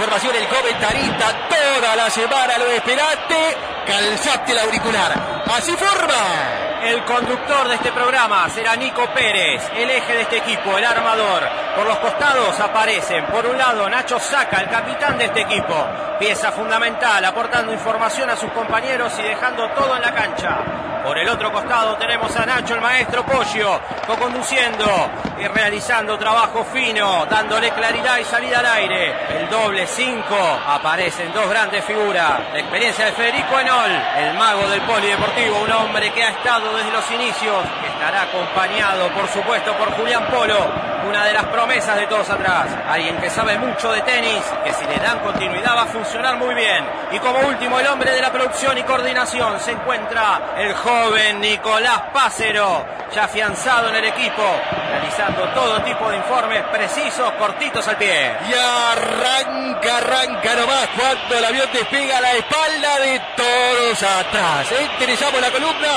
formación el comentarista. Toda la semana lo esperaste. Calzaste el auricular. Así forma. El conductor de este programa será Nico Pérez, el eje de este equipo, el armador. Por los costados aparecen, por un lado, Nacho Saca, el capitán de este equipo. Pieza fundamental, aportando información a sus compañeros y dejando todo en la cancha. Por el otro costado tenemos a Nacho, el maestro Pollo, co-conduciendo y realizando trabajo fino, dándole claridad y salida al aire. El doble 5, aparecen dos grandes figuras. La experiencia de Federico Enol, el mago del polideportivo, un hombre que ha estado desde los inicios, que estará acompañado, por supuesto, por Julián Polo, una de las promesas de todos atrás. Alguien que sabe mucho de tenis, que si le dan continuidad va a funcionar muy bien. Y como último, el hombre de la producción y coordinación se encuentra el joven Nicolás Pácero, ya afianzado en el equipo, realizando todo tipo de informes precisos, cortitos al pie. Y arranca, arranca nomás cuando el avión despega la espalda de todos atrás. Enderezamos la columna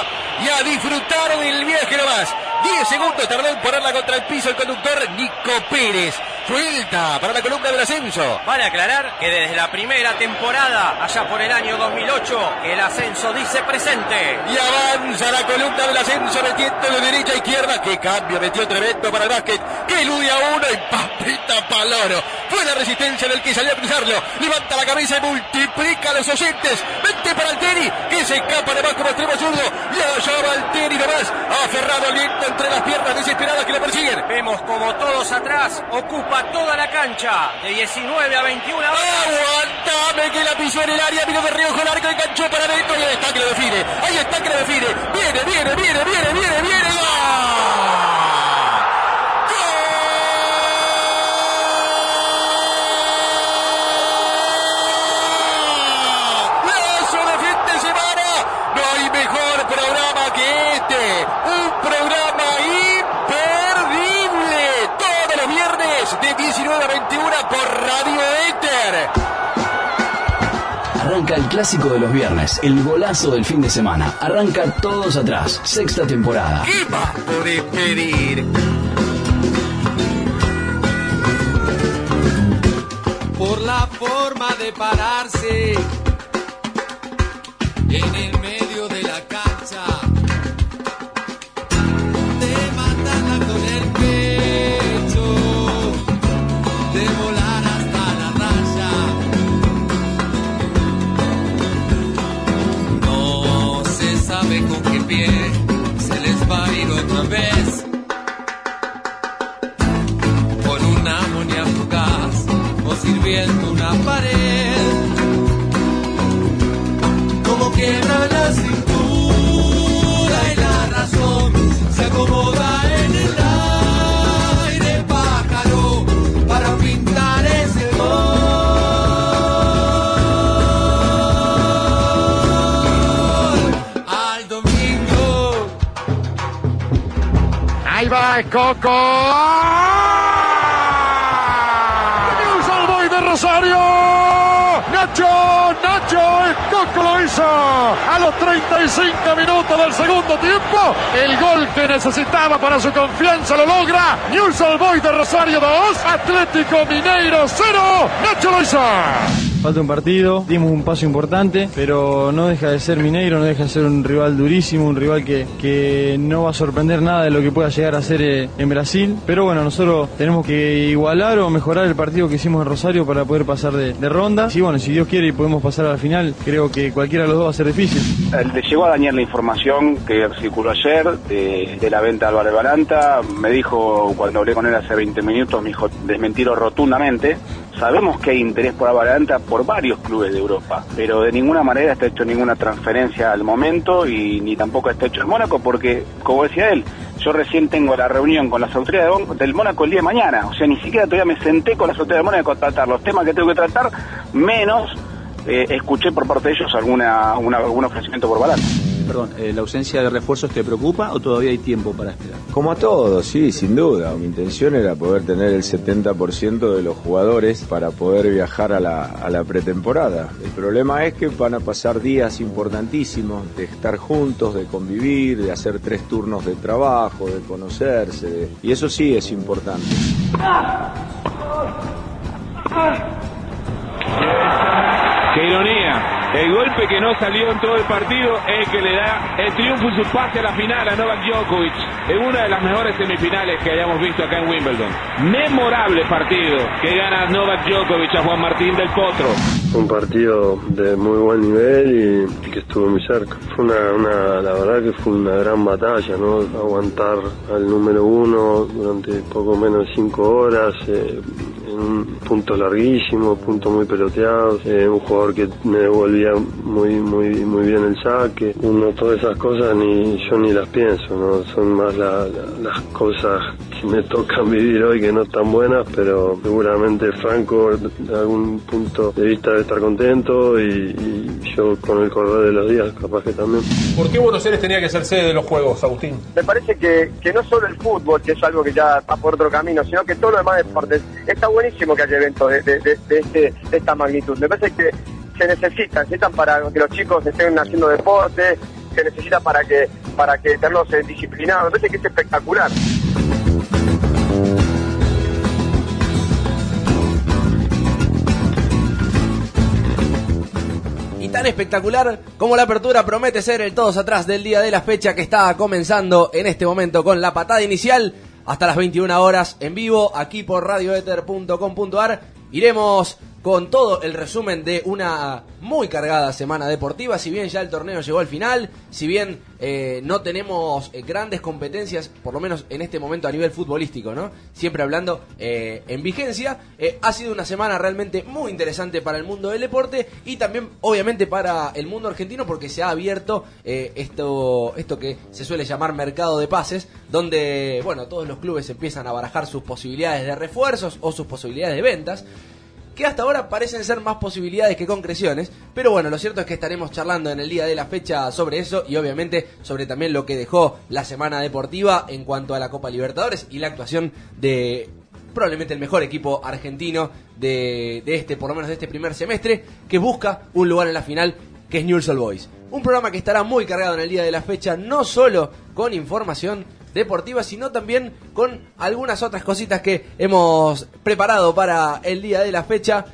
y a disfrutar del viaje nomás. 10 segundos tardó en ponerla contra el piso el conductor Nico Pérez. Suelta para la columna del ascenso. Vale aclarar que desde la primera temporada, allá por el año 2008, el ascenso dice presente. Y avanza la columna del ascenso metiendo de derecha a izquierda. Qué cambio metió tremendo para el básquet. Que elude a uno y papita paloro. Fue la resistencia del que salió a cruzarlo. Levanta la cabeza y multiplica a los oyentes. Vente para el tenis que se escapa además como extremo zurdo. Y allá va el tenis nomás. Aferrado al viento entre las piernas desesperadas que le persiguen. Vemos como todos atrás ocupa toda la cancha. De 19 a 21 horas. Aguantame que la pisó en el área. Vino de Riojo largo, enganchó para adentro. Y ahí está que lo define. Ahí está que lo define. Viene, viene, viene, viene, viene, viene. ¡Lazo de fin de semana! No hay mejor programa que este. Un programa imperdible. Todos los viernes de 19 a 21 por Radio Éter. Arranca el clásico de los viernes, el golazo del fin de semana. Arranca todos atrás, sexta temporada. ¿Qué más podés pedir? por la forma de pararse en el medio una pared. Como quiebra la cintura y la razón se acomoda en el aire, pájaro, para pintar ese gol. Al domingo. Ahí va Coco. Nacho, Nacho, Coco lo hizo. A los 35 minutos del segundo tiempo, el gol que necesitaba para su confianza lo logra. News Boy de Rosario 2, Atlético Mineiro 0. Nacho lo hizo. Falta un partido, dimos un paso importante, pero no deja de ser Mineiro, no deja de ser un rival durísimo, un rival que, que no va a sorprender nada de lo que pueda llegar a ser eh, en Brasil. Pero bueno, nosotros tenemos que igualar o mejorar el partido que hicimos en Rosario para poder pasar de, ronda. Y bueno, si Dios quiere y podemos pasar a la final, creo que cualquiera de los dos va a ser difícil. Eh, Le llegó a Daniel la información que circuló ayer de, la venta de Álvaro Balanta. Me dijo, cuando hablé con él hace 20 minutos, me dijo, desmentirlo rotundamente. Sabemos que hay interés por Avalanta por varios clubes de Europa, pero de ninguna manera está hecho ninguna transferencia al momento y ni tampoco está hecho el Mónaco porque, como decía él, yo recién tengo la reunión con las autoridades del Mónaco el día de mañana, o sea, ni siquiera todavía me senté con las autoridades del Mónaco a tratar los temas que tengo que tratar, menos eh, escuché por parte de ellos alguna, una- algún ofrecimiento por Balanta. Perdón, eh, ¿la ausencia de refuerzos te preocupa o todavía hay tiempo para esperar? Como a todos, sí, sin duda. Mi intención era poder tener el 70% de los jugadores para poder viajar a la, a la pretemporada. El problema es que van a pasar días importantísimos de estar juntos, de convivir, de hacer tres turnos de trabajo, de conocerse. de- Y eso sí es importante. Qué ironía. El golpe que no salió en todo el partido es el que le da el triunfo y su pase a la final a Novak Djokovic en una de las mejores semifinales que hayamos visto acá en Wimbledon. Memorable partido que gana Novak Djokovic a Juan Martín del Potro. Un partido de muy buen nivel y que estuvo muy cerca. Fue una, una, la verdad que fue una gran batalla, ¿no? Aguantar al número uno durante poco menos de cinco horas. Eh, en un punto larguísimo, punto muy peloteado, eh, un jugador que me devolvía muy muy muy bien el saque, uno todas esas cosas ni yo ni las pienso, no son más la- la- las cosas que me tocan vivir hoy que no están buenas, pero seguramente Franco de algún punto de vista debe estar contento y, y yo con el correr de los días capaz que también. ¿Por qué Buenos Aires tenía que ser sede de los Juegos, Agustín? Me parece que, que no solo el fútbol, que es algo que ya va por otro camino, sino que todo lo demás deportes. Está buenísimo que haya eventos de, de- este- de esta magnitud. Me parece que se necesitan, necesitan para que los chicos estén haciendo deporte, se necesita para que para que tenerlos disciplinados. Me parece que es espectacular. Y tan espectacular como la apertura promete ser el todos atrás del día de la fecha que está comenzando en este momento con la patada inicial hasta las 21 horas en vivo aquí por radioether.com.ar. Iremos con todo el resumen de una muy cargada semana deportiva, si bien ya el torneo llegó al final, si bien eh, no tenemos eh, grandes competencias, por lo menos en este momento a nivel futbolístico, ¿no? Siempre hablando eh, en vigencia, ha sido una semana realmente muy interesante para el mundo del deporte y también obviamente para el mundo argentino porque se ha abierto esto, esto que se suele llamar mercado de pases, donde, bueno, todos los clubes empiezan a barajar sus posibilidades de refuerzos o sus posibilidades de ventas que hasta ahora parecen ser más posibilidades que concreciones, pero bueno, lo cierto es que estaremos charlando en el día de la fecha sobre eso y obviamente sobre también lo que dejó la semana deportiva en cuanto a la Copa Libertadores y la actuación de probablemente el mejor equipo argentino de, de este, por lo menos de este primer semestre, que busca un lugar en la final, que es Newell's Old Boys. Un programa que estará muy cargado en el día de la fecha, no solo con información deportiva, sino también con algunas otras cositas que hemos preparado para el día de la fecha,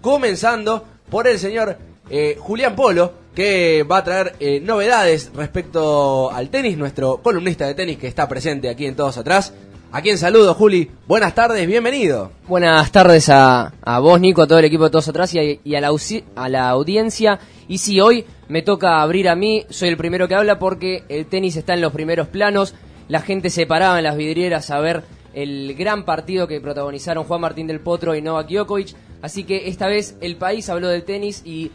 comenzando por el señor eh, Julián Polo, que va a traer eh, novedades respecto al tenis, nuestro columnista de tenis que está presente aquí en Todos Atrás. A quien saludo, Juli. Buenas tardes, bienvenido. Buenas tardes a, vos, Nico, a todo el equipo de Todos Atrás y, a la audiencia. Y sí, hoy me toca abrir a mí, soy el primero que habla porque el tenis está en los primeros planos. La gente se paraba en las vidrieras a ver el gran partido que protagonizaron Juan Martín del Potro y Novak Djokovic. Así que esta vez el país habló del tenis y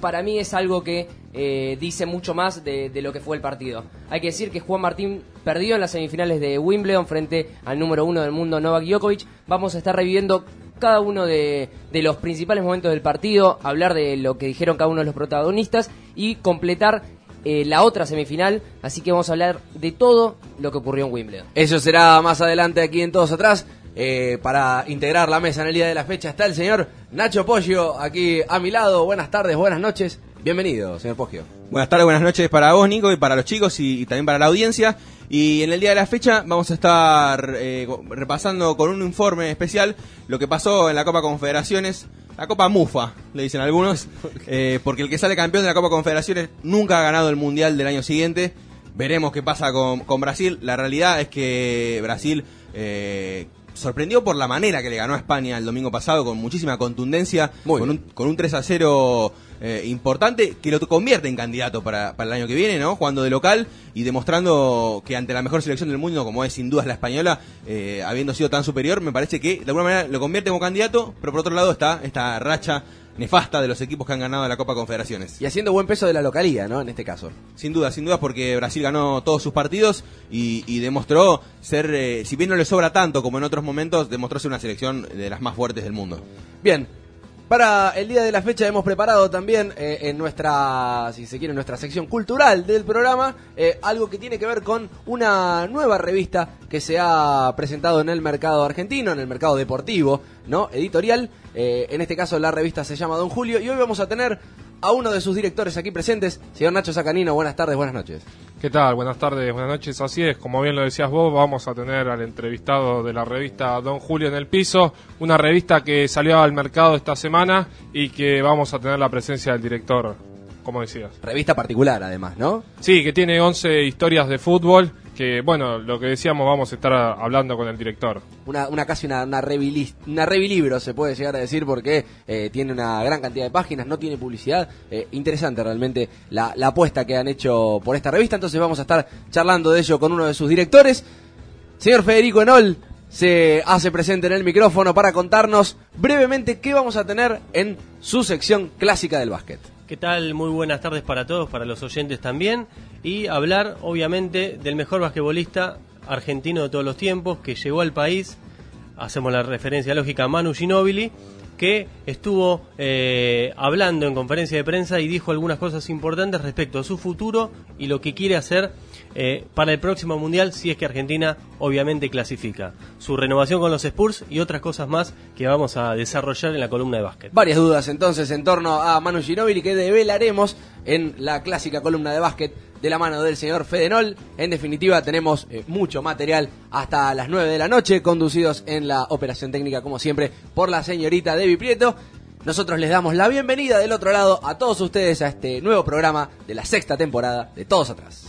para mí es algo que eh, dice mucho más de, lo que fue el partido. Hay que decir que Juan Martín perdió en las semifinales de Wimbledon frente al número uno del mundo Novak Djokovic. Vamos a estar reviviendo cada uno de, de los principales momentos del partido, hablar de lo que dijeron cada uno de los protagonistas y completar eh, la otra semifinal. Así que vamos a hablar de todo lo que ocurrió en Wimbledon. Eso será más adelante aquí en Todos Atrás. Eh, para integrar la mesa en el día de la fecha está el señor Nacho Poggio aquí a mi lado. Buenas tardes, buenas noches. Bienvenido, señor Poggio. Buenas tardes, buenas noches para vos, Nico, y para los chicos y, y también para la audiencia. Y en el día de la fecha vamos a estar eh, repasando con un informe especial lo que pasó en la Copa Confederaciones, la Copa Mufa, le dicen algunos, eh, porque el que sale campeón de la Copa Confederaciones nunca ha ganado el Mundial del año siguiente. Veremos qué pasa con, con Brasil. La realidad es que Brasil eh, sorprendió por la manera que le ganó a España el domingo pasado, con muchísima contundencia, con un, con un 3 a 0 eh, importante, que lo convierte en candidato para, para el año que viene, ¿no? Jugando de local y demostrando que ante la mejor selección del mundo, como es sin dudas la española, eh, habiendo sido tan superior, me parece que de alguna manera lo convierte como candidato, pero por otro lado está esta racha nefasta de los equipos que han ganado la Copa Confederaciones. Y haciendo buen peso de la localía, ¿no? En este caso. Sin duda, sin duda, porque Brasil ganó todos sus partidos y, y demostró ser, eh, si bien no le sobra tanto como en otros momentos, demostró ser una selección de las más fuertes del mundo. Bien. Para el día de la fecha hemos preparado también eh, en nuestra, si se quiere, nuestra sección cultural del programa, eh, algo que tiene que ver con una nueva revista que se ha presentado en el mercado argentino, en el mercado deportivo, ¿no? Editorial. Eh, en este caso la revista se llama Don Julio y hoy vamos a tener a uno de sus directores aquí presentes, señor Nacho Sacanino. Buenas tardes, buenas noches. ¿Qué tal? Buenas tardes, buenas noches. Así es, como bien lo decías vos, vamos a tener al entrevistado de la revista Don Julio en el piso, una revista que salió al mercado esta semana y que vamos a tener la presencia del director, como decías. Revista particular, además, ¿no? Sí, que tiene 11 historias de fútbol, que bueno, lo que decíamos, vamos a estar hablando con el director. Una, una casi una, una revilibro, se puede llegar a decir, porque eh, tiene una gran cantidad de páginas, no tiene publicidad. Eh, interesante realmente la, la apuesta que han hecho por esta revista. Entonces vamos a estar charlando de ello con uno de sus directores. Señor Federico Enol se hace presente en el micrófono para contarnos brevemente qué vamos a tener en su sección clásica del básquet. ¿Qué tal? Muy buenas tardes para todos, para los oyentes también. Y hablar, obviamente, del mejor basquetbolista argentino de todos los tiempos que llegó al país. Hacemos la referencia lógica a Manu Ginóbili, que estuvo eh, hablando en conferencia de prensa y dijo algunas cosas importantes respecto a su futuro y lo que quiere hacer eh, para el próximo mundial si es que Argentina obviamente clasifica. Su renovación con los Spurs y otras cosas más que vamos a desarrollar en la columna de básquet. Varias dudas entonces en torno a Manu Ginóbili que develaremos en la clásica columna de básquet de la mano del señor Fedenol. En definitiva, tenemos eh, mucho material hasta las 9 de la noche, conducidos en la operación técnica, como siempre, por la señorita Debbie Prieto. Nosotros les damos la bienvenida del otro lado a todos ustedes a este nuevo programa de la sexta temporada de Todos Atrás.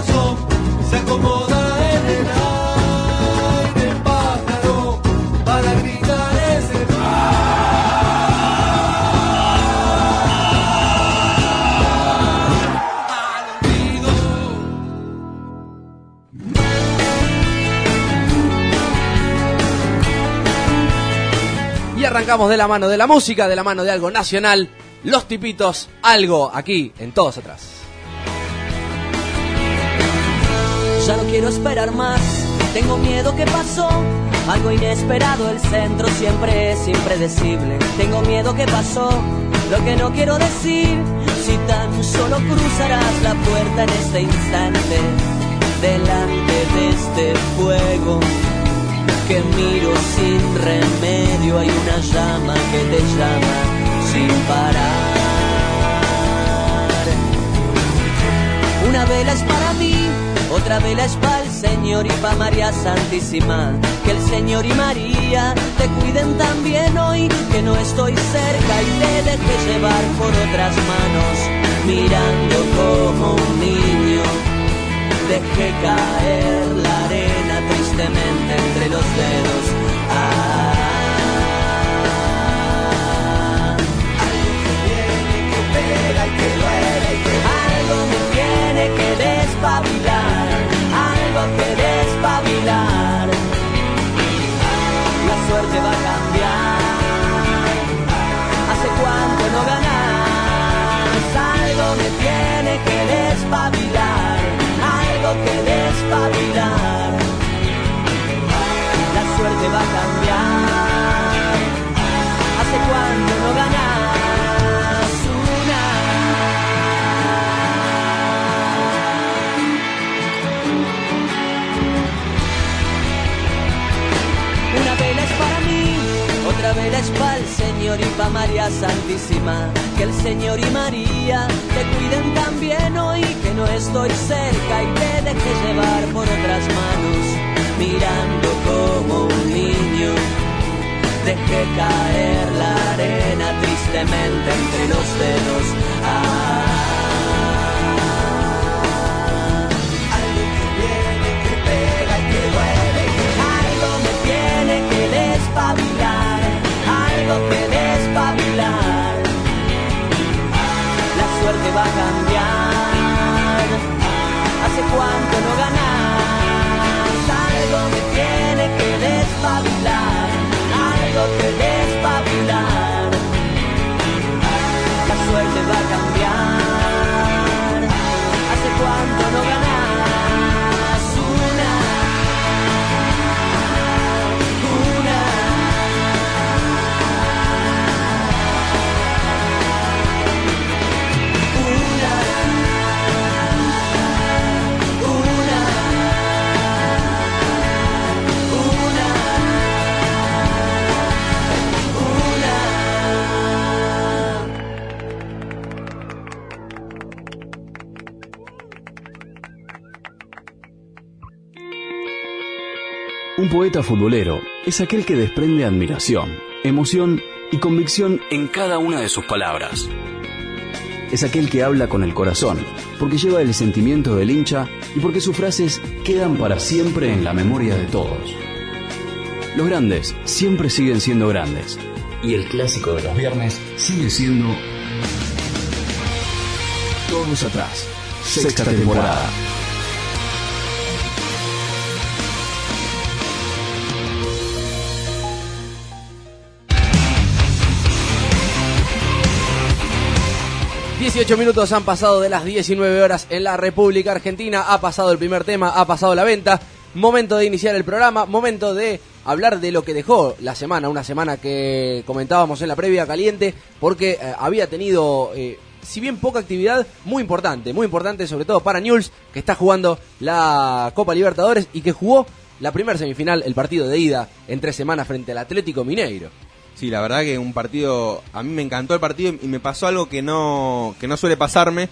y arrancamos de la mano de la música, de la mano de algo nacional, los tipitos, algo aquí en Todos Atrás. Ya no quiero esperar más, tengo miedo que pasó. Algo inesperado, el centro siempre es impredecible. Tengo miedo que pasó, lo que no quiero decir. Si tan solo cruzarás la puerta en este instante, delante de este fuego que miro sin remedio, hay una llama que te llama sin parar. Una vela es para mí, otra vela es para el Señor y para María Santísima. Que el Señor y María te cuiden también hoy, que no estoy cerca y te deje llevar por otras manos, mirando como un niño. Dejé caer la arena tristemente entre los dedos. Es para el Señor y para María Santísima. Que el Señor y María te cuiden también hoy, que no estoy cerca y te deje llevar por otras manos, mirando como un niño. Dejé caer la arena tristemente entre los dedos. Ah, cuánto no ganas? Algo me tiene que despabilar, poeta futbolero es aquel que desprende admiración, emoción y convicción en cada una de sus palabras. Es aquel que habla con el corazón, porque lleva el sentimiento del hincha y porque sus frases quedan para siempre en la memoria de todos. Los grandes siempre siguen siendo grandes. Y el clásico de los viernes sigue siendo Todos atrás. Sexta temporada. ...18 minutos han pasado de las 19 horas en la República Argentina... ...ha pasado el primer tema, ha pasado la venta... Momento de iniciar el programa, momento de hablar de lo que dejó la semana, una semana que comentábamos en la previa caliente, porque eh, había tenido, eh, si bien poca actividad, muy importante, muy importante sobre todo para Newell's, que está jugando la Copa Libertadores y que jugó la primera semifinal, el partido de ida en tres semanas frente al Atlético Mineiro. Sí, la verdad que un partido, a mí me encantó el partido y me pasó algo que no, que no suele pasarme,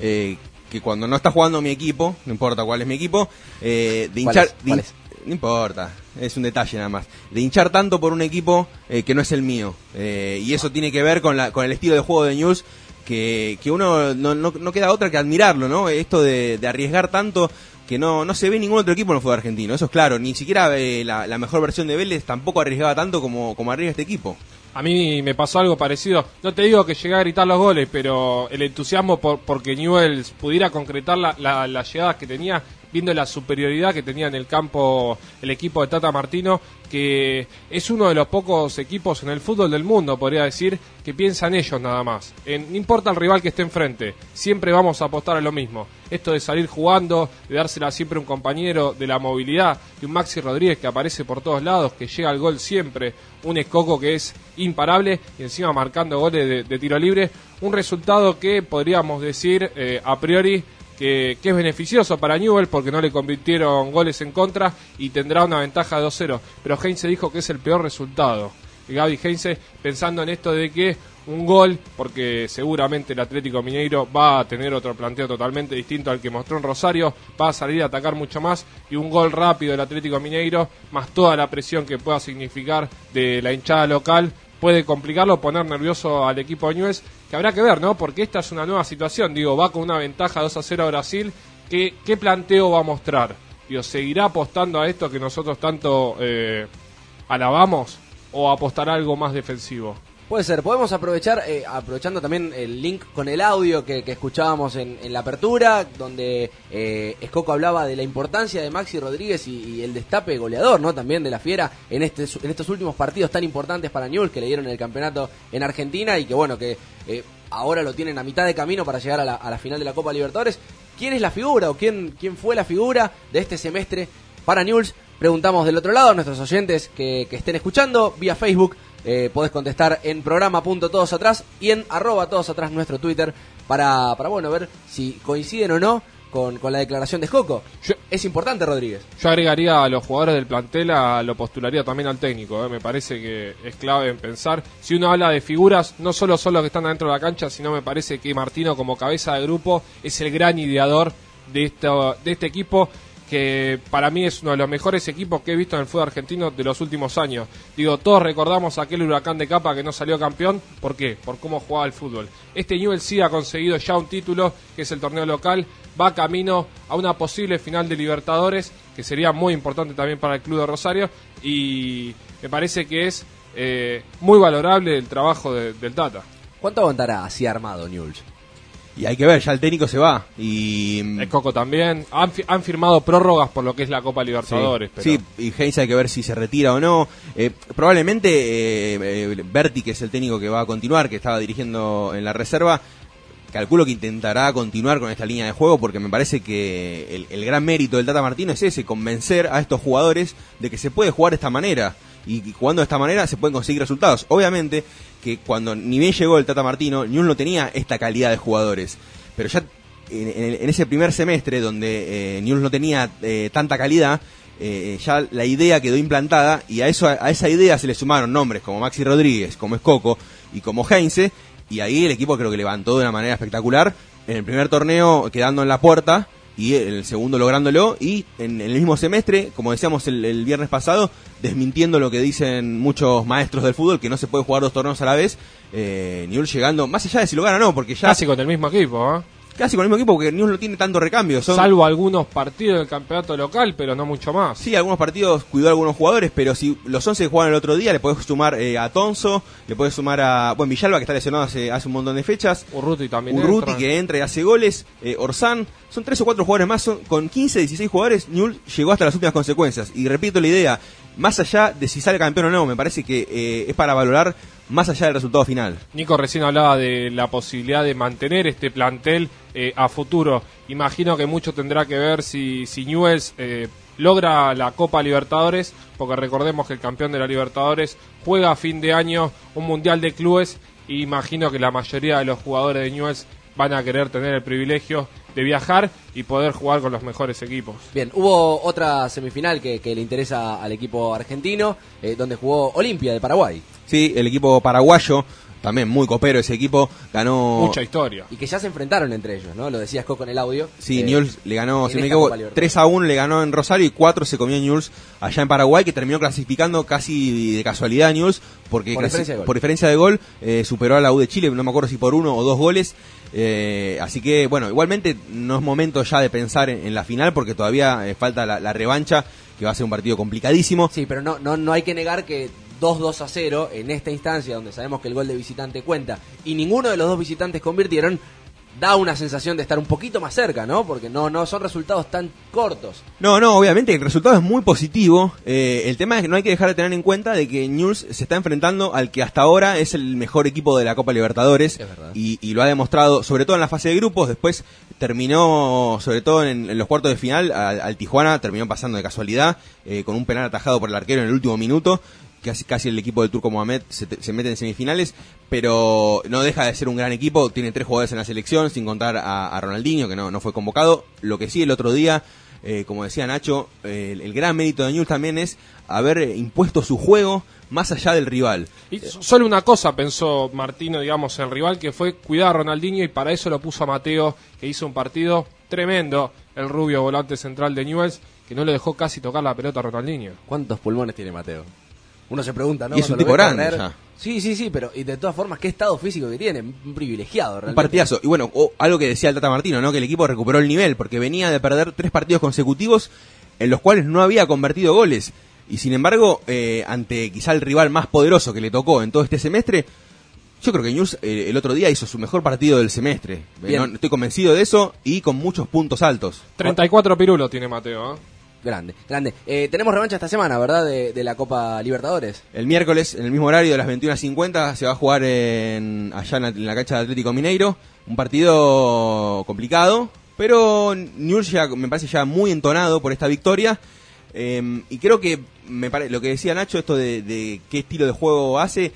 eh, que cuando no está jugando mi equipo, no importa cuál es mi equipo, eh, de hinchar... ¿Cuál es? ¿Cuál de- es? No importa, es un detalle nada más. De hinchar tanto por un equipo eh, que no es el mío. Eh, y eso tiene que ver con, la, con el estilo de juego de News, que, que uno no, no, no queda otra que admirarlo, ¿no? Esto de, de arriesgar tanto que no, no se ve ningún otro equipo en el fútbol argentino. Eso es claro, ni siquiera eh, la, mejor versión de Vélez tampoco arriesgaba tanto como, como arriesga este equipo. A mí me pasó algo parecido. No te digo que llegué a gritar los goles, pero el entusiasmo por porque Newell's pudiera concretar la- la- las llegadas que tenía, viendo la superioridad que tenía en el campo el equipo de Tata Martino, que es uno de los pocos equipos en el fútbol del mundo, podría decir, que piensan ellos nada más. En- no importa el rival que esté enfrente, siempre vamos a apostar a lo mismo. Esto de salir jugando, de dársela siempre a un compañero, de la movilidad, de un Maxi Rodríguez que aparece por todos lados, que llega al gol siempre, un Escoco que es imparable y encima marcando goles de, tiro libre. Un resultado que podríamos decir eh, a priori que, es beneficioso para Newell porque no le convirtieron goles en contra y tendrá una ventaja de 2-0. Pero Heinze dijo que es el peor resultado. Gaby Heinze pensando en esto de que un gol, porque seguramente el Atlético Mineiro va a tener otro planteo totalmente distinto al que mostró en Rosario, va a salir a atacar mucho más y un gol rápido del Atlético Mineiro, más toda la presión que pueda significar de la hinchada local, puede complicarlo, poner nervioso al equipo de Newell's, que habrá que ver, ¿no? Porque esta es una nueva situación, digo, va con una ventaja 2 a 0 a Brasil, ¿qué, qué planteo va a mostrar? Digo, ¿seguirá apostando a esto que nosotros tanto eh, alabamos o apostará algo más defensivo? Puede ser, podemos aprovechar, eh, aprovechando también el link con el audio que, escuchábamos en, la apertura, donde eh, Escoco hablaba de la importancia de Maxi Rodríguez y, el destape goleador, ¿no? También de la Fiera en, este, en estos últimos partidos tan importantes para Newell's que le dieron el campeonato en Argentina y que, bueno, que eh, ahora lo tienen a mitad de camino para llegar a la, a la final de la Copa Libertadores. ¿Quién es la figura o quién, quién fue la figura de este semestre para Newell's? Preguntamos del otro lado a nuestros oyentes que, que estén escuchando vía Facebook. Eh, podés contestar en programa.todos atrás y en arroba todos atrás nuestro Twitter para, para bueno, ver si coinciden o no con, con la declaración de Joco. es importante, Rodríguez. Yo agregaría a los jugadores del plantel, a, lo postularía también al técnico. ¿eh? Me parece que es clave en pensar. Si uno habla de figuras, no solo son los que están adentro de la cancha, sino me parece que Martino, como cabeza de grupo, es el gran ideador de, esto, de este equipo que para mí es uno de los mejores equipos que he visto en el fútbol argentino de los últimos años. Digo, todos recordamos aquel huracán de capa que no salió campeón. ¿Por qué? Por cómo jugaba el fútbol. Este Newell sí ha conseguido ya un título, que es el torneo local. Va camino a una posible final de Libertadores, que sería muy importante también para el club de Rosario. Y me parece que es eh, muy valorable el trabajo de- del Tata. ¿Cuánto aguantará así armado Newell's? Y hay que ver, ya el técnico se va. Y. El Coco también. Han, fi- han firmado prórrogas por lo que es la Copa Libertadores. Sí, pero- sí, y Heinz hay que ver si se retira o no. Eh, probablemente eh, eh, Berti, que es el técnico que va a continuar, que estaba dirigiendo en la reserva, calculo que intentará continuar con esta línea de juego porque me parece que el, el gran mérito del Tata Martino es ese, convencer a estos jugadores de que se puede jugar de esta manera. Y, jugando de esta manera se pueden conseguir resultados. Obviamente que cuando ni bien llegó el Tata Martino, Newell no tenía esta calidad de jugadores. Pero ya en, en- ese primer semestre donde eh, Newell's no tenía eh, tanta calidad, eh, ya la idea quedó implantada y a eso a esa idea se le sumaron nombres como Maxi Rodríguez, como Escoco y como Heinze y ahí el equipo creo que levantó de una manera espectacular en el primer torneo quedando en la puerta y el segundo lográndolo y en, el mismo semestre, como decíamos el, viernes pasado, desmintiendo lo que dicen muchos maestros del fútbol, que no se puede jugar dos torneos a la vez, eh, Newell's llegando, más allá de si lo gana o no, porque ya... Casi con el mismo equipo, ¿eh? Casi con el mismo equipo, porque News no tiene tanto recambio. Salvo algunos partidos del campeonato local, pero no mucho más. Sí, algunos partidos cuidó a algunos jugadores, pero si los 11 que jugaron el otro día, le podés sumar eh, a Tonso, le podés sumar a bueno, Villalba, que está lesionado hace, hace un montón de fechas. Urruti también. Urruti, que entra y hace goles. Eh, Orsán. Son tres o cuatro jugadores más. Son, con 15, 16 jugadores, Newell llegó hasta las últimas consecuencias. Y repito la idea, más allá de si sale campeón o no, me parece que eh, es para valorar más allá del resultado final. Nico recién hablaba de la posibilidad de mantener este plantel eh, a futuro. Imagino que mucho tendrá que ver si, si Newells eh, logra la Copa Libertadores, porque recordemos que el campeón de la Libertadores juega a fin de año un Mundial de Clubes y imagino que la mayoría de los jugadores de Newells van a querer tener el privilegio de viajar y poder jugar con los mejores equipos. Bien, hubo otra semifinal que, le interesa al equipo argentino, eh, donde jugó Olimpia de Paraguay. Sí, el equipo paraguayo, también muy copero ese equipo, ganó... Mucha historia. Y que ya se enfrentaron entre ellos, ¿no? Lo decías Coco en el audio. Sí, eh, Newell's le ganó, si me equivoco, 3 a 1 le ganó en Rosario y 4 se comió Newell's allá en Paraguay, que terminó clasificando casi de casualidad Newell's, porque por, diferencia de, por diferencia de gol eh, superó a la U de Chile, no me acuerdo si por uno o dos goles. Eh, así que, bueno, igualmente no es momento ya de pensar en, la final porque todavía eh, falta la, revancha, que va a ser un partido complicadísimo. Sí, pero no, no, no hay que negar que 2-2 a 0 en esta instancia donde sabemos que el gol de visitante cuenta y ninguno de los dos visitantes convirtieron, da una sensación de estar un poquito más cerca, ¿no? Porque no, no son resultados tan cortos. No, no, obviamente el resultado es muy positivo. Eh, el tema es que no hay que dejar de tener en cuenta de que News se está enfrentando al que hasta ahora es el mejor equipo de la Copa Libertadores y, y, lo ha demostrado, sobre todo en la fase de grupos. Después terminó, sobre todo en, los cuartos de final, al, Tijuana terminó pasando de casualidad eh, con un penal atajado por el arquero en el último minuto casi, casi el equipo del Turco Mohamed se, se, mete en semifinales, pero no deja de ser un gran equipo, tiene tres jugadores en la selección, sin contar a, Ronaldinho, que no, no fue convocado. Lo que sí, el otro día, eh, como decía Nacho, el, gran mérito de Newell's también es haber impuesto su juego más allá del rival. Y solo una cosa pensó Martino, digamos, el rival, que fue cuidar a Ronaldinho y para eso lo puso a Mateo, que hizo un partido tremendo, el rubio volante central de Newells, que no le dejó casi tocar la pelota a Ronaldinho. ¿Cuántos pulmones tiene Mateo? Uno se pregunta, ¿no? Y es un tipo grande Sí, sí, sí, pero y de todas formas, ¿qué estado físico que tiene? Un privilegiado, realmente. Un partidazo. Y bueno, algo que decía el Tata Martino, ¿no? Que el equipo recuperó el nivel, porque venía de perder tres partidos consecutivos en los cuales no había convertido goles. Y sin embargo, eh, ante quizá el rival más poderoso que le tocó en todo este semestre, yo creo que News eh, el otro día hizo su mejor partido del semestre. estoy convencido de eso y con muchos puntos altos. 34 pirulos tiene Mateo, ¿eh? Grande, grande. Eh, tenemos revancha esta semana, ¿verdad? De, la Copa Libertadores. El miércoles, en el mismo horario de las 21.50, se va a jugar en, allá en la, cancha de Atlético Mineiro. Un partido complicado, pero Newell's ya, me parece ya muy entonado por esta victoria. Em, y creo que me lo que decía Nacho, esto de qué estilo de juego hace,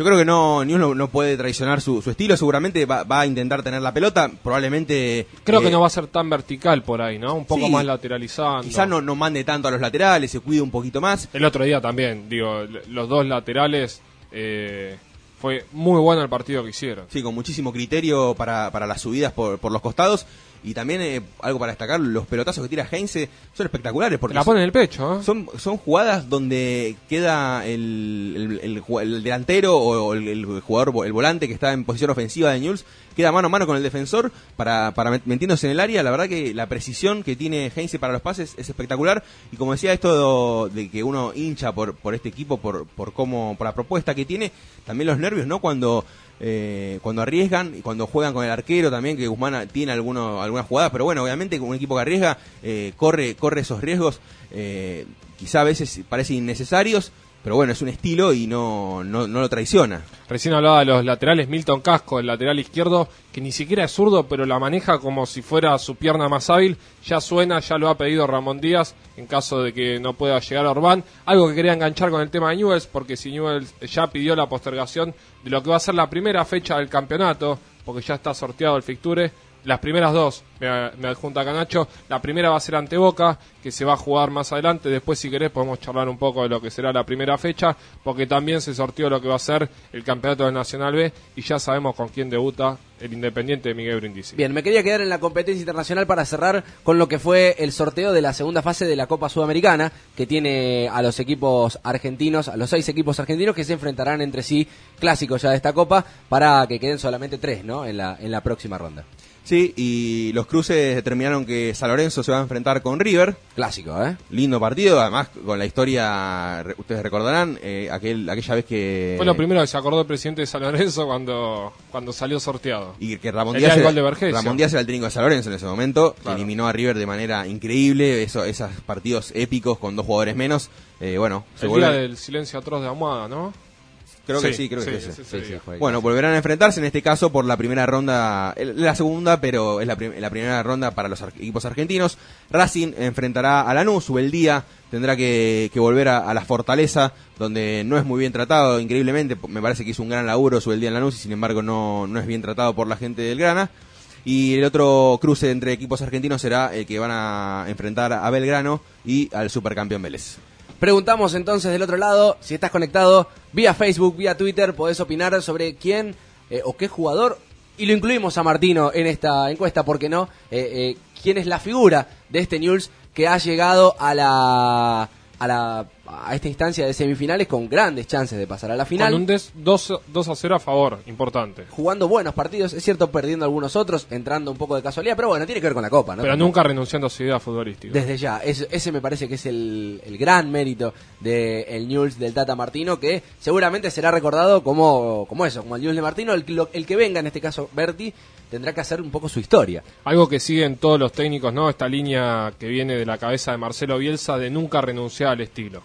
yo creo que no, ni uno no puede traicionar su, estilo. Seguramente va, a intentar tener la pelota. Probablemente. Creo que eh, no va a ser tan vertical por ahí, ¿no? Un poco más lateralizado. Quizás no, no mande tanto a los laterales, se cuide un poquito más. El otro día también, digo, los dos laterales. Eh, fue muy bueno el partido que hicieron. Sí, con muchísimo criterio para, para las subidas por, por los costados. Y también eh, algo para destacar, los pelotazos que tira Heinze son espectaculares. Porque la pone en el pecho. ¿eh? Son, son jugadas donde queda el, el, delantero o el, jugador, el volante que está en posición ofensiva de Newell's, queda mano a mano con el defensor para, para metiéndose en el área. La verdad que la precisión que tiene Heinze para los pases es espectacular. Y como decía, esto de, que uno hincha por, por este equipo, por, por, cómo, por la propuesta que tiene, también los nervios, ¿no? Cuando eh, cuando arriesgan y cuando juegan con el arquero también, que Guzmán tiene alguno, algunas jugadas, pero bueno, obviamente un equipo que arriesga eh, corre, corre esos riesgos, eh, quizá a veces parecen innecesarios, pero bueno, es un estilo y no, no, lo traiciona. Recién hablaba de los laterales, Milton Casco, el lateral izquierdo, que ni siquiera es zurdo, pero la maneja como si fuera su pierna más hábil. Ya suena, ya lo ha pedido Ramón Díaz en caso de que no pueda llegar a Orbán. Algo que quería enganchar con el tema de Newells, porque si Newells ya pidió la postergación de lo que va a ser la primera fecha del campeonato, porque ya está sorteado el fixture, Las primeras dos me, adjunta Canacho. La primera va a ser ante Boca, que se va a jugar más adelante. Después, si querés, podemos charlar un poco de lo que será la primera fecha, porque también se sortió lo que va a ser el campeonato del Nacional B y ya sabemos con quién debuta el Independiente de Miguel Brindisi. Bien, me quería quedar en la competencia internacional para cerrar con lo que fue el sorteo de la segunda fase de la Copa Sudamericana, que tiene a los equipos argentinos, a los seis equipos argentinos que se enfrentarán entre sí, clásicos ya de esta Copa, para que queden solamente tres, ¿no? En la, en la próxima ronda. Sí, y los cruces determinaron que San Lorenzo se va a enfrentar con River. Clásico, ¿eh? Lindo partido, además con la historia, re- ustedes recordarán, eh, aquel, aquella vez que... Fue lo primero que se acordó el presidente de San Lorenzo cuando, cuando salió sorteado. Y que Ramón El Díaz, era, gol de. Ramón Díaz era el técnico de San Lorenzo en ese momento, Claro. eliminó a River de manera increíble, eso, esos partidos épicos con dos jugadores menos. Eh, bueno, se El día del silencio atroz de Almohada, ¿no? Creo que sí, creo que sí. Bueno, volverán a enfrentarse en este caso por la primera ronda, la segunda, pero es la, prim- la primera ronda para los ar- equipos argentinos. Racing enfrentará a Lanús, día tendrá que, que volver a, a la Fortaleza, donde no es muy bien tratado, increíblemente, me parece que hizo un gran laburo día en Lanús y sin embargo no, no es bien tratado por la gente del Grana. Y el otro cruce entre equipos argentinos será el que van a enfrentar a Belgrano y al supercampeón Vélez. Preguntamos entonces del otro lado, si estás conectado vía Facebook, vía Twitter, podés opinar sobre quién eh, o qué jugador, y lo incluimos a Martino en esta encuesta, ¿por qué no? Eh, eh, ¿Quién es la figura de este News que ha llegado a la, a la a esta instancia de semifinales con grandes chances de pasar a la final? Con un des- 2, 2 a 0 a favor, importante. Jugando buenos partidos, es cierto, perdiendo algunos otros, entrando un poco de casualidad, pero bueno, tiene que ver con la Copa, ¿no? Pero nunca renunciando a su idea futbolística. Desde ya, es- ese me parece que es el, el gran mérito del el News del Tata Martino, que seguramente será recordado como, como eso, como el News de Martino, el, el que venga, en este caso Berti, tendrá que hacer un poco su historia. Algo que siguen todos los técnicos, ¿no? Esta línea que viene de la cabeza de Marcelo Bielsa de nunca renunciar al estilo.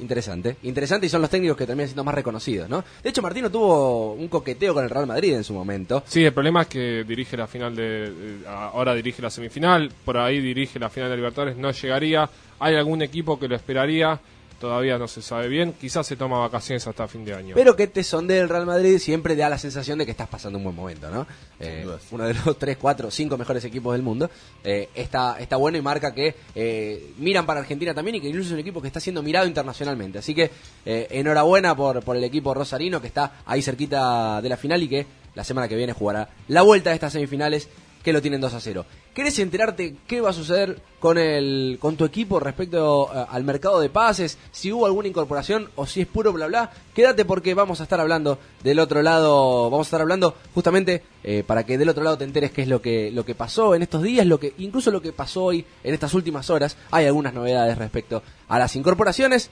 Interesante, interesante y son los técnicos que terminan siendo más reconocidos, ¿no? De hecho, Martino tuvo un coqueteo con el Real Madrid en su momento. Sí, el problema es que dirige la final de, ahora dirige la semifinal, por ahí dirige la final de Libertadores, no llegaría. Hay algún equipo que lo esperaría, todavía no se sabe bien. Quizás se toma vacaciones hasta fin de año. Pero que te sondee el Real Madrid siempre da la sensación de que estás pasando un buen momento, ¿no? Eh, uno de los 3, 4, 5 mejores equipos del mundo. Eh, está, está bueno y marca que eh, miran para Argentina también y que incluso es un equipo que está siendo mirado internacionalmente. Así que eh, enhorabuena por, por el equipo rosarino que está ahí cerquita de la final y que la semana que viene jugará la vuelta de estas semifinales que lo tienen 2 a 0. ¿Querés enterarte qué va a suceder con el con tu equipo respecto eh, al mercado de pases? Si hubo alguna incorporación o si es puro bla bla, quédate porque vamos a estar hablando del otro lado, vamos a estar hablando justamente eh, para que del otro lado te enteres qué es lo que lo que pasó en estos días, lo que incluso lo que pasó hoy en estas últimas horas. Hay algunas novedades respecto a las incorporaciones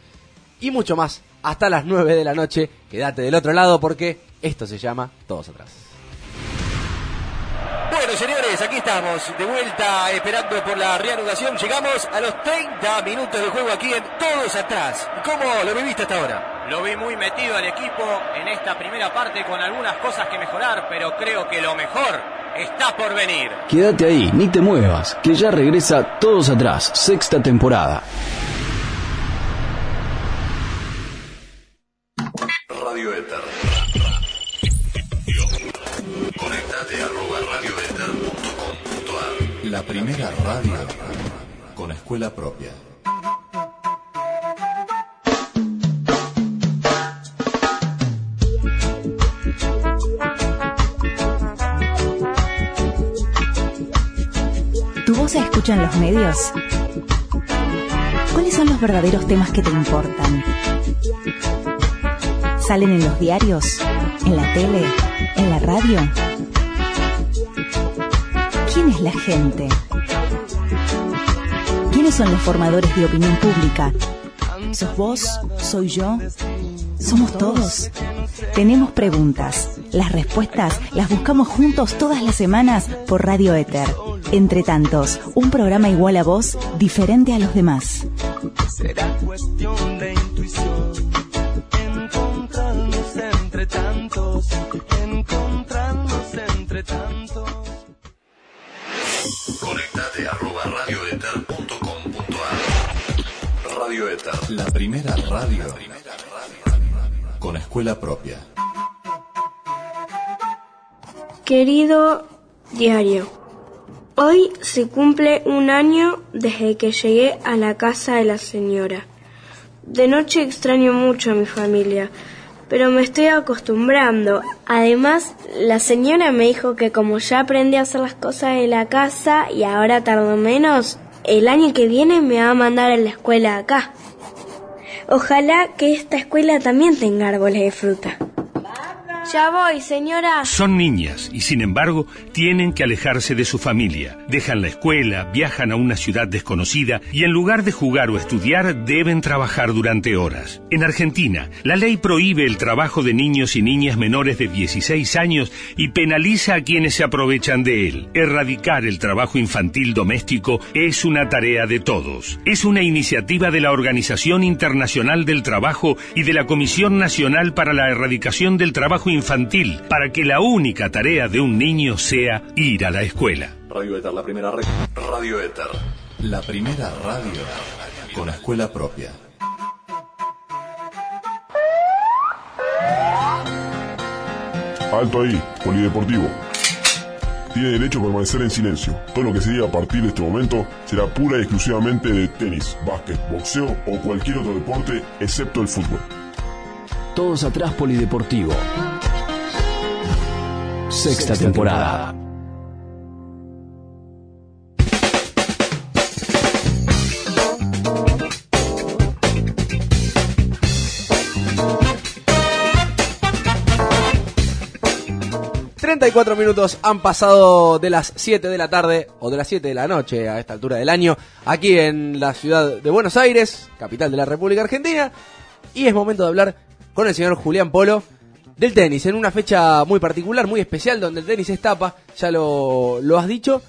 y mucho más hasta las 9 de la noche. Quédate del otro lado porque esto se llama Todos atrás. Bueno, señores, aquí estamos de vuelta esperando por la reanudación. Llegamos a los 30 minutos de juego aquí en Todos Atrás. ¿Cómo lo viviste hasta ahora? Lo vi muy metido al equipo en esta primera parte con algunas cosas que mejorar, pero creo que lo mejor está por venir. Quédate ahí, ni te muevas, que ya regresa Todos Atrás, sexta temporada. Radio Éter. La primera radio con escuela propia. ¿Tu voz se escucha en los medios? ¿Cuáles son los verdaderos temas que te importan? ¿Salen en los diarios? ¿En la tele? ¿En la radio? ¿Quién es la gente? ¿Quiénes son los formadores de opinión pública? ¿Sos vos? ¿Soy yo? ¿Somos todos? Tenemos preguntas. Las respuestas las buscamos juntos todas las semanas por Radio Éter. Entre tantos, un programa igual a vos, diferente a los demás. Será cuestión de intuición. Encontrarnos entre tantos. Encontrarnos entre tantos. Conectate arroba radioeter.com.ar Radio Éter. La primera radio con escuela propia. Querido Diario. Hoy se cumple un año desde que llegué a la casa de la señora. De noche extraño mucho a mi familia, pero me estoy acostumbrando. Además, la señora me dijo que como ya aprendí a hacer las cosas de la casa y ahora tardo menos, el año que viene me va a mandar a la escuela acá. Ojalá que esta escuela también tenga árboles de fruta. Ya voy, señora. Son niñas y sin embargo tienen que alejarse de su familia. Dejan la escuela, viajan a una ciudad desconocida y en lugar de jugar o estudiar deben trabajar durante horas. En Argentina, la ley prohíbe el trabajo de niños y niñas menores de 16 años y penaliza a quienes se aprovechan de él. Erradicar el trabajo infantil doméstico es una tarea de todos. Es una iniciativa de la Organización Internacional del Trabajo y de la Comisión Nacional para la Erradicación del Trabajo Infantil para que la única tarea de un niño sea ir a la escuela. Radio Éter, la primera red. Radio Éter, la primera radio con escuela propia. Alto ahí, polideportivo. Tiene derecho a permanecer en silencio. Todo lo que se diga a partir de este momento será pura y exclusivamente de tenis, básquet, boxeo o cualquier otro deporte excepto el fútbol. Todos atrás Polideportivo. Sexta temporada. ...34 minutos han pasado de las 7 de la tarde... ...o de las 7 de la noche a esta altura del año... ...aquí en la ciudad de Buenos Aires... ...capital de la República Argentina... ...y es momento de hablar con el señor Julián Polo del tenis, en una fecha muy particular, muy especial, donde el tenis es tapa, ya lo, lo has dicho,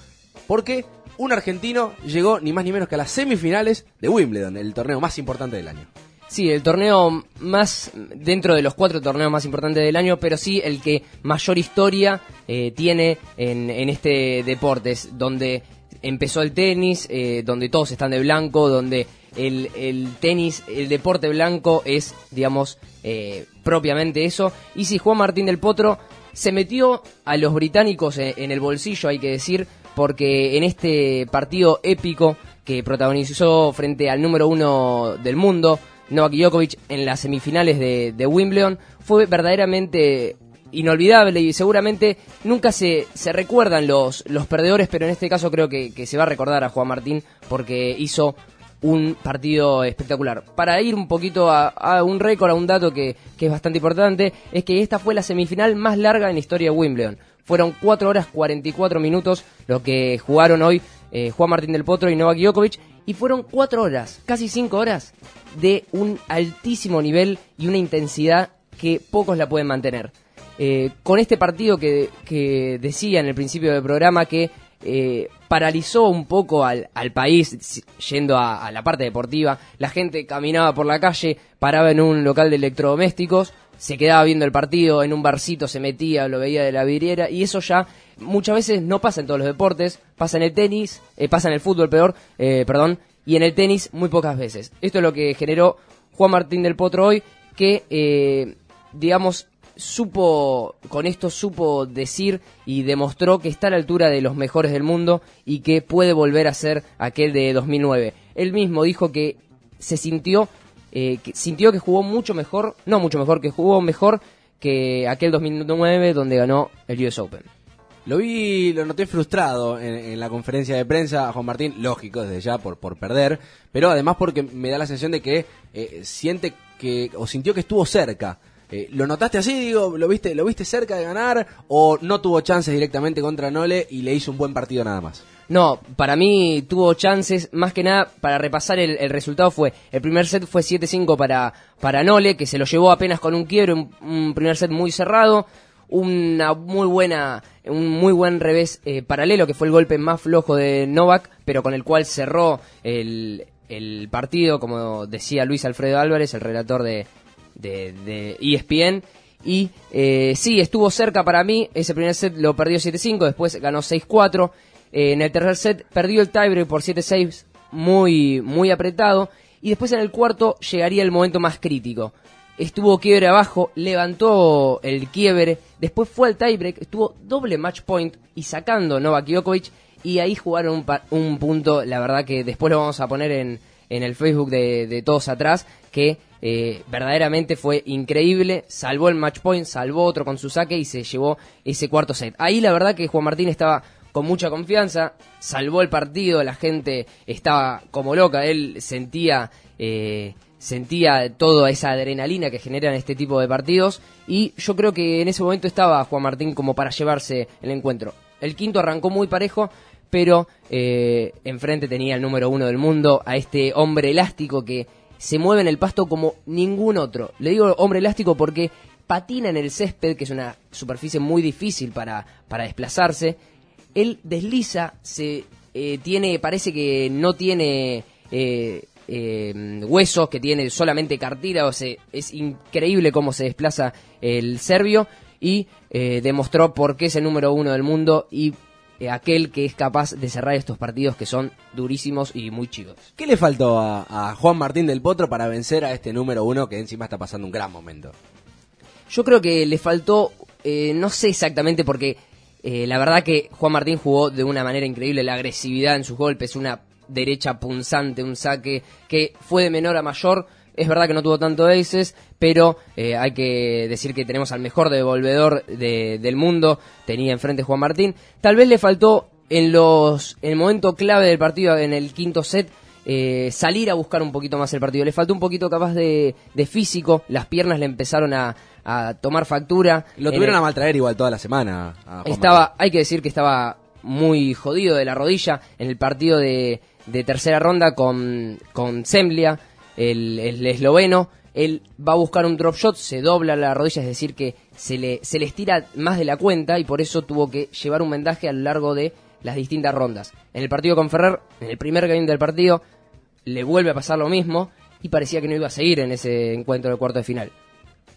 porque un argentino llegó ni más ni menos que a las semifinales de Wimbledon, el torneo más importante del año. Sí, el torneo más, dentro de los cuatro torneos más importantes del año, pero sí el que mayor historia eh, tiene en, en este deporte, es donde empezó el tenis, eh, donde todos están de blanco, donde el, el tenis, el deporte blanco es, digamos, eh, propiamente eso. Y si Juan Martín del Potro se metió a los británicos en, el bolsillo, hay que decir, porque en este partido épico que protagonizó frente al número uno del mundo, Novak Djokovic, en las semifinales de, Wimbledon, fue verdaderamente inolvidable y seguramente nunca se, se recuerdan los, los perdedores, pero en este caso creo que se va a recordar a Juan Martín porque hizo un partido espectacular. Para ir un poquito a, un récord, a un dato que, que, es bastante importante, es que esta fue la semifinal más larga en la historia de Wimbledon. Fueron 4 horas 44 minutos lo que jugaron hoy eh, Juan Martín del Potro y Novak Djokovic, y fueron 4 horas, casi 5 horas, de un altísimo nivel y una intensidad que pocos la pueden mantener. Eh, con este partido que, que, decía en el principio del programa que eh, paralizó un poco al, al país yendo a, la parte deportiva. La gente caminaba por la calle, paraba en un local de electrodomésticos, se quedaba viendo el partido, en un barcito se metía, lo veía de la vidriera y eso ya muchas veces no pasa en todos los deportes, pasa en el tenis, eh, pasa en el fútbol peor, eh, perdón, y en el tenis muy pocas veces. Esto es lo que generó Juan Martín del Potro hoy, que eh, digamos supo, con esto supo decir y demostró que está a la altura de los mejores del mundo y que puede volver a ser aquel de 2009. Él mismo dijo que se sintió, eh, que sintió que jugó mucho mejor, no mucho mejor, que jugó mejor que aquel 2009 donde ganó el US Open. Lo vi, lo noté frustrado en, la conferencia de prensa Juan Martín, lógico desde ya por, por perder, pero además porque me da la sensación de que eh, siente que, o sintió que estuvo cerca. Eh, ¿Lo notaste así, digo? ¿Lo viste, ¿Lo viste cerca de ganar o no tuvo chances directamente contra Nole y le hizo un buen partido nada más? No, para mí tuvo chances, más que nada, para repasar el, el resultado fue, el primer set fue 7-5 para, para Nole, que se lo llevó apenas con un quiebre, un, un primer set muy cerrado, una muy buena, un muy buen revés eh, paralelo, que fue el golpe más flojo de Novak, pero con el cual cerró el, el partido, como decía Luis Alfredo Álvarez, el relator de, de, de ESPN. Y eh, sí, estuvo cerca para mí. Ese primer set lo perdió 7-5, después ganó 6-4. Eh, en el tercer set perdió el tiebreak por 7-6, muy, muy apretado. Y después en el cuarto llegaría el momento más crítico. estuvo quiebre abajo, levantó el quiebre, después fue al tiebreak, estuvo doble match point y sacando Novak Djokovic y ahí jugaron un, un punto, la verdad que después lo vamos a poner en, en el Facebook de, de todos atrás, que eh, verdaderamente fue increíble, salvó el match point, salvó otro con su saque y se llevó ese cuarto set. Ahí la verdad que Juan Martín estaba con mucha confianza, salvó el partido, la gente estaba como loca, él sentía... eh, sentía toda esa adrenalina que generan este tipo de partidos y yo creo que en ese momento estaba Juan Martín como para llevarse el encuentro. El quinto arrancó muy parejo, pero eh, enfrente tenía el número uno del mundo, a este hombre elástico que se mueve en el pasto como ningún otro. Le digo hombre elástico porque patina en el césped, que es una superficie muy difícil para, para desplazarse. Él desliza, se eh, tiene, parece que no tiene eh, eh, huesos, que tiene solamente cartílagos. es increíble cómo se desplaza el serbio y eh, demostró por qué es el número uno del mundo y aquel que es capaz de cerrar estos partidos que son durísimos y muy chicos. ¿Qué le faltó a, a Juan Martín del Potro para vencer a este número uno que encima está pasando un gran momento? Yo creo que le faltó, eh, no sé exactamente porque eh, la verdad que Juan Martín jugó de una manera increíble, la agresividad en sus golpes, una derecha punzante, un saque que fue de menor a mayor. Es verdad que no tuvo tanto aces, pero eh, hay que decir que tenemos al mejor devolvedor de- del mundo, tenía enfrente Juan Martín. Tal vez le faltó en los en el momento clave del partido, en el quinto set, eh, salir a buscar un poquito más el partido. Le faltó un poquito capaz de, de físico, las piernas le empezaron a, a tomar factura. Lo tuvieron el- a maltraer igual toda la semana. a estaba, hay que decir que estaba muy jodido de la rodilla en el partido de, de tercera ronda con, con Zemblia, el, el esloveno. Él va a buscar un drop shot, se dobla la rodilla, es decir, que se le, se le estira más de la cuenta y por eso tuvo que llevar un vendaje a lo largo de las distintas rondas. En el partido con Ferrer, en el primer game del partido, le vuelve a pasar lo mismo y parecía que no iba a seguir en ese encuentro de cuarto de final.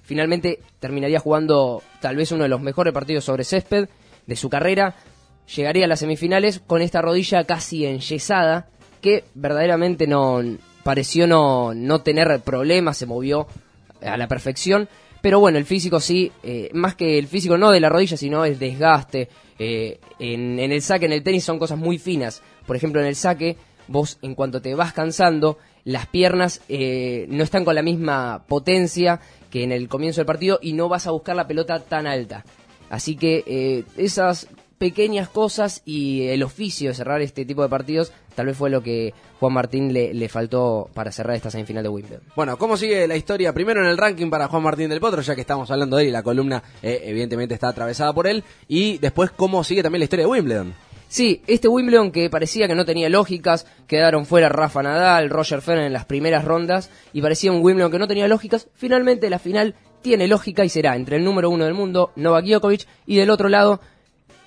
Finalmente terminaría jugando tal vez uno de los mejores partidos sobre césped de su carrera. Llegaría a las semifinales con esta rodilla casi enyesada que verdaderamente no pareció no, no tener problemas, se movió a la perfección. Pero bueno, el físico sí, eh, más que el físico no de la rodilla, sino el desgaste. eh, en, en el saque, en el tenis son cosas muy finas. Por ejemplo, en el saque, vos en cuanto te vas cansando, las piernas eh, no están con la misma potencia que en el comienzo del partido y no vas a buscar la pelota tan alta. Así que eh, esas pequeñas cosas y el oficio de cerrar este tipo de partidos tal vez fue lo que Juan Martín le, le faltó para cerrar esta semifinal de Wimbledon. Bueno, ¿cómo sigue la historia? Primero en el ranking para Juan Martín del Potro, ya que estamos hablando de él y la columna eh, evidentemente está atravesada por él. Y después, ¿cómo sigue también la historia de Wimbledon? Sí, este Wimbledon que parecía que no tenía lógicas, quedaron fuera Rafa Nadal, Roger Federer en las primeras rondas y parecía un Wimbledon que no tenía lógicas, finalmente la final tiene lógica y será entre el número uno del mundo, Novak Djokovic, y del otro lado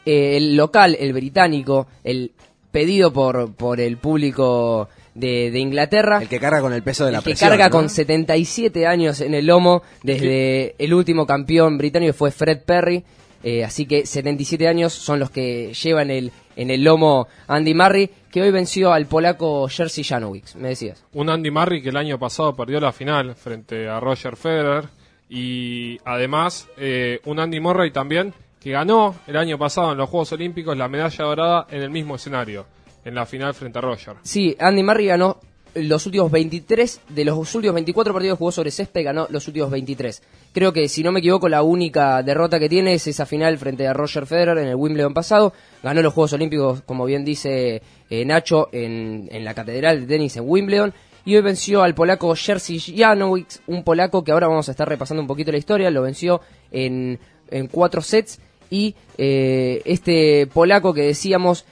eh, el local, el británico, el pedido por, por el público de, de Inglaterra. El que carga con el peso de la el que presión, carga ¿no? con 77 años en el lomo desde el último campeón británico que fue Fred Perry. Eh, así que 77 años son los que llevan el, en el lomo Andy Murray, que hoy venció al polaco Jerzy Janowicz, me decías. Un Andy Murray que el año pasado perdió la final frente a Roger Federer y además eh, un Andy Murray también que ganó el año pasado en los Juegos Olímpicos la medalla dorada en el mismo escenario, en la final frente a Roger. Sí, Andy Murray ganó los últimos 23, de los últimos 24 partidos que jugó sobre césped, ganó los últimos 23. Creo que, si no me equivoco, la única derrota que tiene es esa final frente a Roger Federer en el Wimbledon pasado. Ganó los Juegos Olímpicos, como bien dice eh, Nacho, en, en la Catedral de Tenis en Wimbledon. Y hoy venció al polaco Jerzy Janowicz, un polaco que ahora vamos a estar repasando un poquito la historia. Lo venció en, en cuatro sets. Y eh, este polaco que decíamos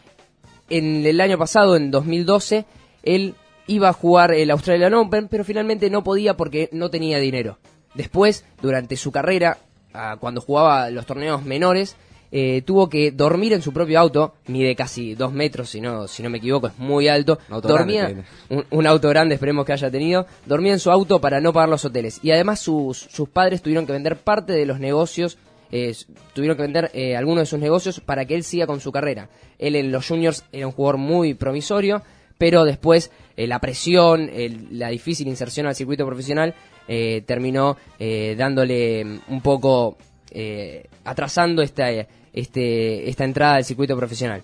en el año pasado, en 2012, él iba a jugar el Australian Open, pero finalmente no podía porque no tenía dinero. Después, durante su carrera, cuando jugaba los torneos menores, eh, tuvo que dormir en su propio auto, mide casi dos metros, si no, si no me equivoco, es muy alto. auto Dormía, grande un, un auto grande, esperemos que haya tenido. Dormía en su auto para no pagar los hoteles. Y además sus, sus padres tuvieron que vender parte de los negocios, eh, tuvieron que vender eh, algunos de sus negocios para que él siga con su carrera. Él en los juniors era un jugador muy promisorio, pero después eh, la presión, el- la difícil inserción al circuito profesional eh, terminó eh, dándole mm, un poco, atrasando esta, este, esta entrada al circuito profesional.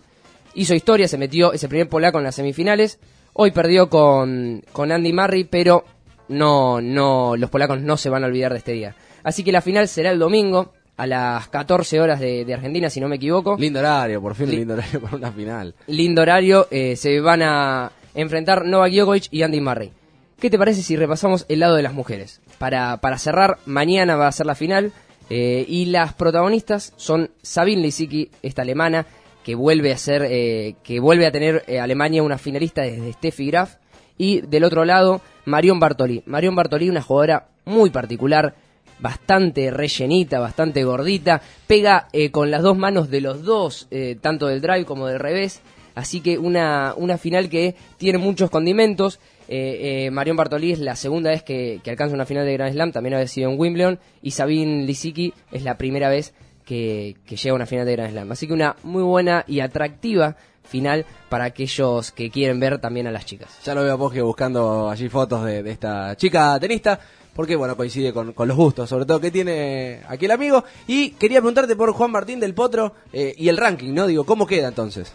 Hizo historia, se metió ese primer polaco en las semifinales. Hoy perdió con, con Andy Murray, pero no, no, los polacos no se van a olvidar de este día. Así que la final será el domingo a las 14 horas de, de Argentina, si no me equivoco. Lindo horario, por fin Li- lindo horario para una final. Lindo horario, eh, se van a enfrentar Novak Djokovic y Andy Murray. ¿Qué te parece si repasamos el lado de las mujeres? Para, para cerrar, mañana va a ser la final eh, y las protagonistas son Sabine Lisicki, esta alemana, que vuelve a ser, eh, que vuelve a tener eh, Alemania una finalista desde Steffi Graf y del otro lado Marion Bartoli. Marion Bartoli, una jugadora muy particular, bastante rellenita, bastante gordita, pega eh, con las dos manos de los dos, eh, tanto del drive como del revés, así que una, una final que tiene muchos condimentos. Eh, eh, Marion Bartoli es la segunda vez que, alcanza una final de Grand Slam, también había sido en Wimbledon, y Sabine Lisicki es la primera vez que, llega a una final de Grand Slam. Así que una muy buena y atractiva final para aquellos que quieren ver también a las chicas. Ya lo veo a Poge buscando allí fotos de, de esta chica tenista, porque bueno, coincide con, con los gustos, sobre todo que tiene aquí el amigo. Y quería preguntarte por Juan Martín del Potro eh, y el ranking, ¿no? Digo, ¿cómo queda entonces?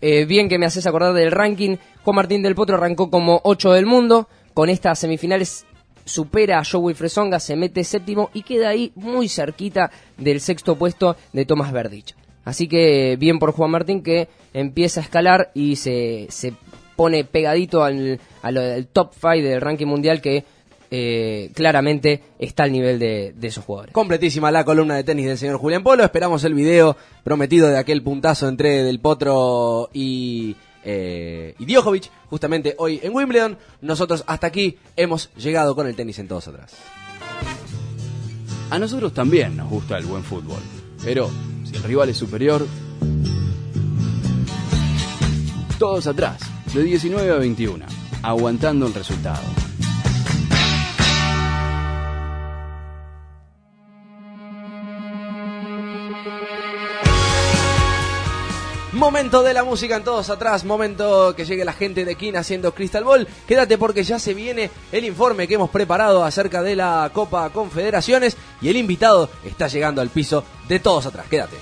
Eh, bien que me haces acordar del ranking. Juan Martín del Potro arrancó como 8 del mundo. Con estas semifinales supera a Joe Wilfred Songa, se mete séptimo y queda ahí muy cerquita del sexto puesto de Tomás Verdich. Así que bien por Juan Martín que empieza a escalar y se, se pone pegadito al, al- al top 5 del ranking mundial que eh, claramente está al nivel de, de esos jugadores. Completísima la columna de tenis del señor Julián Polo. Esperamos el video prometido de aquel puntazo entre Del Potro y, eh, y Djokovic, justamente hoy en Wimbledon. Nosotros hasta aquí hemos llegado con el tenis en todos atrás. A nosotros también nos gusta el buen fútbol, pero si el rival es superior, todos atrás, de 19 a 21, aguantando el resultado. Momento de la música en todos atrás, momento que llegue la gente de Kin haciendo Crystal Ball. Quédate porque ya se viene el informe que hemos preparado acerca de la Copa Confederaciones y el invitado está llegando al piso de todos atrás. Quédate.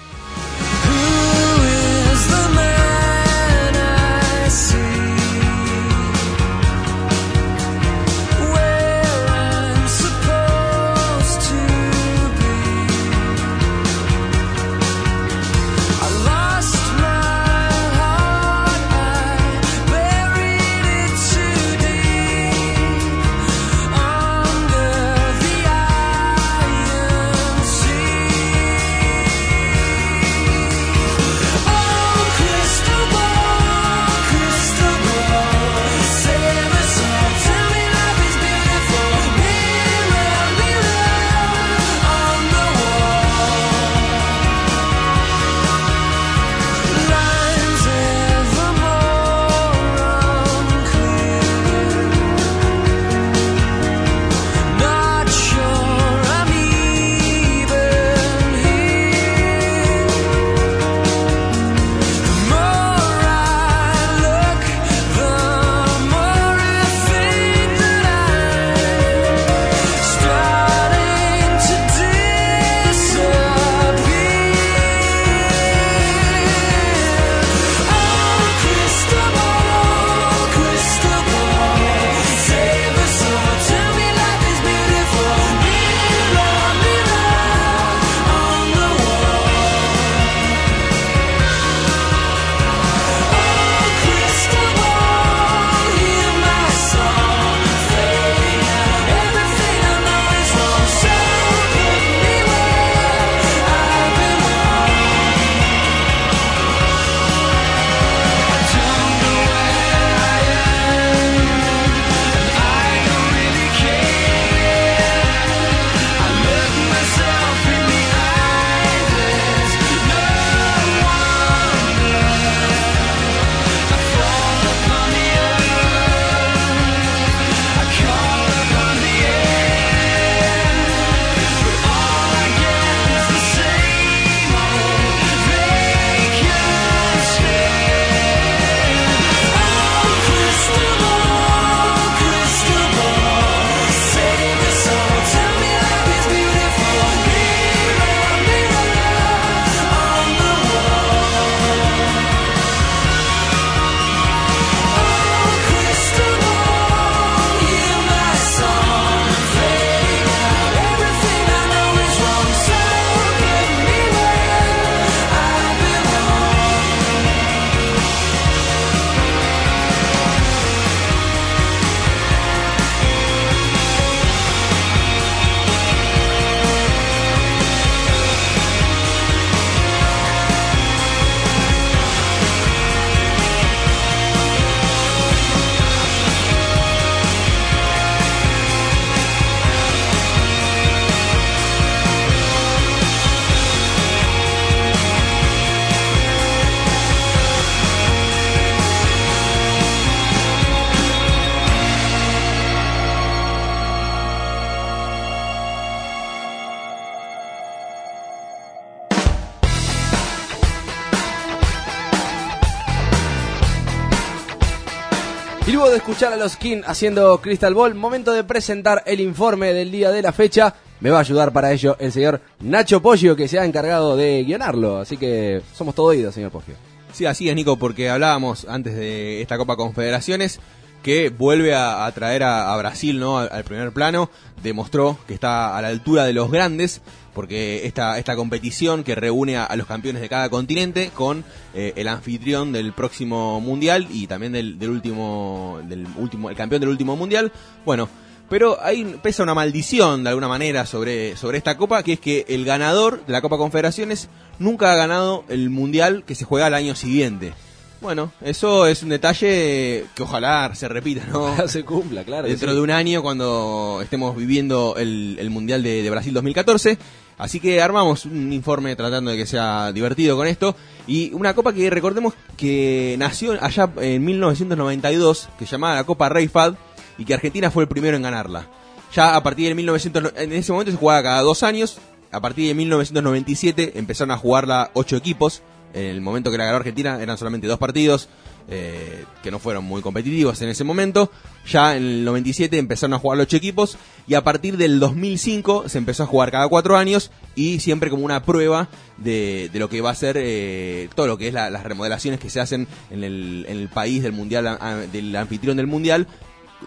A los King haciendo Crystal Ball, momento de presentar el informe del día de la fecha. Me va a ayudar para ello el señor Nacho Poggio, que se ha encargado de guionarlo. Así que somos todo oídos, señor Poggio. Sí, así es, Nico, porque hablábamos antes de esta Copa Confederaciones que vuelve a, traer a, Brasil ¿no? al primer plano, demostró que está a la altura de los grandes, porque esta, esta competición que reúne a, a los campeones de cada continente con eh, el anfitrión del próximo mundial y también del, del último, del último, el campeón del último mundial, bueno, pero ahí pesa una maldición de alguna manera sobre, sobre esta copa, que es que el ganador de la Copa Confederaciones nunca ha ganado el mundial que se juega al año siguiente. Bueno, eso es un detalle que ojalá se repita, ¿no? se cumpla, claro. Dentro sí. de un año cuando estemos viviendo el, el Mundial de, de Brasil 2014. Así que armamos un informe tratando de que sea divertido con esto. Y una copa que recordemos que nació allá en 1992, que se llamaba la Copa Rey Fad, y que Argentina fue el primero en ganarla. Ya a partir de 1900, en ese momento se jugaba cada dos años. A partir de 1997 empezaron a jugarla ocho equipos. En el momento que la ganó Argentina eran solamente dos partidos, eh, que no fueron muy competitivos en ese momento. Ya en el 97 empezaron a jugar los equipos y a partir del 2005 se empezó a jugar cada cuatro años y siempre como una prueba de, lo que va a ser eh, todo lo que es la- las remodelaciones que se hacen en el, en el país del mundial, del anfitrión del mundial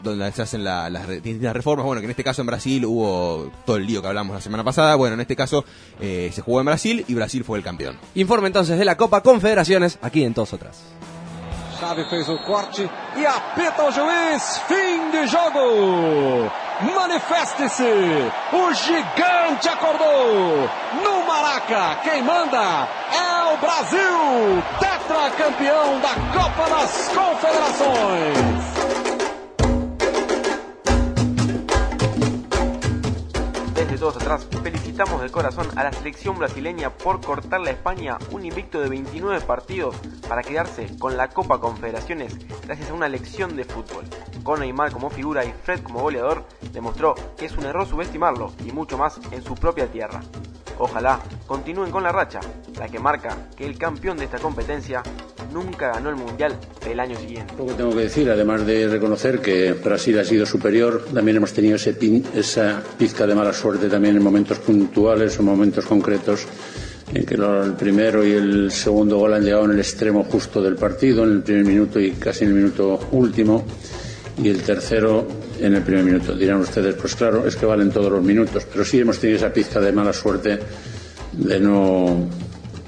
donde se hacen la- las distintas reformas. Bueno, que en este caso en Brasil hubo todo el lío que hablamos la semana pasada. Bueno, en este caso eh, se jugó en Brasil y Brasil fue el campeón. Informe entonces de la Copa Confederaciones aquí en Todos Otras. Chave fez o corte e apita o juiz. Fim de jogo. Manifeste-se. O gigante acordou. No Maraca, quem manda é o Brasil. Tetracampeão da Copa das Confederações. Desde todos atrás, felicitamos de corazón a la selección brasileña por cortarle a España un invicto de 29 partidos para quedarse con la Copa Confederaciones gracias a una lección de fútbol. Con Neymar como figura y Fred como goleador, demostró que es un error subestimarlo y mucho más en su propia tierra. Ojalá continúen con la racha, la que marca que el campeón de esta competencia nunca ganó el Mundial el año siguiente. Poco tengo que decir, además de reconocer que Brasil ha sido superior, también hemos tenido esa pizca de mala suerte también en momentos puntuales o momentos concretos en que el primero y el segundo gol han llegado en el extremo justo del partido, en el primer minuto y casi en el minuto último, y el tercero en el primer minuto. Dirán ustedes, pues claro, es que valen todos los minutos, pero sí hemos tenido esa pizca de mala suerte de no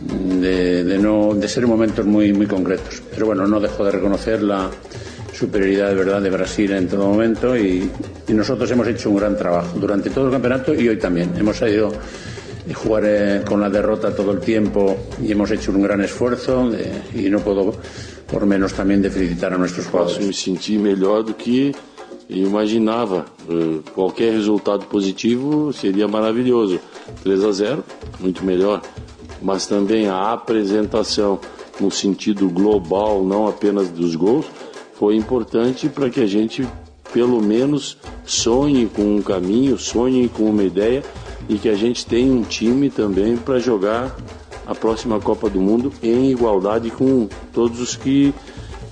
de, de no de ser momentos muy muy concretos pero bueno no dejo de reconocer la superioridad de verdad de Brasil en todo momento y, y nosotros hemos hecho un gran trabajo durante todo el campeonato y hoy también hemos ido a jugar eh, con la derrota todo el tiempo y hemos hecho un gran esfuerzo de- y no puedo por menos también de felicitar a nuestros jugadores me sentir melhor do que eu imaginava. Eh, resultado positivo seria maravilhoso. 3 a 0, muito melhor. Mas também a apresentação no sentido global, não apenas dos gols, foi importante para que a gente pelo menos sonhe com um caminho, sonhe com uma ideia e que a gente tenha um time também para jogar a próxima Copa do Mundo em igualdade com todos os que,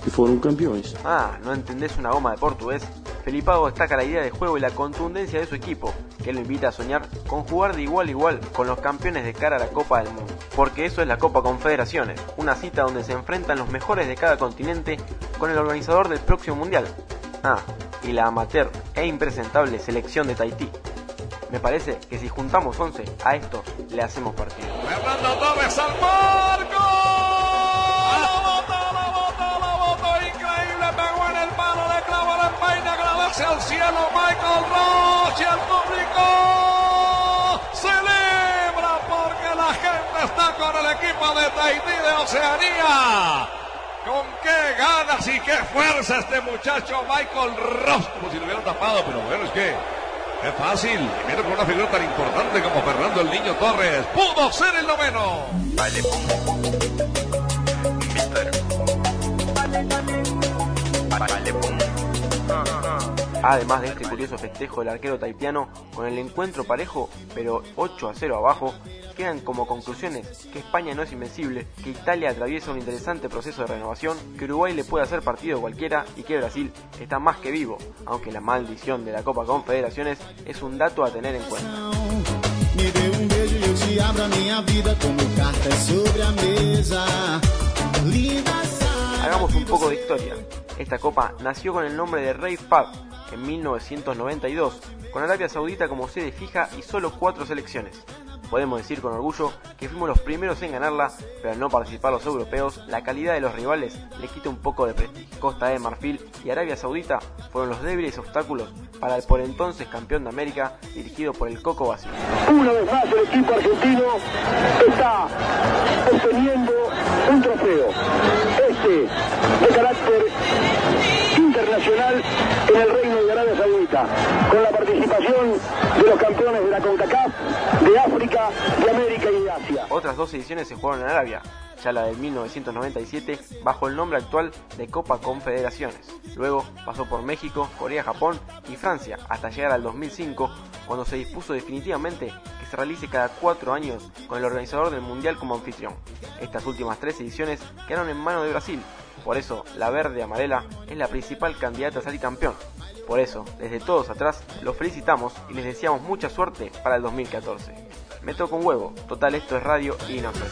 que foram campeões. Ah, ¿no entendés una goma de portugués? Felipao destaca la idea de juego y la contundencia de su equipo, que lo invita a soñar con jugar de igual a igual con los campeones de cara a la Copa del Mundo. Porque eso es la Copa Confederaciones, una cita donde se enfrentan los mejores de cada continente con el organizador del próximo Mundial. Ah, y la amateur e impresentable selección de Tahití. Me parece que si juntamos 11 a estos le hacemos partido. Fernando Torres al. Agradece al cielo. Michael Roche. Y el público celebra porque la gente está con el equipo de Tahití de Oceanía. Con qué ganas y qué fuerza este muchacho Michael Ross. Como si lo hubiera tapado, pero bueno, es que es fácil. Y viene con una figura tan importante como Fernando el Niño Torres. Pudo ser el noveno. Además de este curioso festejo del arquero taitiano, con el encuentro parejo, pero 8 a 0 abajo, quedan como conclusiones que España no es invencible, que Italia atraviesa un interesante proceso de renovación, que Uruguay le puede hacer partido cualquiera y que Brasil está más que vivo, aunque la maldición de la Copa Confederaciones es un dato a tener en cuenta. Hagamos un poco de historia. Esta copa nació con el nombre de Rey Fahd en 1992, con Arabia Saudita como sede fija y solo cuatro selecciones. Podemos decir con orgullo que fuimos los primeros en ganarla, pero al no participar los europeos, la calidad de los rivales le quita un poco de prestigio. Costa de Marfil y Arabia Saudita fueron los débiles obstáculos para el por entonces campeón de América, dirigido por el Coco Basile. Una vez más el equipo argentino está obteniendo un trofeo. Este de carácter internacional en el Reino de Arabia Saudita, con la participación de los campeones de la CONCACAF, de África, de América y de Asia. Otras dos ediciones se jugaron en Arabia, ya la del 1997 bajo el nombre actual de Copa Confederaciones. Luego pasó por México, Corea, Japón y Francia hasta llegar al 2005 cuando se dispuso definitivamente que se realice cada cuatro años con el organizador del Mundial como anfitrión. Estas últimas tres ediciones quedaron en manos de Brasil, por eso la verde amarela es la principal candidata a salir campeón. Por eso, desde todos atrás, los felicitamos y les deseamos mucha suerte para el 2014. Me toco un huevo, total esto es radio y no bom.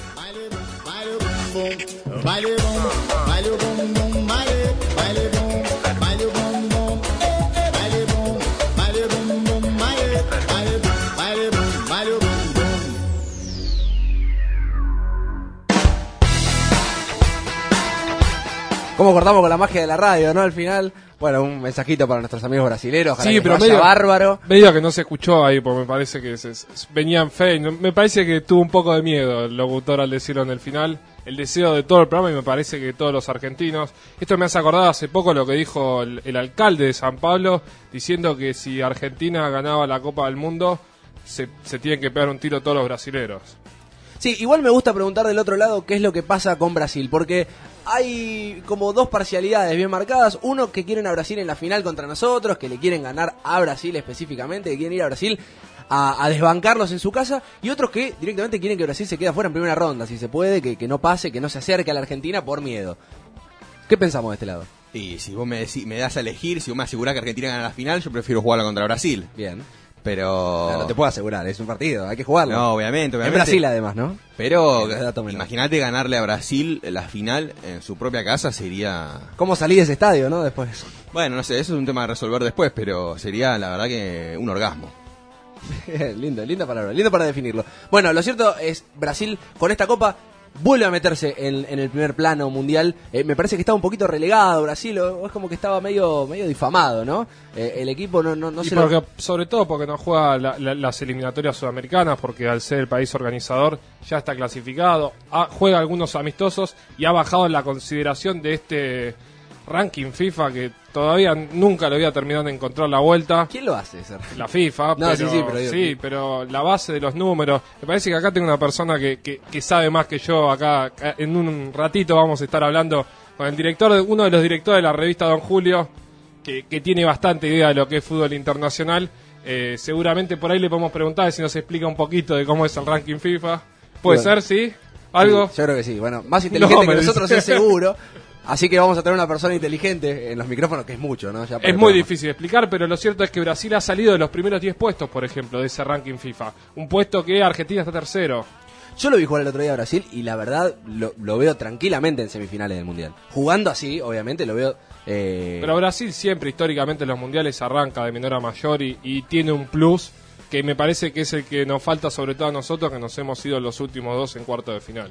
¿Cómo cortamos con la magia de la radio, no? Al final, bueno, un mensajito para nuestros amigos brasileros. ojalá Sí, pero medio, bárbaro. medio que no se escuchó ahí, porque me parece que se, se- venía en fe. Me parece que tuvo un poco de miedo el locutor al decirlo en el final. El deseo de todo el programa y me parece que todos los argentinos. Esto me hace acordar hace poco lo que dijo el, el alcalde de San Pablo, diciendo que si Argentina ganaba la Copa del Mundo, se, se tienen que pegar un tiro todos los brasileros. Sí, igual me gusta preguntar del otro lado qué es lo que pasa con Brasil, porque hay como dos parcialidades bien marcadas. Uno que quieren a Brasil en la final contra nosotros, que le quieren ganar a Brasil específicamente, que quieren ir a Brasil a, a desbancarlos en su casa, y otros que directamente quieren que Brasil se quede afuera en primera ronda, si se puede, que, que no pase, que no se acerque a la Argentina por miedo. ¿Qué pensamos de este lado? Y si vos me, decí- me das a elegir, si vos me asegurás que Argentina gana la final, yo prefiero jugarla contra Brasil. Bien. Pero... No, no te puedo asegurar, es un partido, hay que jugarlo. No, obviamente, obviamente. En Brasil además, ¿no? Pero imagínate ganarle a Brasil la final en su propia casa sería... ¿Cómo salí de ese estadio, no? Después. Bueno, no sé, eso es un tema a resolver después, pero sería la verdad que un orgasmo. lindo, linda palabra, lindo para definirlo. Bueno, lo cierto es, Brasil con esta copa vuelve a meterse en, en el primer plano mundial. Eh, me parece que estaba un poquito relegado Brasil, o, es como que estaba medio medio difamado, ¿no? Eh, el equipo no, no, no Y se lo- sobre todo porque no juega la- la- las eliminatorias sudamericanas, porque al ser el país organizador ya está clasificado, ha- juega algunos amistosos y ha bajado la consideración de este ranking FIFA que todavía nunca lo había terminado de encontrar la vuelta. ¿Quién lo hace, Ser? La FIFA, No, pero, sí, sí, pero digo- sí, pero la base de los números. Me parece que acá tengo una persona que, que, que sabe más que yo. Acá en un ratito vamos a estar hablando con el director, de, uno de los directores de la revista Don Julio, que, que tiene bastante idea de lo que es fútbol internacional. Eh, seguramente por ahí le podemos preguntar si nos explica un poquito de cómo es el ranking FIFA. Puede Bueno. ser, sí. ¿Algo? Sí, yo creo que sí. Bueno, más inteligente No, que nosotros dice. es seguro. Así que vamos a tener una persona inteligente en los micrófonos, que es mucho, ¿no? Ya Es muy difícil de explicar, pero lo cierto es que Brasil ha salido de los primeros 10 puestos, por ejemplo, de ese ranking FIFA. Un puesto que Argentina está tercero. Yo lo vi jugar el otro día a Brasil y la verdad lo, lo veo tranquilamente en semifinales del Mundial. Jugando así, obviamente, lo veo... eh, Pero Brasil siempre, históricamente, en los mundiales arranca de menor a mayor y, y tiene un plus que me parece que es el que nos falta, sobre todo a nosotros, que nos hemos ido los últimos dos en cuarto de final.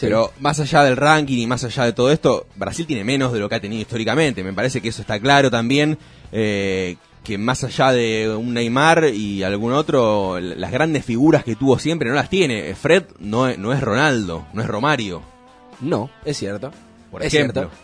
Pero más allá del ranking y más allá de todo esto, Brasil tiene menos de lo que ha tenido históricamente. Me parece que eso está claro también. eh, que más allá de un Neymar y algún otro, las grandes figuras que tuvo siempre no las tiene. Fred no es, no es Ronaldo, no es Romario. No, es cierto. Por es ejemplo. cierto.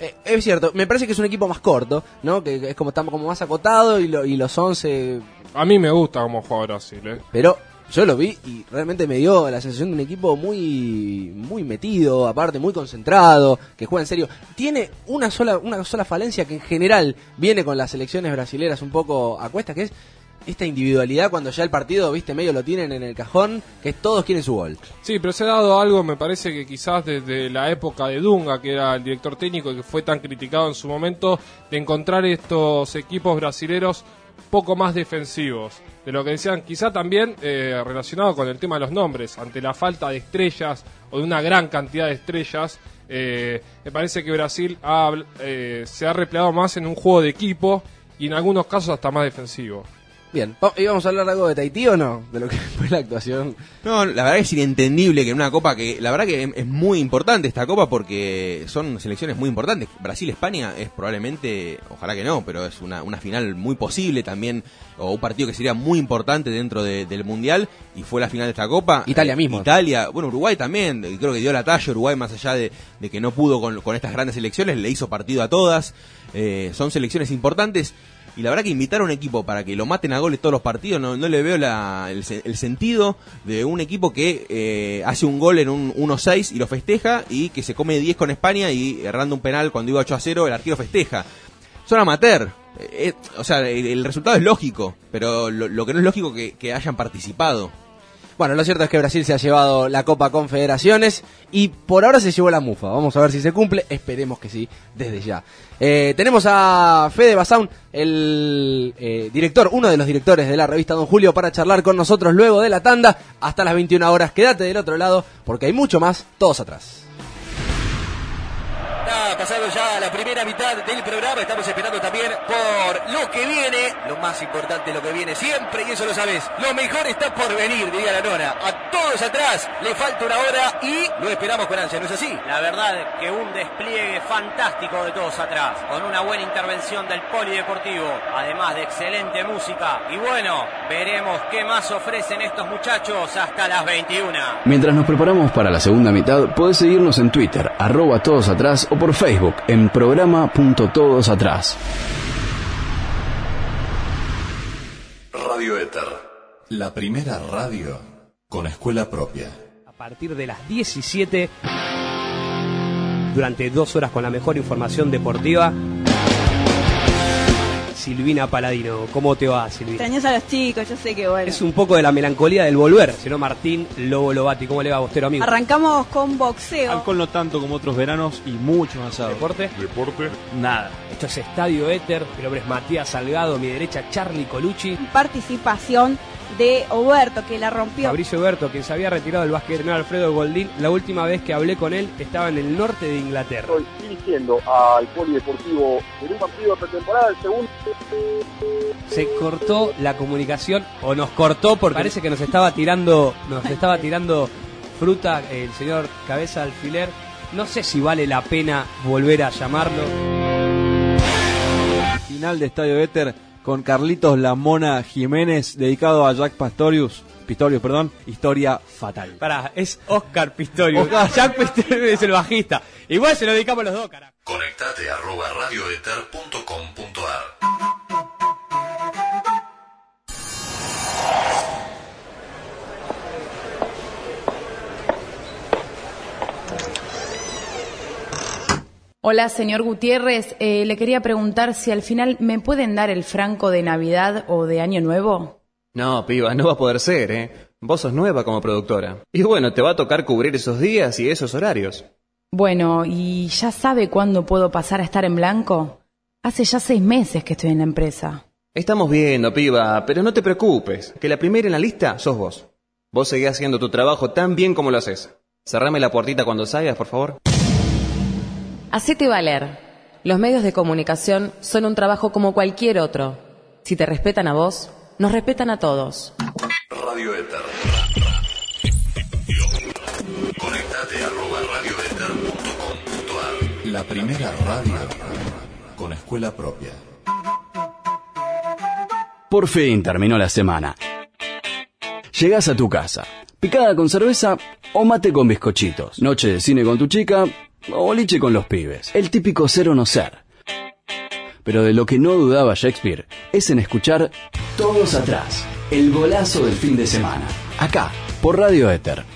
Eh, es cierto, me parece que es un equipo más corto, ¿no? Que, que es como está como más acotado y, lo- y los 11... A mí me gusta cómo juega Brasil, ¿eh? Pero yo lo vi y realmente me dio la sensación de un equipo muy muy metido, aparte muy concentrado, que juega en serio. Tiene una sola una sola falencia que en general viene con las selecciones brasileras un poco a cuesta, que es esta individualidad cuando ya el partido, viste, medio lo tienen en el cajón, que todos quieren su gol. Sí, pero se ha dado algo, me parece que quizás desde la época de Dunga, que era el director técnico y que fue tan criticado en su momento, de encontrar estos equipos brasileros poco más defensivos. De lo que decían, quizá también eh, relacionado con el tema de los nombres, ante la falta de estrellas o de una gran cantidad de estrellas, eh, me parece que Brasil ha, eh, se ha replegado más en un juego de equipo y en algunos casos hasta más defensivo. Bien, ¿íbamos a hablar algo de Tahití o no? De lo que fue la actuación. No, la verdad es inentendible que en una copa que, la verdad que es- muy importante esta copa porque son selecciones muy importantes. Brasil-España es probablemente, ojalá que no, pero es una, una final muy posible también, o un partido que sería muy importante dentro de- del Mundial, y fue la final de esta copa. Italia Eh, mismo. Italia, bueno, Uruguay también, creo que dio la talla Uruguay más allá de, de que no pudo con, con estas grandes selecciones, le hizo partido a todas. Eh, son selecciones importantes. Y la verdad que invitar a un equipo para que lo maten a goles todos los partidos, no, no le veo el, se- el sentido de un equipo que eh, hace un gol en un 1-6 y lo festeja y que se come 10 con España y errando un penal cuando iba 8-0 el arquero festeja. Son amateur. Eh, eh, o sea, el, resultado es lógico, pero lo, lo que no es lógico que, que hayan participado. Bueno, lo cierto es que Brasil se ha llevado la Copa Confederaciones y por ahora se llevó la mufa. Vamos a ver si se cumple. Esperemos que sí, desde ya. Eh, tenemos a Fede Basaun, el eh, director, uno de los directores de la revista Don Julio, para charlar con nosotros luego de la tanda hasta las 21 horas. Quédate del otro lado porque hay mucho más, todos atrás. Ha pasado ya la primera mitad del programa. Estamos esperando también por lo que viene. Lo más importante, lo que viene siempre, y eso lo sabes. Lo mejor está por venir, diría la nona. A todos atrás, le falta una hora y lo esperamos con ansia, ¿no es así? La verdad que un despliegue fantástico de todos atrás, con una buena intervención del polideportivo, además de excelente música. Y bueno, veremos qué más ofrecen estos muchachos hasta las 21. Mientras nos preparamos para la segunda mitad, podés seguirnos en Twitter, arroba todos atrás o por Facebook en programa.todosatrás. Radio Éter, la primera radio con escuela propia. a partir de las 17 durante dos horas con la mejor información deportiva. Silvina Paladino, ¿cómo te va, Silvina? Extrañas a los chicos, yo sé que bueno. Es un poco de la melancolía del volver, sino Martín Lobo Lobati. ¿Cómo le va, Bostero, amigo? Arrancamos con boxeo. Alcohol no tanto como otros veranos y mucho más asado. ¿Deporte? Deporte. Nada. Esto es Estadio Éter. Mi nombre es Matías Salgado, a mi derecha Charlie Colucci. Participación de Oberto, que la rompió. Fabricio Berto, quien se había retirado del básquet, no Alfredo Goldín. La última vez que hablé con él estaba en el norte de Inglaterra. Estoy dirigiendo al Polideportivo en un partido de pretemporada, el segundo. Se cortó la comunicación o nos cortó porque parece que nos estaba tirando, nos estaba tirando fruta el señor Cabeza de Alfiler. No sé si vale la pena volver a llamarlo. Final de Estadio Éter con Carlitos La Mona Jiménez, dedicado a Jack Pastorius. Pistorius, perdón. Historia fatal. Pará, es Oscar Pistorius. Jack Pistorius es el bajista. Igual se lo dedicamos los dos, carajo. Conectate arroba radioeter.com.ar Hola, señor Gutiérrez. Eh, le quería preguntar si al final me pueden dar el franco de Navidad o de Año Nuevo. No, piba, no va a poder ser, ¿eh? Vos sos nueva como productora. Y bueno, te va a tocar cubrir esos días y esos horarios. Bueno, ¿y ya sabe cuándo puedo pasar a estar en blanco? Hace ya seis meses que estoy en la empresa. Estamos viendo, piba, pero no te preocupes, que la primera en la lista sos vos. Vos seguís haciendo tu trabajo tan bien como lo haces. Cerrame la puertita cuando salgas, por favor. Hacete valer. Los medios de comunicación son un trabajo como cualquier otro. Si te respetan a vos, nos respetan a todos. Radio Éter. Conectate arroba radioeter.com.ar La primera radio con escuela propia. Por fin terminó la semana. Llegás a tu casa, picada con cerveza o mate con bizcochitos, noche de cine con tu chica o boliche con los pibes. El típico ser o no ser. Pero de lo que no dudaba Shakespeare es en escuchar Todos Atrás. El golazo del fin de semana. Acá, por Radio Éter.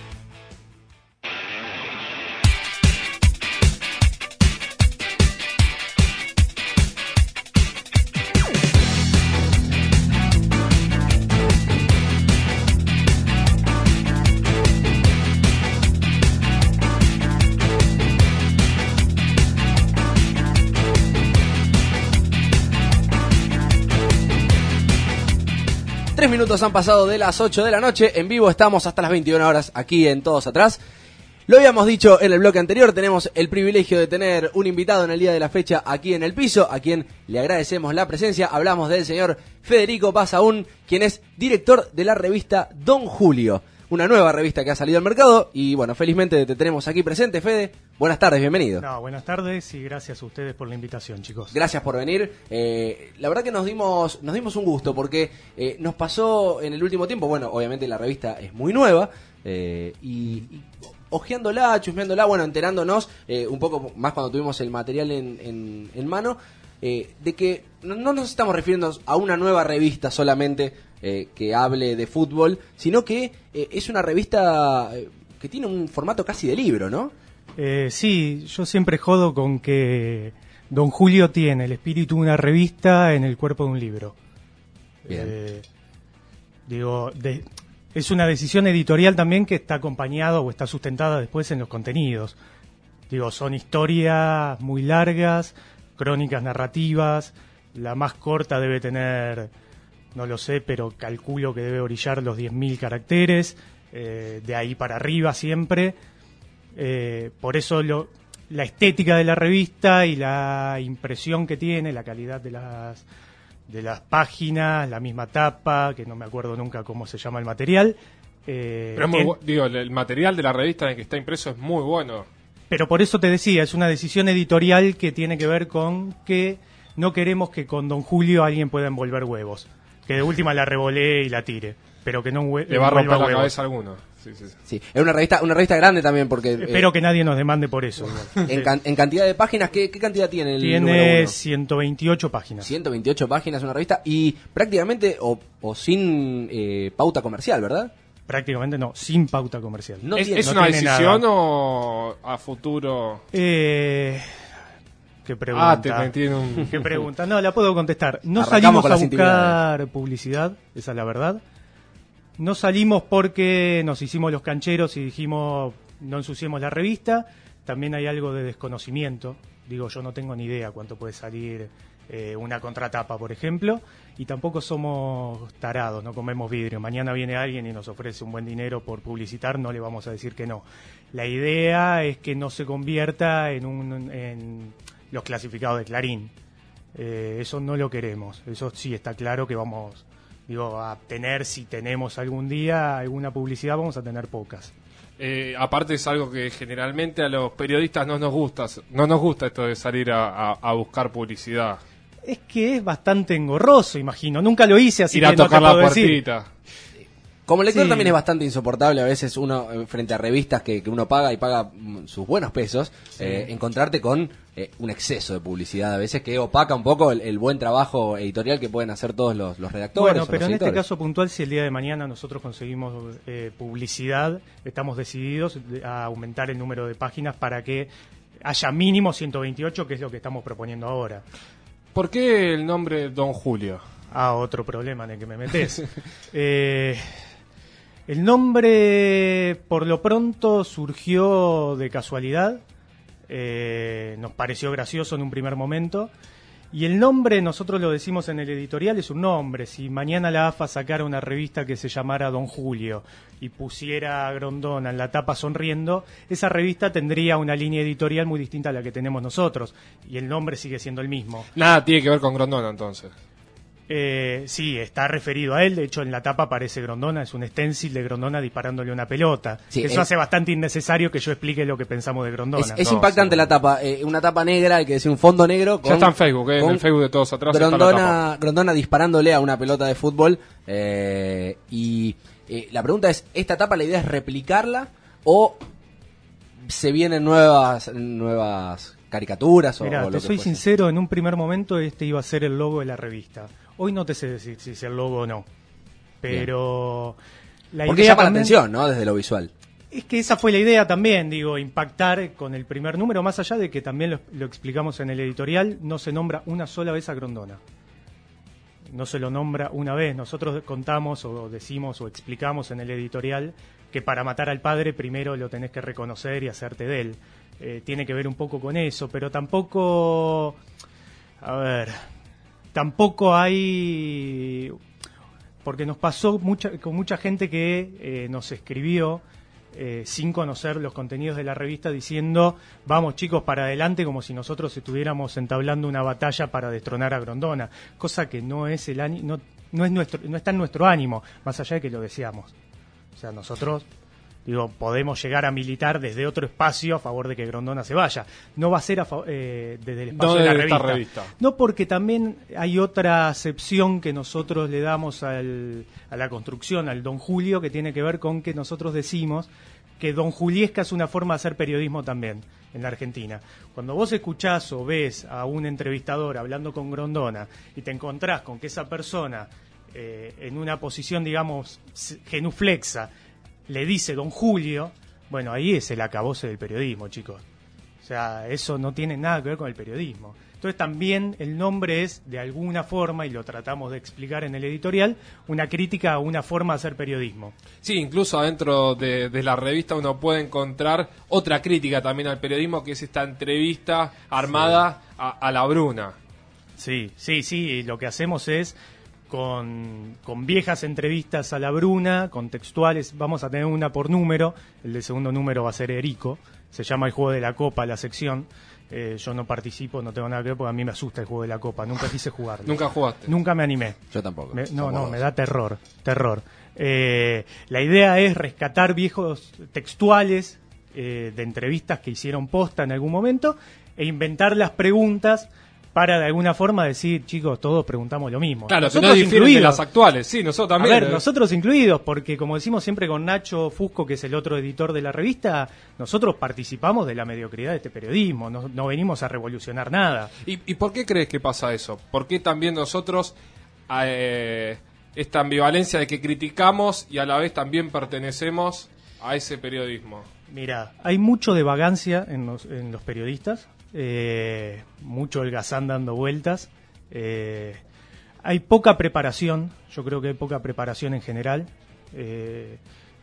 Tres minutos han pasado de las 8 de la noche. En vivo estamos hasta las 21 horas aquí en Todos Atrás. Lo habíamos dicho en el bloque anterior, tenemos el privilegio de tener un invitado en el día de la fecha aquí en el piso, a quien le agradecemos la presencia. Hablamos del señor Federico Pasaún, quien es director de la revista Don Julio, una nueva revista que ha salido al mercado. Y bueno, felizmente te tenemos aquí presente, Fede. Buenas tardes, bienvenido. No, buenas tardes y gracias a ustedes por la invitación, chicos. Gracias por venir. Eh, la verdad que nos dimos, nos dimos un gusto porque eh, nos pasó en el último tiempo, bueno, obviamente la revista es muy nueva eh, y, y hojeándola, chusmeándola, bueno, enterándonos eh, un poco más cuando tuvimos el material en, en- en mano, eh, de que no, no nos estamos refiriendo a una nueva revista solamente eh, que hable de fútbol, sino que eh, es una revista eh, que tiene un formato casi de libro, ¿no? Eh, sí, yo siempre jodo con que Don Julio tiene el espíritu de una revista en el cuerpo de un libro. Bien. Digo, de- es una decisión editorial también que está acompañada o está sustentada después en los contenidos. Digo, son historias muy largas, crónicas narrativas. La más corta debe tener, no lo sé, pero calculo que debe orillar los 10.000 caracteres. eh, de ahí para arriba siempre. Eh, por eso lo- la estética de la revista y la impresión que tiene, la calidad de las, de las páginas, la misma tapa, que no me acuerdo nunca cómo se llama el material. eh, Pero es muy en- bu- digo, el, el material de la revista en el que está impreso es muy bueno. pero por eso te decía, es una decisión editorial que tiene que ver con que no queremos que con Don Julio alguien pueda envolver huevos. Que de última la revolee y la tire, pero que no Le va a romper la cabeza a alguno. Sí, sí, sí. Sí, es una revista, una revista grande también porque... eh, Espero que nadie nos demande por eso. en, can- en cantidad de páginas, ¿qué, qué cantidad tiene el número Tiene uno? 128 páginas. 128 páginas una revista y prácticamente o, o sin eh, pauta comercial, ¿verdad? Prácticamente no, sin pauta comercial. No ¿Es, tiene- es no una tiene decisión nada. o a futuro? Eh, ¿Qué pregunta? Ah, te metí en un- ¿Qué pregunta? No, la puedo contestar. No Arrancamos salimos a buscar publicidad, esa es la verdad. No salimos porque nos hicimos los cancheros y dijimos no ensuciemos la revista. También hay algo de desconocimiento. Digo, yo no tengo ni idea cuánto puede salir eh, una contratapa, por ejemplo. Y tampoco somos tarados, no comemos vidrio. Mañana viene alguien y nos ofrece un buen dinero por publicitar, no le vamos a decir que no. La idea es que no se convierta en, un, en los clasificados de Clarín. Eh, eso no lo queremos. Eso sí está claro que vamos, digo, a tener, si tenemos algún día alguna publicidad, vamos a tener pocas. Eh, aparte es algo que generalmente a los periodistas no nos gusta, no nos gusta esto de salir a, a- a buscar publicidad. Es que es bastante engorroso, imagino. Nunca lo hice, así Ir a que no te tocar la decir. Como lector Sí. también es bastante insoportable a veces uno eh, frente a revistas que, que uno paga y paga mm, sus buenos pesos, eh, encontrarte con eh, un exceso de publicidad a veces que opaca un poco el, el buen trabajo editorial que pueden hacer todos los, los redactores. Bueno, pero los en este caso puntual, si el día de mañana nosotros conseguimos eh, publicidad, estamos decididos de- a aumentar el número de páginas para que haya mínimo 128, que es lo que estamos proponiendo ahora. ¿Por qué el nombre Don Julio? Ah, otro problema en el que me metes. Eh, el nombre, por lo pronto, surgió de casualidad. Eh, nos pareció gracioso en un primer momento. Y el nombre, nosotros lo decimos en el editorial, es un nombre. Si mañana la AFA sacara una revista que se llamara Don Julio y pusiera a Grondona en la tapa sonriendo, esa revista tendría una línea editorial muy distinta a la que tenemos nosotros. Y el nombre sigue siendo el mismo. Nada tiene que ver con Grondona entonces. Eh, sí, está referido a él. De hecho, en la tapa aparece Grondona. Es un stencil de Grondona disparándole una pelota. Sí, Eso el- hace bastante innecesario que yo explique lo que pensamos de Grondona. Es, es impactante la tapa, eh, una tapa negra, hay que decir un fondo negro. Ya está en Facebook, eh, en con el Facebook de todos atrás está la Grondona, Grondona disparándole a una pelota de fútbol. eh, y eh, la pregunta es, ¿esta tapa la idea es replicarla o se vienen nuevas nuevas caricaturas o, lo te que soy fuese? sincero, en un primer momento este iba a ser el logo de la revista. Hoy no te sé decir si es el logo o no. Pero la Porque idea llama la atención, ¿no? Desde lo visual. Es que esa fue la idea también, digo, impactar con el primer número, más allá de que también lo, lo explicamos en el editorial, no se nombra una sola vez a Grondona. No se lo nombra una vez. Nosotros contamos o decimos o explicamos en el editorial que para matar al padre primero lo tenés que reconocer y hacerte de él. Eh, tiene que ver un poco con eso, pero tampoco... A ver, tampoco hay porque nos pasó mucha, con mucha gente que eh, nos escribió eh, sin conocer los contenidos de la revista diciendo vamos chicos para adelante como si nosotros estuviéramos entablando una batalla para destronar a Grondona cosa que no es el no, no es nuestro no está en nuestro ánimo más allá de que lo deseamos. O sea nosotros digo podemos llegar a militar desde otro espacio a favor de que Grondona se vaya no va a ser a eh, desde el espacio No de la revista. revista. No, porque también hay otra acepción que nosotros le damos al- a la construcción, al Don Julio, que tiene que ver con que nosotros decimos que Don Juliesca es una forma de hacer periodismo también en la Argentina. Cuando vos escuchás o ves a un entrevistador hablando con Grondona y te encontrás con que esa persona eh, en una posición, digamos, genuflexa, le dice Don Julio, bueno, ahí es el acabose del periodismo, chicos. O sea, eso no tiene nada que ver con el periodismo. Entonces también el nombre es, de alguna forma, y lo tratamos de explicar en el editorial, una crítica a una forma de hacer periodismo. Sí, incluso adentro de, de la revista uno puede encontrar otra crítica también al periodismo, que es esta entrevista armada a, a la Bruna. Sí, sí, sí, y lo que hacemos es con, con viejas entrevistas a la Bruna, con textuales, vamos a tener una por número, el de segundo número va a ser Erico, se llama el juego de la copa, la sección. Eh, yo no participo, no tengo nada que ver porque a mí me asusta el juego de la copa, nunca quise jugarlo. Nunca jugaste. Nunca me animé. Yo tampoco. Me- no, no, me da terror, terror. Eh, la idea es rescatar viejos textuales eh, de entrevistas que hicieron posta en algún momento e inventar las preguntas para de alguna forma decir, chicos, todos preguntamos lo mismo. Claro, que no Nosotros de incluidos. las actuales. Sí, nosotros también. A ver, ¿eh? nosotros incluidos, porque como decimos siempre con Nacho Fusco, que es el otro editor de la revista, nosotros participamos de la mediocridad de este periodismo, no, no venimos a revolucionar nada. ¿Y, y por qué crees que pasa eso? ¿Por qué también nosotros eh, esta ambivalencia de que criticamos y a la vez también pertenecemos a ese periodismo? Mira, hay mucho de vagancia en los, en los periodistas, eh, mucho el gazán dando vueltas, eh, hay poca preparación, yo creo que hay poca preparación en general. eh,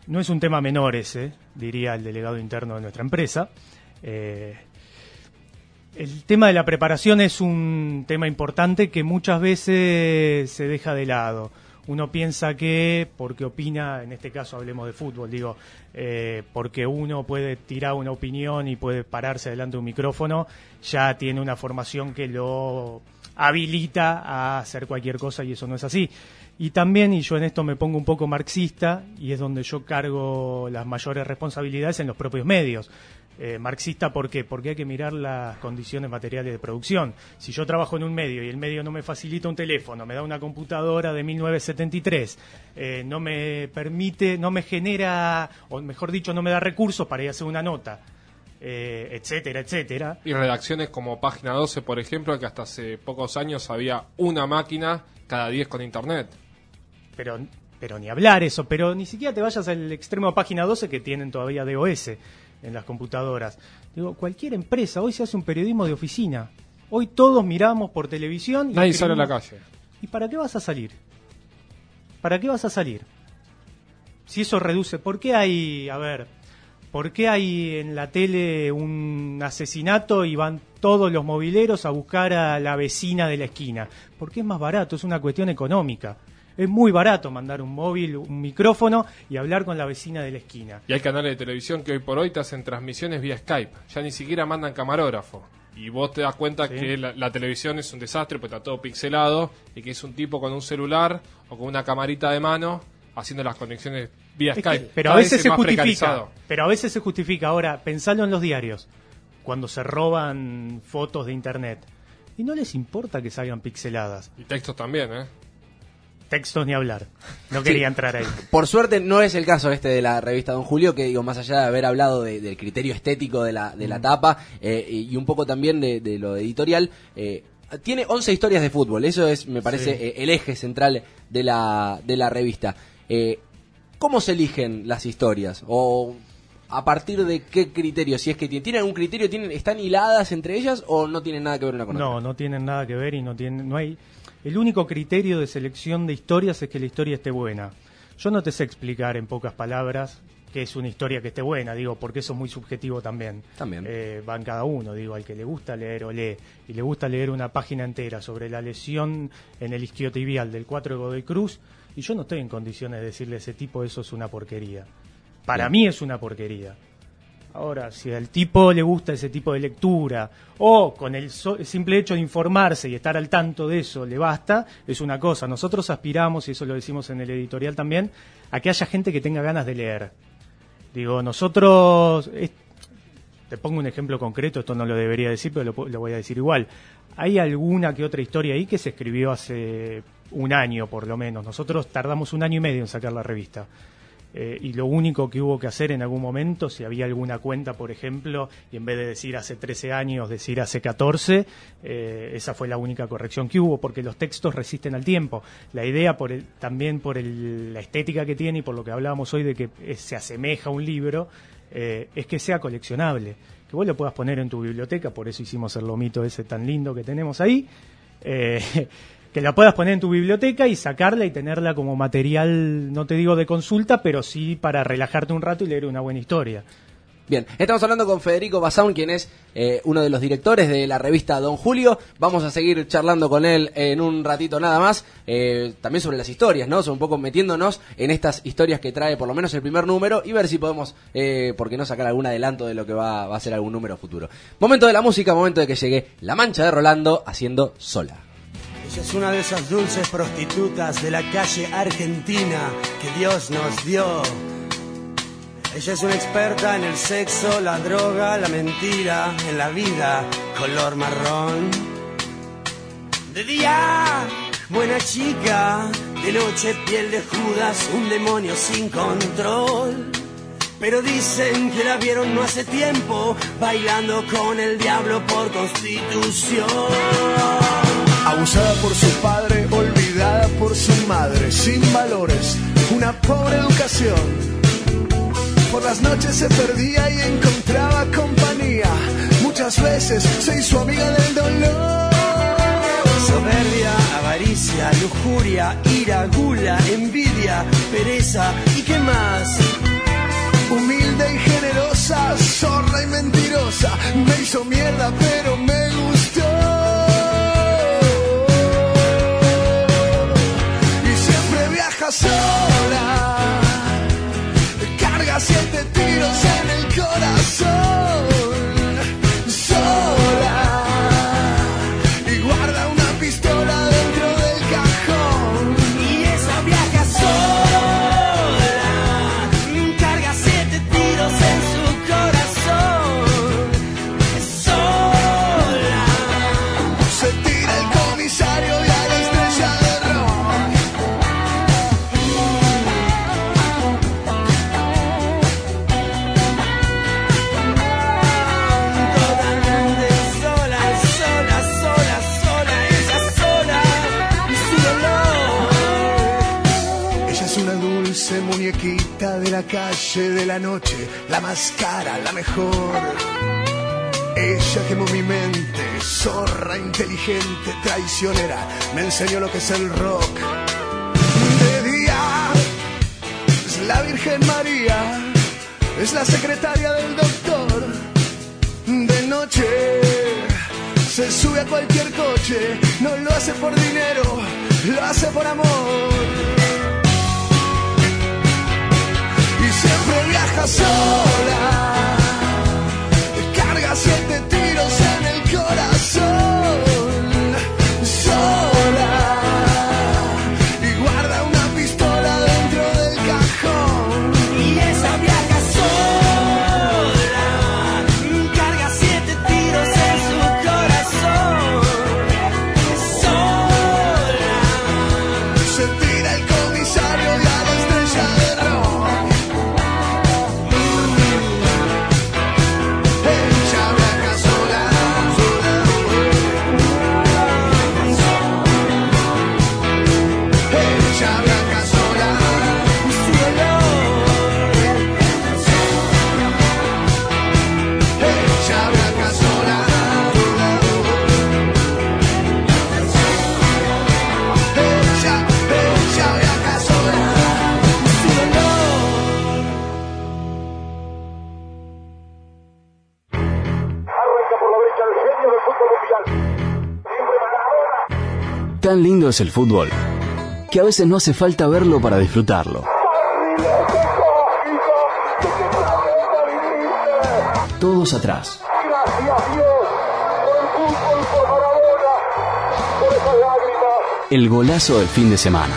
no es un tema menor ese, diría el delegado interno de nuestra empresa. Eh, el tema de la preparación es un tema importante que muchas veces se deja de lado. Uno piensa que, porque opina, en este caso hablemos de fútbol, digo, eh, porque uno puede tirar una opinión y puede pararse delante de un micrófono, ya tiene una formación que lo habilita a hacer cualquier cosa y eso no es así. Y también, y yo en esto me pongo un poco marxista, y es donde yo cargo las mayores responsabilidades en los propios medios. Eh, marxista, ¿por qué? Porque hay que mirar las condiciones materiales de producción. Si yo trabajo en un medio y el medio no me facilita un teléfono, me da una computadora de 1973, eh, no me permite, no me genera, o mejor dicho, no me da recursos para ir a hacer una nota, eh, etcétera, etcétera, Y redacciones como Página 12, por ejemplo, que hasta hace pocos años había una máquina cada 10 con internet. pero, pero ni hablar eso, pero ni siquiera te vayas al extremo de página 12 que tienen todavía DOS en las computadoras. Digo, cualquier empresa, hoy se hace un periodismo de oficina. Hoy todos miramos por televisión y Nadie sale a la calle. ¿Y para qué vas a salir? ¿Para qué vas a salir? Si eso reduce, ¿por qué hay, a ver, por qué hay en la tele un asesinato y van todos los mobileros a buscar a la vecina de la esquina? Porque es más barato, es una cuestión económica. Es muy barato mandar un móvil, un micrófono y hablar con la vecina de la esquina. Y hay canales de televisión que hoy por hoy te hacen transmisiones vía Skype. Ya ni siquiera mandan camarógrafo. Y vos te das cuenta Sí. que la, la televisión es un desastre, porque está todo pixelado, y que es un tipo con un celular o con una camarita de mano haciendo las conexiones vía Es Skype. que- pero Cada a veces es se justifica. Pero a veces se justifica. Ahora, pensalo en los diarios. Cuando se roban fotos de internet. Y no les importa que salgan pixeladas. Y textos también, ¿eh? Textos ni hablar. No Sí. quería entrar ahí. Por suerte no es el caso este de la revista Don Julio, que digo, más allá de haber hablado de- del criterio estético de la, de la tapa eh, y un poco también de, de lo editorial, eh, tiene 11 historias de fútbol, eso es, me parece, Sí. eh, el eje central de la, de la revista. Eh, ¿Cómo se eligen las historias? ¿O a partir de qué criterio? Si es que tienen, ¿tienen algún criterio? ¿Tienen, ¿Están hiladas entre ellas o no tienen nada que ver una con otra? No, no tienen nada que ver y no tienen, no hay. El único criterio de selección de historias es que la historia esté buena. Yo no te sé explicar en pocas palabras qué es una historia que esté buena, digo, porque eso es muy subjetivo también. También. Eh, va en cada uno, digo, al que le gusta leer o lee y le gusta leer una página entera sobre la lesión en el isquiotibial del 4 de Godoy Cruz, y yo no estoy en condiciones de decirle a ese tipo eso es una porquería. Para Bien. mí es una porquería. Ahora, si al tipo le gusta ese tipo de lectura o con el so- simple hecho de informarse y estar al tanto de eso le basta, es una cosa. Nosotros aspiramos, y eso lo decimos en el editorial también, a que haya gente que tenga ganas de leer. Digo, nosotros, te pongo un ejemplo concreto, esto no lo debería decir, pero lo, lo voy a decir igual. Hay alguna que otra historia ahí que se escribió hace un año por lo menos. Nosotros tardamos un año y medio en sacar la revista. Eh, y lo único que hubo que hacer en algún momento, si había alguna cuenta, por ejemplo, y en vez de decir hace 13 años, decir hace 14, eh, esa fue la única corrección que hubo, porque los textos resisten al tiempo. La idea, también por la estética que tiene y por lo que hablábamos hoy de que eh, se asemeja a un libro, es que sea coleccionable, que vos lo puedas poner en tu biblioteca, por eso hicimos el lomito ese tan lindo que tenemos ahí. Que la puedas poner en tu biblioteca y sacarla y tenerla como material, no te digo de consulta, pero sí para relajarte un rato y leer una buena historia. Bien, estamos hablando con Federico Basaun, quien es eh, uno de los directores de la revista Don Julio. Vamos a seguir charlando con él en un ratito nada más, eh, también sobre las historias, ¿no? Un poco metiéndonos en estas historias que trae por lo menos el primer número y ver si podemos, eh, por qué no sacar algún adelanto de lo que va, va a ser algún número futuro. Momento de la música, momento de que llegue La Mancha de Rolando haciendo sola. Ella es una de esas dulces prostitutas de la calle argentina que Dios nos dio. Ella es una experta en el sexo, la droga, la mentira, en la vida, color marrón. De día, buena chica, de noche piel de Judas, un demonio sin control. Pero dicen que la vieron no hace tiempo, bailando con el diablo por constitución. Abusada por su padre, olvidada por su madre, sin valores, una pobre educación. Por las noches se perdía y encontraba compañía. Muchas veces se hizo amiga del dolor. Soberbia, avaricia, lujuria, ira, gula, envidia, pereza y qué más. Humilde y generosa, zorra y mentirosa. Me hizo mierda, pero me siempre sola. Carga siete de la noche, la más cara, la mejor. Ella quemó mi mente, zorra inteligente, traicionera, me enseñó lo que es el rock. De día es la Virgen María, es la secretaria del doctor. De noche se sube a cualquier coche, no lo hace por dinero, lo hace por amor. Sola. Carga siete Es el fútbol, que a veces no hace falta verlo para disfrutarlo. Todos atrás. El golazo del fin de semana.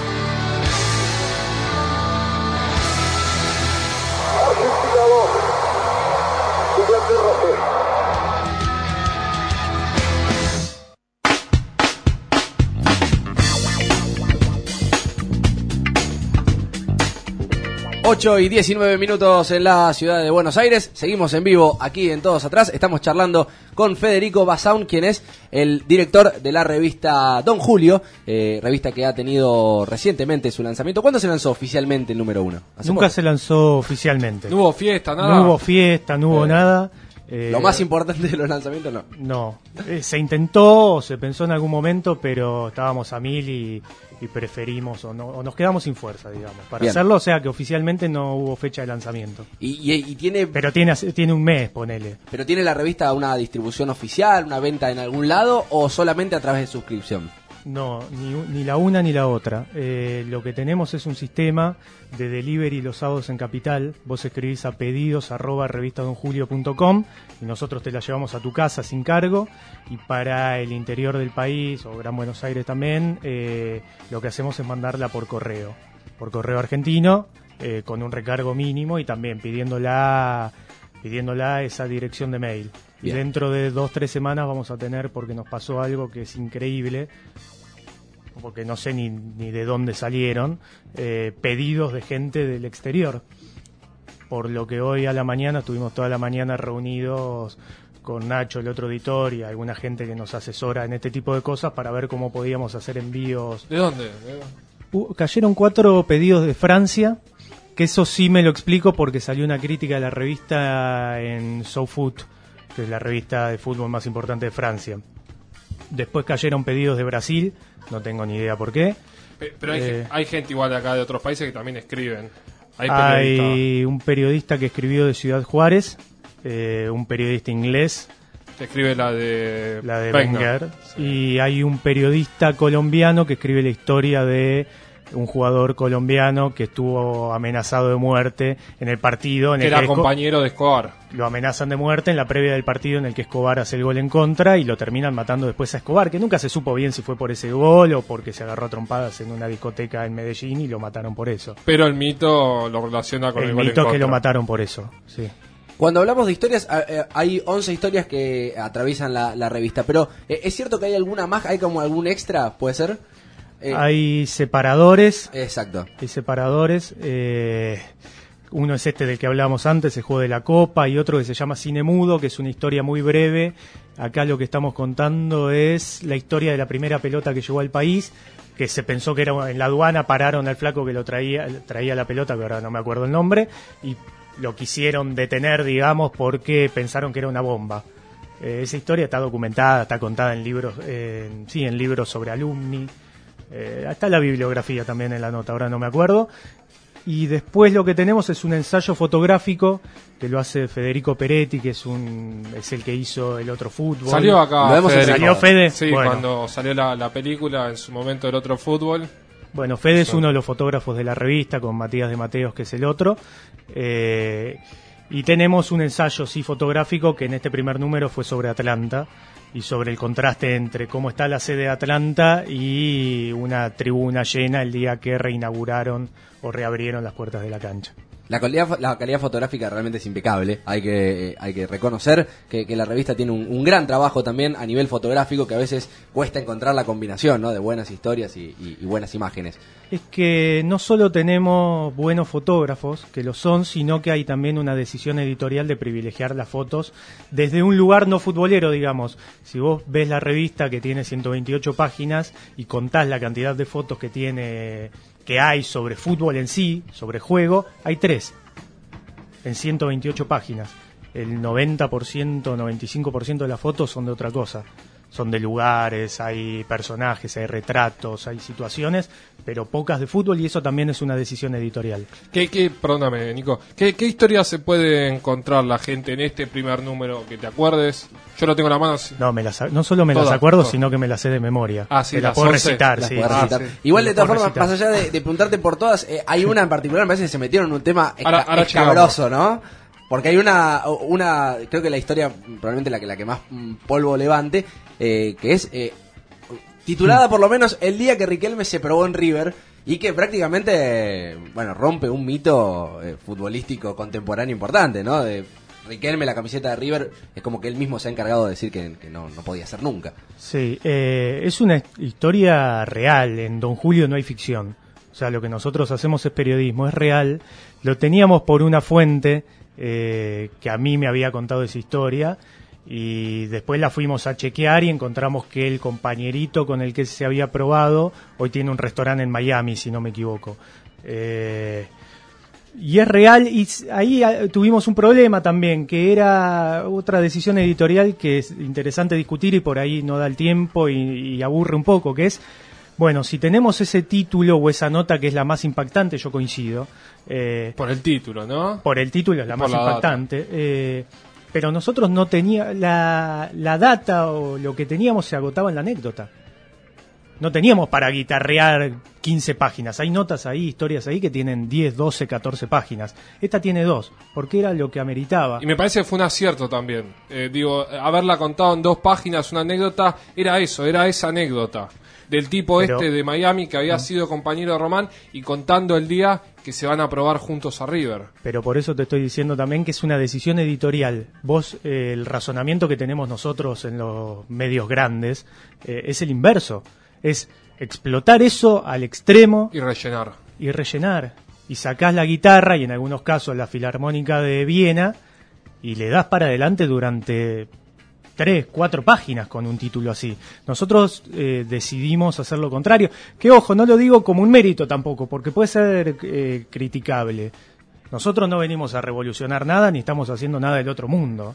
8 y 19 minutos en la ciudad de Buenos Aires. Seguimos en vivo aquí en Todos Atrás. Estamos charlando con Federico Basaun, quien es el director de la revista Don Julio, eh, revista que ha tenido recientemente su lanzamiento. ¿Cuándo se lanzó oficialmente el número uno? ¿Hace Nunca poco? se lanzó oficialmente. No hubo fiesta, nada. No hubo fiesta, no hubo Eh, nada. Eh, Lo más importante de los lanzamientos no. No, Eh, se intentó, se pensó en algún momento, pero estábamos a mil y, y preferimos o, no, o nos quedamos sin fuerza, digamos, para Bien. hacerlo. O sea que oficialmente no hubo fecha de lanzamiento. Y, y- y tiene, Pero tiene, tiene un mes, ponele. pero tiene la revista una distribución oficial, una venta en algún lado o solamente a través de suscripción. No, ni, ni la una ni la otra. Eh, lo que tenemos es un sistema de delivery los sábados en Capital. Vos escribís a pedidos arroba revistadonjulio.com y nosotros te la llevamos a tu casa sin cargo. Y para el interior del país o Gran Buenos Aires también, eh, lo que hacemos es mandarla por correo. Por correo argentino, eh, con un recargo mínimo y también pidiéndola, pidiéndola esa dirección de mail. Bien. dentro de dos, tres semanas vamos a tener, porque nos pasó algo que es increíble, porque no sé ni, ni de dónde salieron, eh, pedidos de gente del exterior. Por lo que hoy a la mañana estuvimos toda la mañana reunidos con Nacho, el otro editor, y alguna gente que nos asesora en este tipo de cosas para ver cómo podíamos hacer envíos. ¿De dónde? ¿De- Uh, cayeron cuatro pedidos de Francia, que eso sí me lo explico porque salió una crítica de la revista en SoFoot, que es la revista de fútbol más importante de Francia. Después cayeron pedidos de Brasil, no tengo ni idea por qué. Pe- Pero hay, Eh, hay gente igual de acá de otros países que también escriben. Hay un periodista que escribió de Ciudad Juárez, eh, un periodista inglés, que escribe la de, la de Wenger. Wenger, y hay un periodista colombiano que escribe la historia de un jugador colombiano que estuvo amenazado de muerte en el partido en Que el era que compañero de Escobar. lo amenazan de muerte en la previa del partido en el que Escobar hace el gol en contra y lo terminan matando después a Escobar, que nunca se supo bien si fue por ese gol o porque se agarró a trompadas en una discoteca en Medellín y lo mataron por eso. Pero el mito lo relaciona con el, El gol en mito es que contra. lo mataron por eso, sí. Cuando hablamos de historias, eh, hay 11 historias que atraviesan la, la revista, pero eh, ¿es cierto que hay alguna más? ¿Hay como algún extra? ¿Puede ser? Eh, Hay separadores. Exacto. Hay separadores. eh, uno es este del que hablábamos antes, el juego de la copa, y otro que se llama Cine Mudo, que es una historia muy breve. Acá lo que estamos contando es la historia de la primera pelota que llegó al país, que se pensó que era en la aduana, pararon al flaco que lo traía, traía la pelota, que ahora no me acuerdo el nombre, y lo quisieron detener, digamos, porque pensaron que era una bomba. Eh, esa historia está documentada, está contada en libros, eh, sí, en libros sobre alumni. Eh, está la bibliografía también en la nota, ahora no me acuerdo. Y después lo que tenemos es un ensayo fotográfico que lo hace Federico Peretti, que es un es el que hizo el otro fútbol. Salió acá. ¿Lo hemos Federico. ¿Salió Fede? Sí, Bueno. cuando salió la, la película en su momento del otro fútbol. Bueno, Fede es uno de los fotógrafos de la revista, con Matías de Mateos, que es el otro. Eh, y tenemos un ensayo, sí, fotográfico, que en este primer número fue sobre Atlanta y sobre el contraste entre cómo está la sede de Atlanta y una tribuna llena el día que reinauguraron o reabrieron las puertas de la cancha. La calidad, la calidad fotográfica realmente es impecable. Hay que, eh, hay que reconocer que, que la revista tiene un, un gran trabajo también a nivel fotográfico que a veces cuesta encontrar la combinación ¿no? de buenas historias y, y- y buenas imágenes. Es que no solo tenemos buenos fotógrafos, que lo son, sino que hay también una decisión editorial de privilegiar las fotos desde un lugar no futbolero, digamos. Si vos ves la revista que tiene 128 páginas y contás la cantidad de fotos que tiene que hay sobre fútbol en sí, sobre juego, hay tres en 128 páginas. El 90%, 95% de las fotos son de otra cosa. Son de lugares, hay personajes, hay retratos, hay situaciones, pero pocas de fútbol y eso también es una decisión editorial. ¿Qué, qué, perdóname, Nico, ¿qué, qué historia se puede encontrar la gente en este primer número que te acuerdes? Yo lo tengo en la mano. sí. No, me las, no solo me las acuerdo, todas. sino que me las sé de memoria. Ah, sí, Te las las puedo 11. recitar, Las sí. Ah, recitar. sí. Igual de todas puedo formas, más allá de, de preguntarte por todas, eh, hay una en particular, me parece que se metieron en un tema esca- Ahora- ahora escabroso, ¿no? Porque hay una, una, creo que la historia, probablemente la que, la que más mm, polvo levante, eh, que es eh, titulada por lo menos El día que Riquelme se probó en River y que prácticamente, bueno, rompe un mito eh, futbolístico contemporáneo importante, ¿no? De Riquelme, la camiseta de River, es como que él mismo se ha encargado de decir que, que no, no podía ser nunca. Sí, eh, es una historia real. En Don Julio no hay ficción. O sea, lo que nosotros hacemos es periodismo, es real. Lo teníamos por una fuente eh, que a mí me había contado esa historia y después la fuimos a chequear y encontramos que el compañerito con el que se había probado hoy tiene un restaurante en Miami, si no me equivoco. Eh, y es real, y ahí ah, tuvimos un problema también, que era otra decisión editorial que es interesante discutir y por ahí no da el tiempo y, y aburre un poco, que es, bueno, si tenemos ese título o esa nota que es la más impactante, yo coincido. eh, Por el título, ¿no? por el título es la Por más la impactante. eh, pero nosotros no teníamos, la, la data o lo que teníamos se agotaba en la anécdota. No teníamos para guitarrear 15 páginas. Hay notas ahí, historias ahí que tienen 10, 12, 14 páginas. Esta tiene dos, porque era lo que ameritaba. Y me parece que fue un acierto también. Eh, digo, haberla contado en dos páginas, una anécdota, era eso, era esa anécdota. Del tipo Pero- este de Miami que había sido compañero de Román y contando el día que se van a probar juntos a River. Pero por eso te estoy diciendo también que es una decisión editorial. Vos, eh, el razonamiento que tenemos nosotros en los medios grandes eh, es el inverso. Es explotar eso al extremo Y rellenar. y rellenar. Y sacás la guitarra y en algunos casos la filarmónica de Viena y le das para adelante durante tres, cuatro páginas con un título así. Nosotros eh, decidimos hacer lo contrario. Que ojo, no lo digo como un mérito tampoco, porque puede ser eh, criticable. Nosotros no venimos a revolucionar nada ni estamos haciendo nada del otro mundo.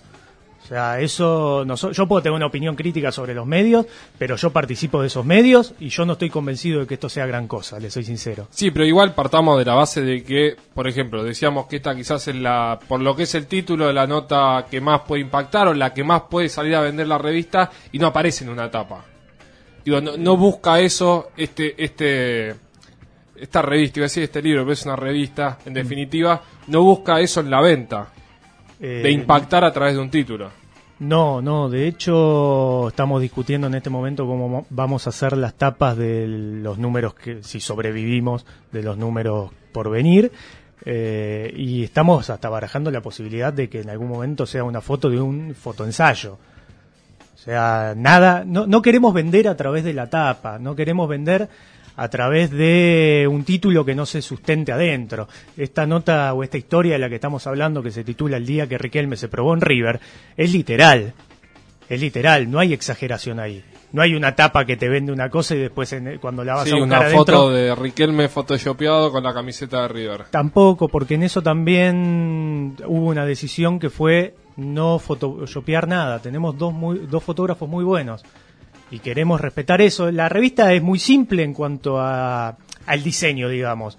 O sea, eso, noso- yo puedo tener una opinión crítica sobre los medios, pero yo participo de esos medios y yo no estoy convencido de que esto sea gran cosa, le soy sincero. Sí, pero igual partamos de la base de que, por ejemplo, decíamos que esta quizás es la, por lo que es el título de la nota que más puede impactar o la que más puede salir a vender la revista y no aparece en una tapa. Digo, no, no busca eso este, este, esta revista, iba a decir este libro, pero es una revista, en definitiva, no busca eso en la venta, de Eh, impactar a través de un título. No, no, de hecho estamos discutiendo en este momento cómo mo- vamos a hacer las tapas de los números que, si sobrevivimos, de los números por venir. eh, y estamos hasta barajando la posibilidad de que en algún momento sea una foto de un fotoensayo. O sea, nada, no, no queremos vender a través de la tapa, no queremos vender a través de un título que no se sustente adentro. Esta nota o esta historia de la que estamos hablando, que se titula El día que Riquelme se probó en River, es literal. Es literal, no hay exageración ahí. No hay una tapa que te vende una cosa y después en- cuando la vas Sí, a buscar una adentro, foto de Riquelme photoshopeado con la camiseta de River. Tampoco, porque en eso también hubo una decisión que fue no photoshopear nada. Tenemos dos, muy, dos fotógrafos muy buenos y queremos respetar eso. La revista es muy simple en cuanto a, al diseño, digamos.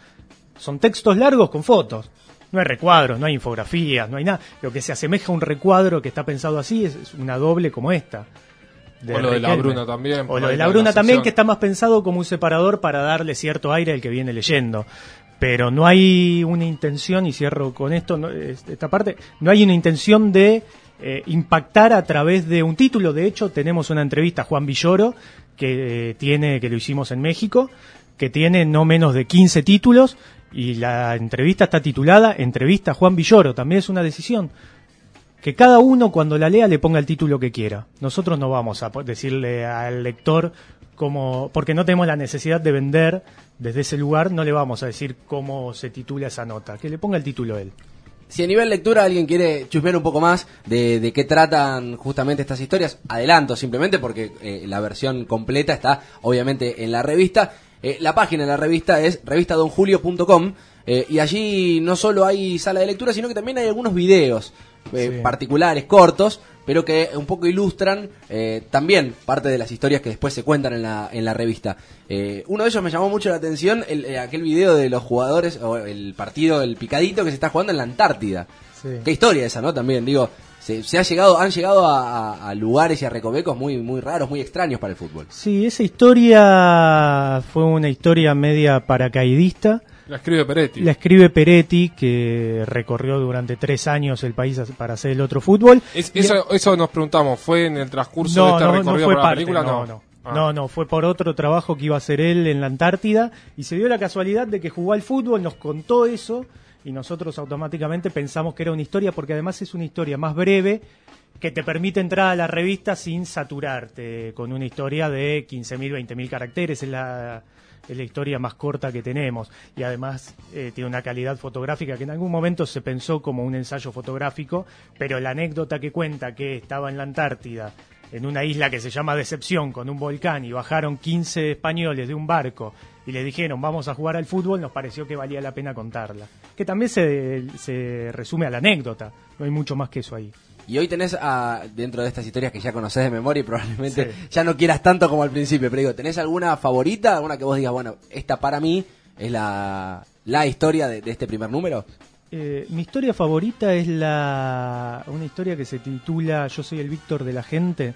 Son textos largos con fotos. No hay recuadros, no hay infografías, no hay nada. Lo que se asemeja a un recuadro que está pensado así es, es una doble como esta. O lo de la. Bruna también, O lo de la Bruna la también, que está más pensado como un separador para darle cierto aire al que viene leyendo. Pero no hay una intención, y cierro con esto, no, es- esta parte, no hay una intención de eh, impactar a través de un título. De hecho, tenemos una entrevista a Juan Villoro, que eh, tiene, que lo hicimos en México, que tiene no menos de 15 títulos, y la entrevista está titulada Entrevista a Juan Villoro. También es una decisión que cada uno cuando la lea le ponga el título que quiera. Nosotros no vamos a decirle al lector cómo, porque no tenemos la necesidad de vender desde ese lugar, no le vamos a decir cómo se titula esa nota, que le ponga el título él. Si a nivel lectura alguien quiere chusmear un poco más de, de qué tratan justamente estas historias, adelanto simplemente porque eh, la versión completa está obviamente en la revista. Eh, la página de la revista es revistadonjulio.com eh, y allí no solo hay sala de lectura, sino que también hay algunos videos Sí. particulares, cortos, pero que un poco ilustran eh, también parte de las historias que después se cuentan en la, en la revista. Eh, uno de ellos me llamó mucho la atención, el, eh, aquel video de los jugadores, o el partido, el picadito que se está jugando en la Antártida. Sí. Qué historia esa, ¿no? También, digo, se, se ha llegado, han llegado a, a- a lugares y a recovecos muy, muy raros, muy extraños para el fútbol. Sí, esa historia fue una historia media paracaidista. La escribe Peretti. La escribe Peretti, que recorrió durante tres años el país para hacer el otro fútbol. Es- eso, eso nos preguntamos, ¿fue en el transcurso de este no, no fue por la parte, película? no, No, no. Ah. No, no, fue por otro trabajo que iba a hacer él en la Antártida y se dio la casualidad de que jugó al fútbol, nos contó eso y nosotros automáticamente pensamos que era una historia porque además es una historia más breve que te permite entrar a la revista sin saturarte con una historia de 15.000, 20.000 caracteres. Es la, es la historia más corta que tenemos y además eh, tiene una calidad fotográfica que en algún momento se pensó como un ensayo fotográfico, pero la anécdota que cuenta que estaba en la Antártida en una isla que se llama Decepción con un volcán y bajaron 15 españoles de un barco y le dijeron vamos a jugar al fútbol, nos pareció que valía la pena contarla. Que también se, se resume a la anécdota, no hay mucho más que eso ahí. Y hoy tenés, a, dentro de estas historias que ya conocés de memoria y probablemente Sí. ya no quieras tanto como al principio, pero digo, ¿tenés alguna favorita? ¿Alguna que vos digas, bueno, esta para mí es la, la historia de, de este primer número? Eh, mi historia favorita es la una historia que se titula Yo soy el Víctor de la gente,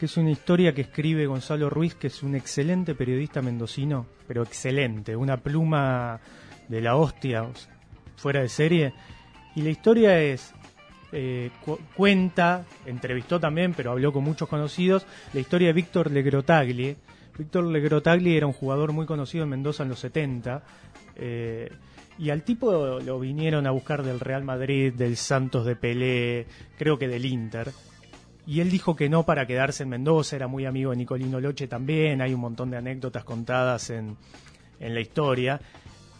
que es una historia que escribe Gonzalo Ruiz, que es un excelente periodista mendocino, pero excelente, una pluma de la hostia, o sea, fuera de serie. Y la historia es, eh, cu- cuenta, entrevistó también, pero habló con muchos conocidos, la historia de Víctor Legrotaglie. Víctor Legrotaglie era un jugador muy conocido en Mendoza en los 70. eh, y al tipo lo vinieron a buscar del Real Madrid, del Santos de Pelé, creo que del Inter. Y él dijo que no para quedarse en Mendoza, era muy amigo de Nicolino Loche también, hay un montón de anécdotas contadas en, en la historia.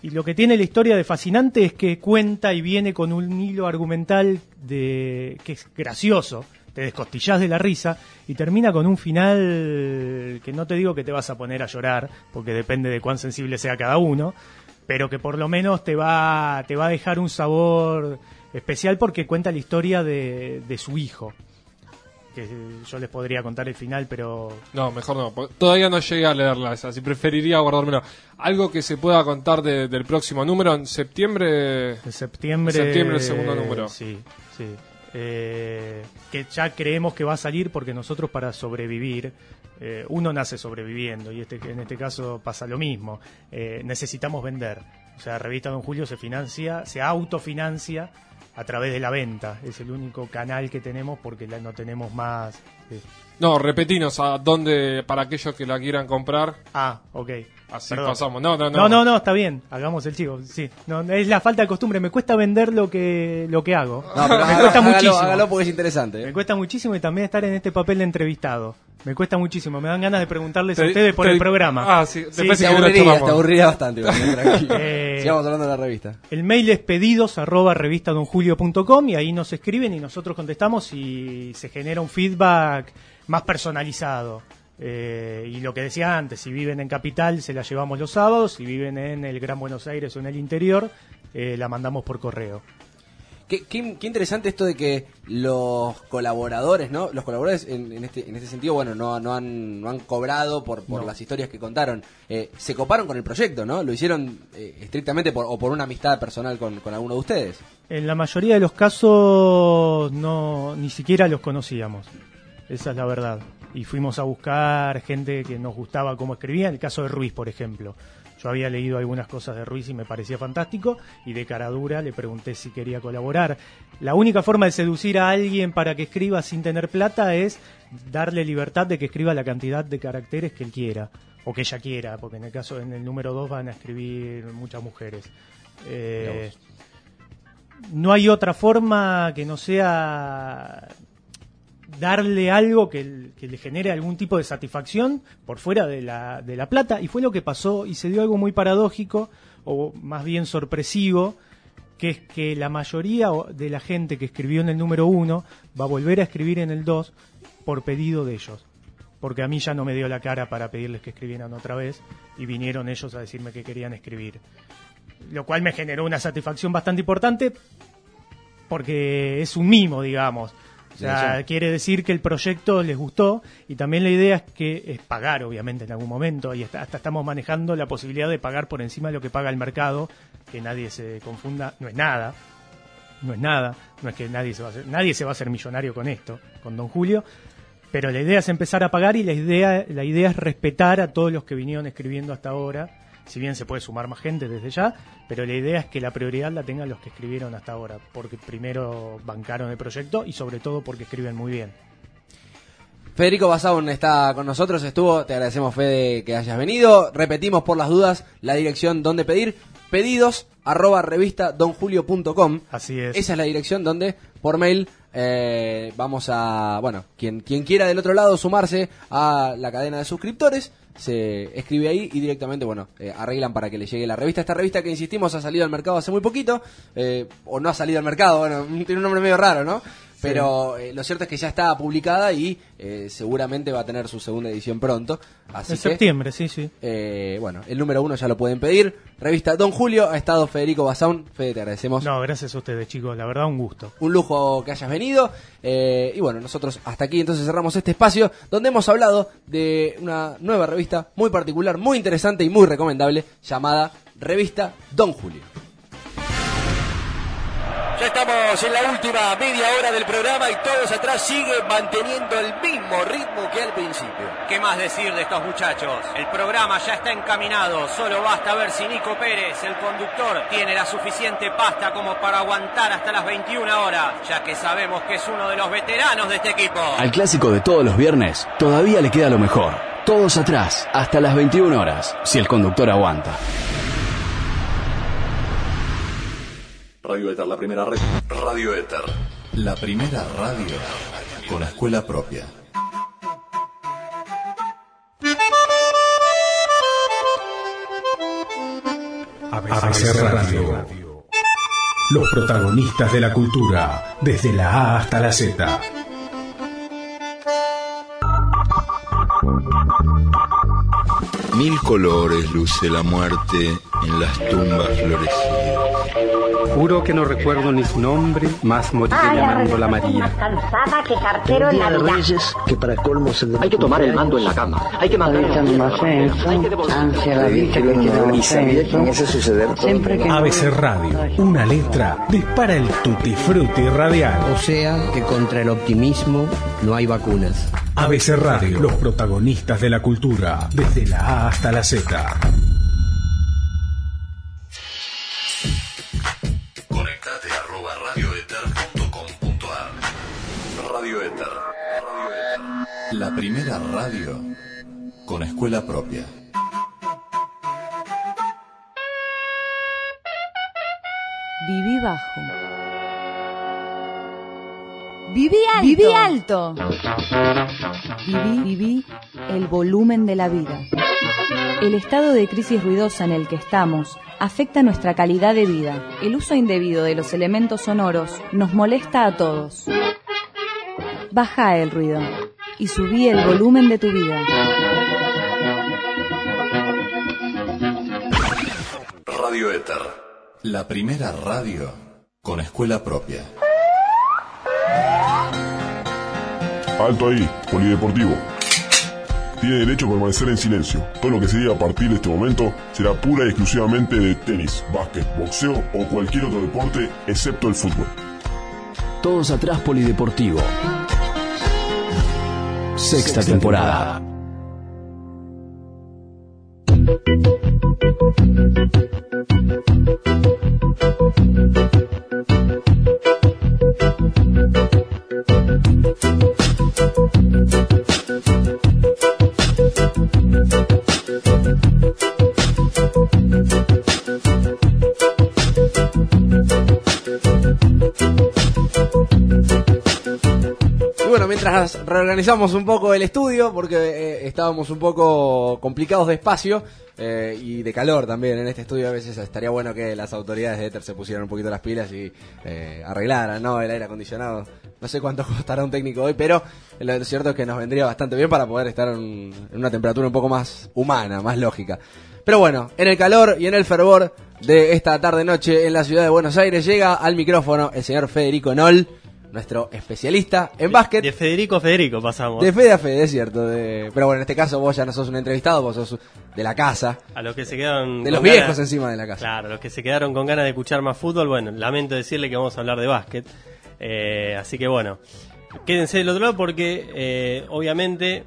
Y lo que tiene la historia de fascinante es que cuenta y viene con un hilo argumental de que es gracioso, te descostillás de la risa y termina con un final que no te digo que te vas a poner a llorar, porque depende de cuán sensible sea cada uno, pero que por lo menos te va, te va a dejar un sabor especial porque cuenta la historia de, de su hijo. Que yo les podría contar el final, pero No, mejor no. Todavía no llegué a leerla esa, así preferiría guardármelo. Algo que se pueda contar de- del próximo número en septiembre. En septiembre. septiembre el segundo número. Sí, sí. Eh, que ya creemos que va a salir porque nosotros para sobrevivir, eh, uno nace sobreviviendo y este, en este caso pasa lo mismo. Eh, necesitamos vender. O sea, Revista Don Julio se financia, se autofinancia a través de la venta. Es el único canal que tenemos porque la- no tenemos más. eh, No, repetinos a dónde, para aquellos que la quieran comprar. Ah, ok. Así Perdón. pasamos. No, no, no. No, no, no, está bien. Hagamos el chico. Sí. No, es la falta de costumbre. Me cuesta vender lo que lo que hago. No, pero me hágalo- cuesta hágalo- muchísimo. hágalo porque es interesante. ¿eh? Me cuesta muchísimo y también estar en este papel de entrevistado. Me cuesta muchísimo. Me dan ganas de preguntarles a Te- ustedes por el programa. Ah, sí. Después te aburriría, charlamos. te aburriría bastante. tranquilo. Eh, Sigamos hablando de la revista. El mail es pedidos arroba revistadonjulio.com y ahí nos escriben y nosotros contestamos y se genera un feedback más personalizado. Eh, y lo que decía antes, si viven en Capital se la llevamos los sábados, si viven en el Gran Buenos Aires o en el interior, eh, la mandamos por correo. Qué, qué- qué interesante esto de que los colaboradores, ¿no? Los colaboradores en, en este, en este sentido, bueno, no, no, han, no han cobrado por, por No. las historias que contaron. Eh, se coparon con el proyecto, ¿no? Lo hicieron eh, estrictamente por, o por una amistad personal con, con alguno de ustedes. En la mayoría de los casos no ni siquiera los conocíamos. Esa es la verdad. Y fuimos a buscar gente que nos gustaba cómo escribía. En el caso de Ruiz, por ejemplo. Yo había leído algunas cosas de Ruiz y me parecía fantástico. Y de cara dura le pregunté si quería colaborar. La única forma de seducir a alguien para que escriba sin tener plata es darle libertad de que escriba la cantidad de caracteres que él quiera. O que ella quiera. Porque en el caso, en el número 2 van a escribir muchas mujeres. Eh, no hay otra forma que no sea darle algo que, le genere algún tipo de satisfacción por fuera de la, de la plata. Y fue lo que pasó y se dio algo muy paradójico, o más bien sorpresivo, que es que la mayoría de la gente que escribió en el número uno va a volver a escribir en el 2 por pedido de ellos. Porque a mí ya no me dio la cara para pedirles que escribieran otra vez y vinieron ellos a decirme que querían escribir. Lo cual me generó una satisfacción bastante importante porque es un mimo, digamos. O sea, quiere decir que el proyecto les gustó y también la idea es que es pagar, obviamente, en algún momento. Y hasta, hasta estamos manejando la posibilidad de pagar por encima de lo que paga el mercado, que nadie se confunda, no es nada, no es nada, no es que nadie se va a hacer, nadie se va a hacer millonario con esto, con Don Julio. Pero la idea es empezar a pagar y la idea, la idea es respetar a todos los que vinieron escribiendo hasta ahora. Si bien se puede sumar más gente desde ya, pero la idea es que la prioridad la tengan los que escribieron hasta ahora, porque primero bancaron el proyecto y sobre todo porque escriben muy bien. Federico Basaun está con nosotros, estuvo, te agradecemos Fede que hayas venido. Repetimos por las dudas la dirección donde pedir. Pedidos arroba revista donjulio.com. Así es. Esa es la dirección donde por mail eh, vamos a, bueno, quien, quien quiera del otro lado sumarse a la cadena de suscriptores, se escribe ahí y directamente, bueno, eh, arreglan para que le llegue la revista. Esta revista que insistimos ha salido al mercado hace muy poquito, eh, o no ha salido al mercado, bueno, tiene un nombre medio raro, ¿no? Pero eh, lo cierto es que ya está publicada y eh, seguramente va a tener su segunda edición pronto. Así En que, septiembre, sí, sí. eh, bueno, el número uno ya lo pueden pedir. Revista Don Julio, ha estado Federico Basaun. Fede, te agradecemos. No, gracias a ustedes, chicos. La verdad, un gusto. Un lujo que hayas venido. Eh, y bueno, nosotros hasta aquí entonces cerramos este espacio donde hemos hablado de una nueva revista muy particular, muy interesante y muy recomendable llamada Revista Don Julio. Ya estamos en la última media hora del programa y todos atrás siguen manteniendo el mismo ritmo que al principio. ¿Qué más decir de estos muchachos? El programa ya está encaminado, solo basta ver si Nico Pérez, el conductor, tiene la suficiente pasta como para aguantar hasta las 21 horas, ya que sabemos que es uno de los veteranos de este equipo. Al clásico de todos los viernes todavía le queda lo mejor. Todos atrás, hasta las 21 horas, si el conductor aguanta. Radio Éter, la primera red. Radio Éter, la primera radio con escuela propia. ABC Radio. Los protagonistas de la cultura, desde la A hasta la Z. Mil colores luce la muerte en las tumbas florecidas. Juro que no recuerdo ni su nombre, más moriré llamándola María. cansada que cartero en Navidad. que para colmo se Hay que tomar el mando en la cama. Hay que mandar. ABC Radio, una letra dispara el tutti frutti radial. O sea que contra el optimismo no hay vacunas. ABC Radio, los protagonistas de la cultura, desde la A hasta la Z. primera radio con escuela propia. Viví bajo. Viví alto. Viví alto. Viví, el volumen de la vida. El estado de crisis ruidosa en el que estamos afecta nuestra calidad de vida. El uso indebido de los elementos sonoros nos molesta a todos. Baja el ruido y subí el volumen de tu vida. Radio Éter. La primera radio con escuela propia. Alto ahí, polideportivo. Tiene derecho a permanecer en silencio. Todo lo que se diga a partir de este momento será pura y exclusivamente de tenis, básquet, boxeo o cualquier otro deporte excepto el fútbol. Todos atrás Polideportivo. Sexta temporada. Reorganizamos un poco el estudio, porque eh, estábamos un poco complicados de espacio eh, y de calor también en este estudio, a veces estaría bueno que las autoridades de Ether se pusieran un poquito las pilas y eh, arreglaran ¿no? el aire acondicionado. No sé cuánto costará un técnico hoy, pero lo cierto es que nos vendría bastante bien para poder estar en, en una temperatura un poco más humana, más lógica. Pero bueno, en el calor y en el fervor de esta tarde-noche en la ciudad de Buenos Aires llega al micrófono el señor Federico Noll. Nuestro especialista en básquet. De Federico a Federico pasamos. De Fede a Fede, es cierto. de- Pero bueno, en este caso vos ya no sos un entrevistado, vos sos de la casa. A los que se quedaron. De los viejos ganas- encima de la casa. Claro, los que se quedaron con ganas de escuchar más fútbol, bueno, lamento decirle que vamos a hablar de básquet. Eh, así que bueno, quédense del otro lado porque eh, obviamente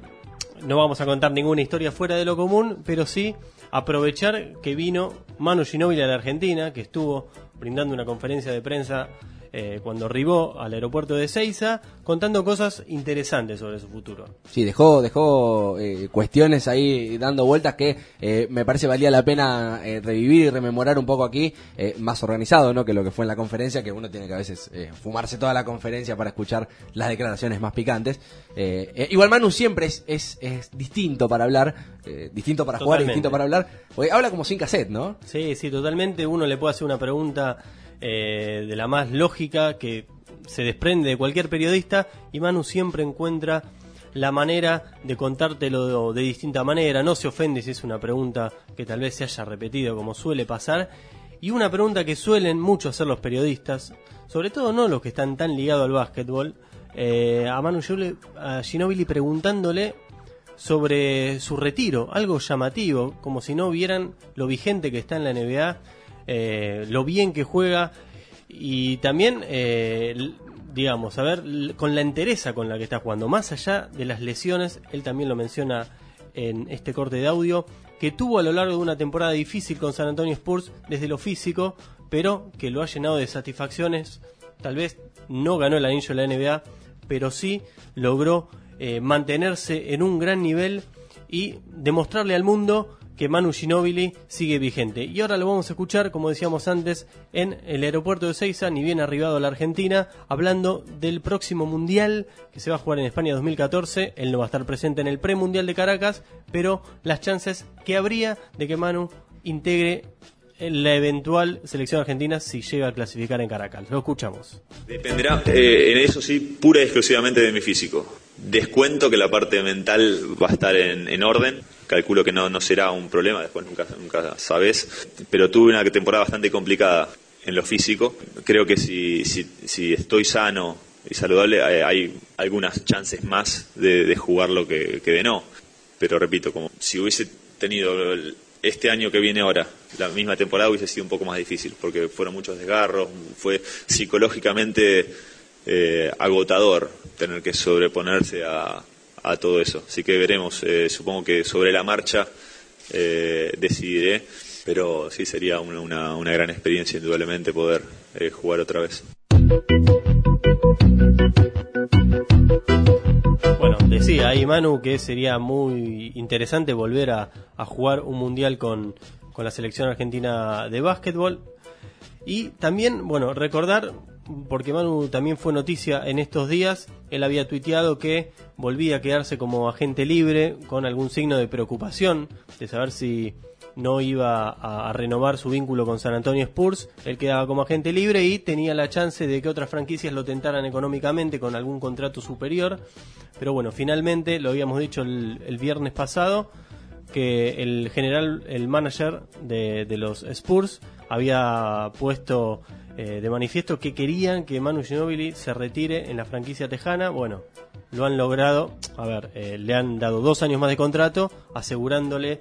no vamos a contar ninguna historia fuera de lo común, pero sí aprovechar que vino Manu Ginóbili a la Argentina, que estuvo brindando una conferencia de prensa eh, cuando arribó al aeropuerto de Seiza, contando cosas interesantes sobre su futuro. Sí, dejó, dejó eh, cuestiones ahí dando vueltas que eh, me parece valía la pena eh, revivir y rememorar un poco aquí, eh, más organizado ¿no? que lo que fue en la conferencia, que uno tiene que a veces fumarse toda la conferencia para escuchar las declaraciones más picantes. Igual Manu siempre es, es, es distinto para hablar, distinto para jugar distinto para hablar, porque habla como sin cassette, ¿no? Sí, sí, totalmente. Uno le puede hacer una pregunta eh, de la más lógica que se desprende de cualquier periodista y Manu siempre encuentra la manera de contártelo de distinta manera. No se ofende si es una pregunta que tal vez se haya repetido como suele pasar. Y una pregunta que suelen mucho hacer los periodistas, sobre todo no los que están tan ligados al básquetbol, eh, a Manu a Ginóbili preguntándole sobre su retiro, algo llamativo, como si no vieran lo vigente que está en la NBA, eh, lo bien que juega y también, eh, digamos, a ver, con la entereza con la que está jugando, más allá de las lesiones, él también lo menciona en este corte de audio, que tuvo a lo largo de una temporada difícil con San Antonio Spurs desde lo físico, pero que lo ha llenado de satisfacciones, tal vez no ganó el anillo de la NBA, pero sí logró eh, mantenerse en un gran nivel y demostrarle al mundo que Manu Ginóbili sigue vigente. Y ahora lo vamos a escuchar, como decíamos antes, en el aeropuerto de Seiza, ni bien arribado a la Argentina, hablando del próximo Mundial que se va a jugar en España 2014. Él no va a estar presente en el premundial de Caracas, pero las chances que habría de que Manu integre la eventual selección argentina si llega a clasificar en Caracas. Lo escuchamos. Dependerá, eh, en eso sí, pura y exclusivamente de mi físico. Descuento que la parte mental va a estar en, en orden. Calculo que no, no será un problema, después nunca, nunca sabes. Pero tuve una temporada bastante complicada en lo físico. Creo que si, si, si estoy sano y saludable, hay algunas chances más de, de jugarlo que, que de no. Pero repito, como si hubiese tenido este año que viene ahora, la misma temporada hubiese sido un poco más difícil, porque fueron muchos desgarros, fue psicológicamente eh, agotador tener que sobreponerse a, a todo eso. Así que veremos, eh, supongo que sobre la marcha eh, decidiré, pero sí sería una, una, una gran experiencia indudablemente poder eh, jugar otra vez. Bueno, decía ahí Manu que sería muy interesante volver a, a jugar un mundial con, con la selección argentina de básquetbol. Y también, bueno, recordar, porque Manu también fue noticia en estos días, él había tuiteado que volvía a quedarse como agente libre con algún signo de preocupación de saber si no iba a, renovar su vínculo con San Antonio Spurs, él quedaba como agente libre y tenía la chance de que otras franquicias lo tentaran económicamente con algún contrato superior. Pero bueno, finalmente, lo habíamos dicho el, viernes pasado, que el general, el manager de los Spurs, había puesto eh, de manifiesto que querían que Manu Ginóbili se retire en la franquicia tejana. Bueno, lo han logrado. A ver, eh, le han dado dos años más de contrato, asegurándole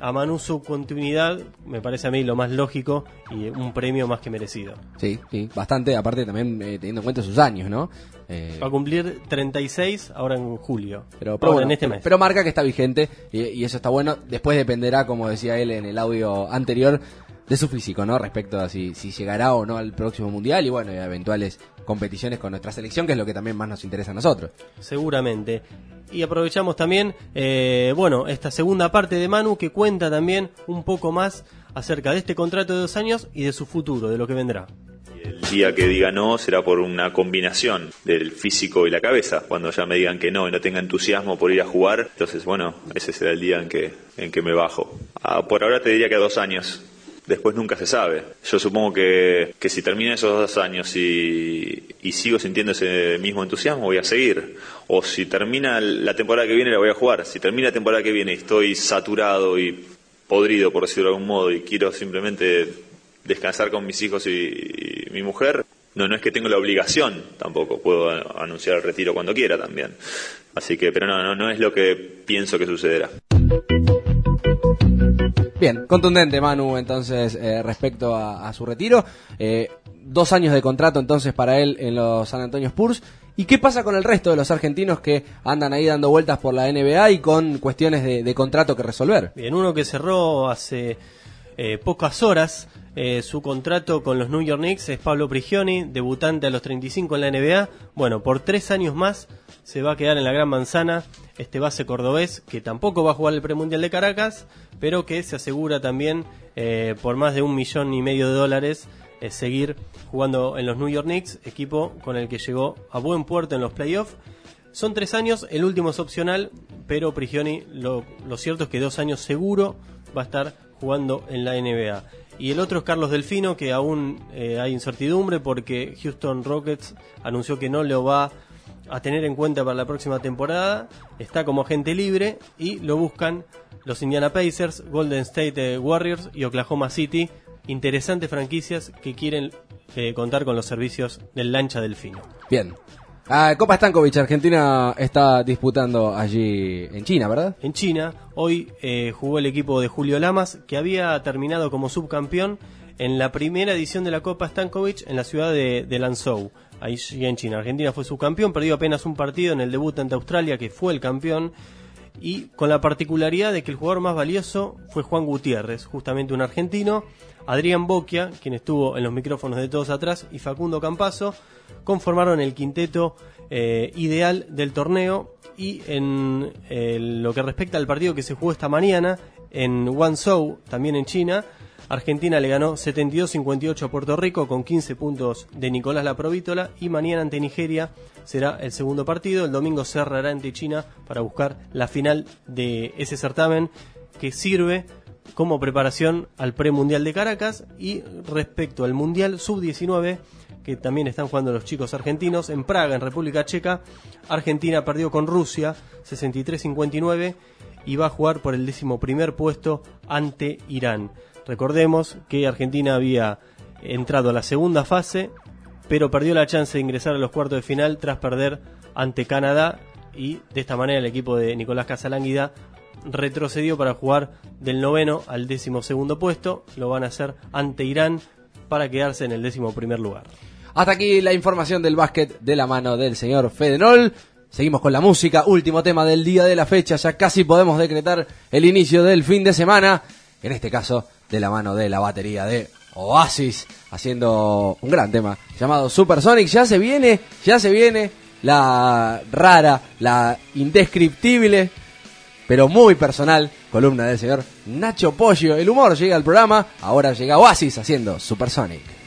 a Manu su continuidad. Me parece a mí lo más lógico y un premio más que merecido. Sí, sí, bastante, aparte también eh, teniendo en cuenta sus años, ¿no? Eh, Va a cumplir 36 ahora en julio. pero, Ahora, pero bueno, en este mes. pero marca que está vigente y, y eso está bueno. Después dependerá, como decía él en el audio anterior, de su físico, ¿no? Respecto a si, si llegará o no al próximo mundial y bueno, y a eventuales competiciones con nuestra selección, que es lo que también más nos interesa a nosotros. Seguramente. Y aprovechamos también, eh, bueno, esta segunda parte de Manu que cuenta también un poco más acerca de este contrato de dos años y de su futuro, de lo que vendrá. El día que diga no será por una combinación del físico y la cabeza. Cuando ya me digan que no y no tenga entusiasmo por ir a jugar, entonces bueno, ese será el día en que, en que me bajo. Ah, por ahora te diría que a dos años. Después nunca se sabe. Yo supongo que, que si termina esos dos años y, y sigo sintiendo ese mismo entusiasmo, voy a seguir. O si termina la temporada que viene, la voy a jugar. Si termina la temporada que viene y estoy saturado y podrido, por decirlo de algún modo, y quiero simplemente descansar con mis hijos y, y mi mujer, No, no es que tengo la obligación tampoco, puedo anunciar el retiro cuando quiera también. Así que, pero no, no, no es lo que pienso que sucederá. Bien, contundente Manu entonces eh, respecto a, a su retiro. Eh, dos años de contrato entonces para él en los San Antonio Spurs. ¿Y qué pasa con el resto de los argentinos que andan ahí dando vueltas por la NBA y con cuestiones de, de contrato que resolver? Bien, uno que cerró hace eh, pocas horas eh, su contrato con los New York Knicks es Pablo Prigioni, debutante a los 35 en la NBA. Bueno, por tres años más se va a quedar en la Gran Manzana este base cordobés que tampoco va a jugar el premundial de Caracas, pero que se asegura también eh, por más de un millón y medio de dólares eh, seguir jugando en los New York Knicks, equipo con el que llegó a buen puerto en los playoffs. Son tres años, el último es opcional, pero Prigioni lo, cierto es que dos años seguro va a estar jugando en la NBA. Y el otro es Carlos Delfino, que aún eh, hay incertidumbre porque Houston Rockets anunció que no lo va a tener en cuenta para la próxima temporada. Está como agente libre y lo buscan los Indiana Pacers, Golden State Warriors y Oklahoma City. Interesantes franquicias que quieren eh, contar con los servicios del lancha Delfino. Bien. Ah, Copa Stankovic, Argentina está disputando allí en China, ¿verdad? En China, hoy eh, jugó el equipo de Julio Lamas, que había terminado como subcampeón en la primera edición de la Copa Stankovic en la ciudad de, de Lanzhou, ahí en China. Argentina fue subcampeón, perdió apenas un partido en el debut ante Australia, que fue el campeón, y con la particularidad de que el jugador más valioso fue Juan Gutiérrez, justamente un argentino, Adrián Boquia, quien estuvo en los micrófonos de todos atrás, y Facundo Campazo, conformaron el quinteto eh, ideal del torneo y en eh, lo que respecta al partido que se jugó esta mañana en Guangzhou, también en China, Argentina le ganó 72-58 a Puerto Rico con 15 puntos de Nicolás Laprovítola y mañana ante Nigeria será el segundo partido. El domingo cerrará ante China para buscar la final de ese certamen que sirve como preparación al premundial de Caracas y respecto al mundial sub-19 que también están jugando los chicos argentinos en Praga, en República Checa. Argentina perdió con Rusia 63-59 y va a jugar por el décimo primer puesto ante Irán. Recordemos que Argentina había entrado a la segunda fase, pero perdió la chance de ingresar a los cuartos de final tras perder ante Canadá y de esta manera el equipo de Nicolás Casalánguida retrocedió para jugar del noveno al décimo segundo puesto. Lo van a hacer ante Irán para quedarse en el décimo primer lugar. Hasta aquí la información del básquet de la mano del señor Fedenol. Seguimos con la música, último tema del día de la fecha, ya casi podemos decretar el inicio del fin de semana, en este caso de la mano de la batería de Oasis, haciendo un gran tema llamado Supersonic. Ya se viene, ya se viene la rara, la indescriptible, pero muy personal columna del señor Nacho Pollo. El humor llega al programa, ahora llega Oasis haciendo Supersonic.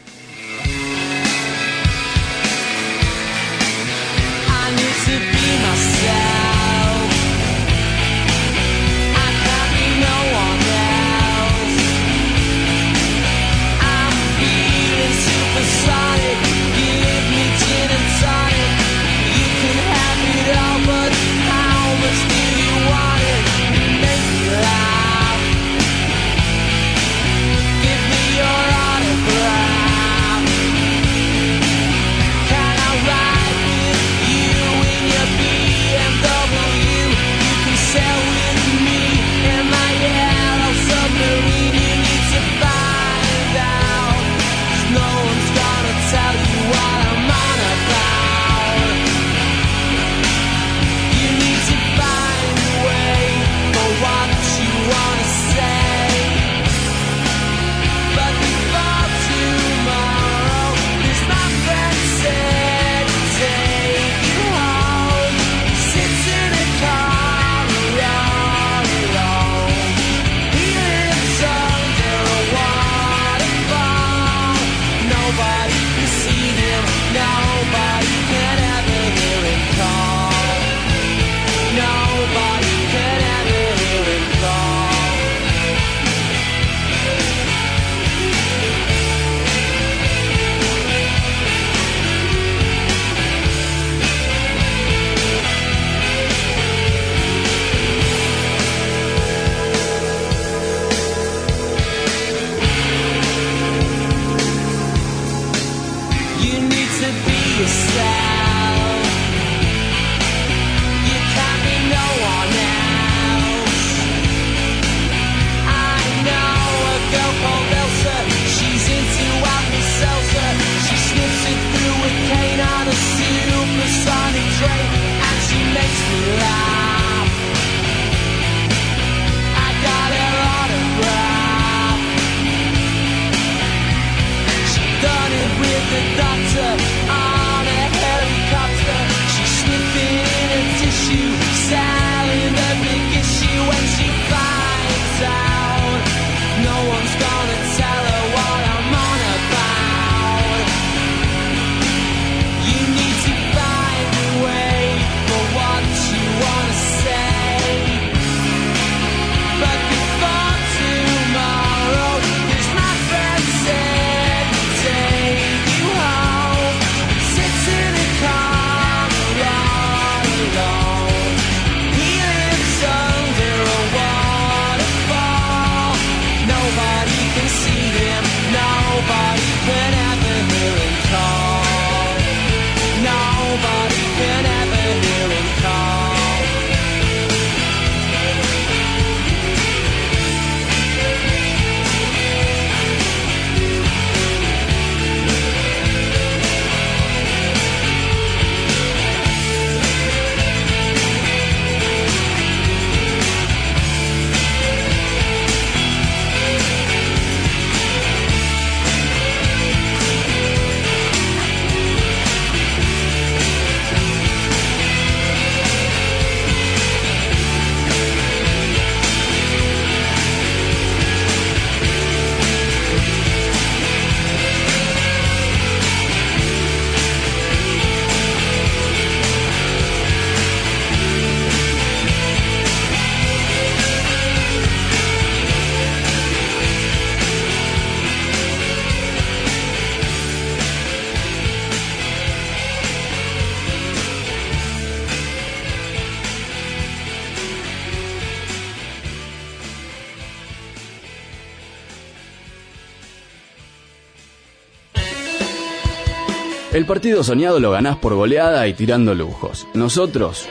El partido soñado lo ganás por goleada y tirando lujos. Nosotros,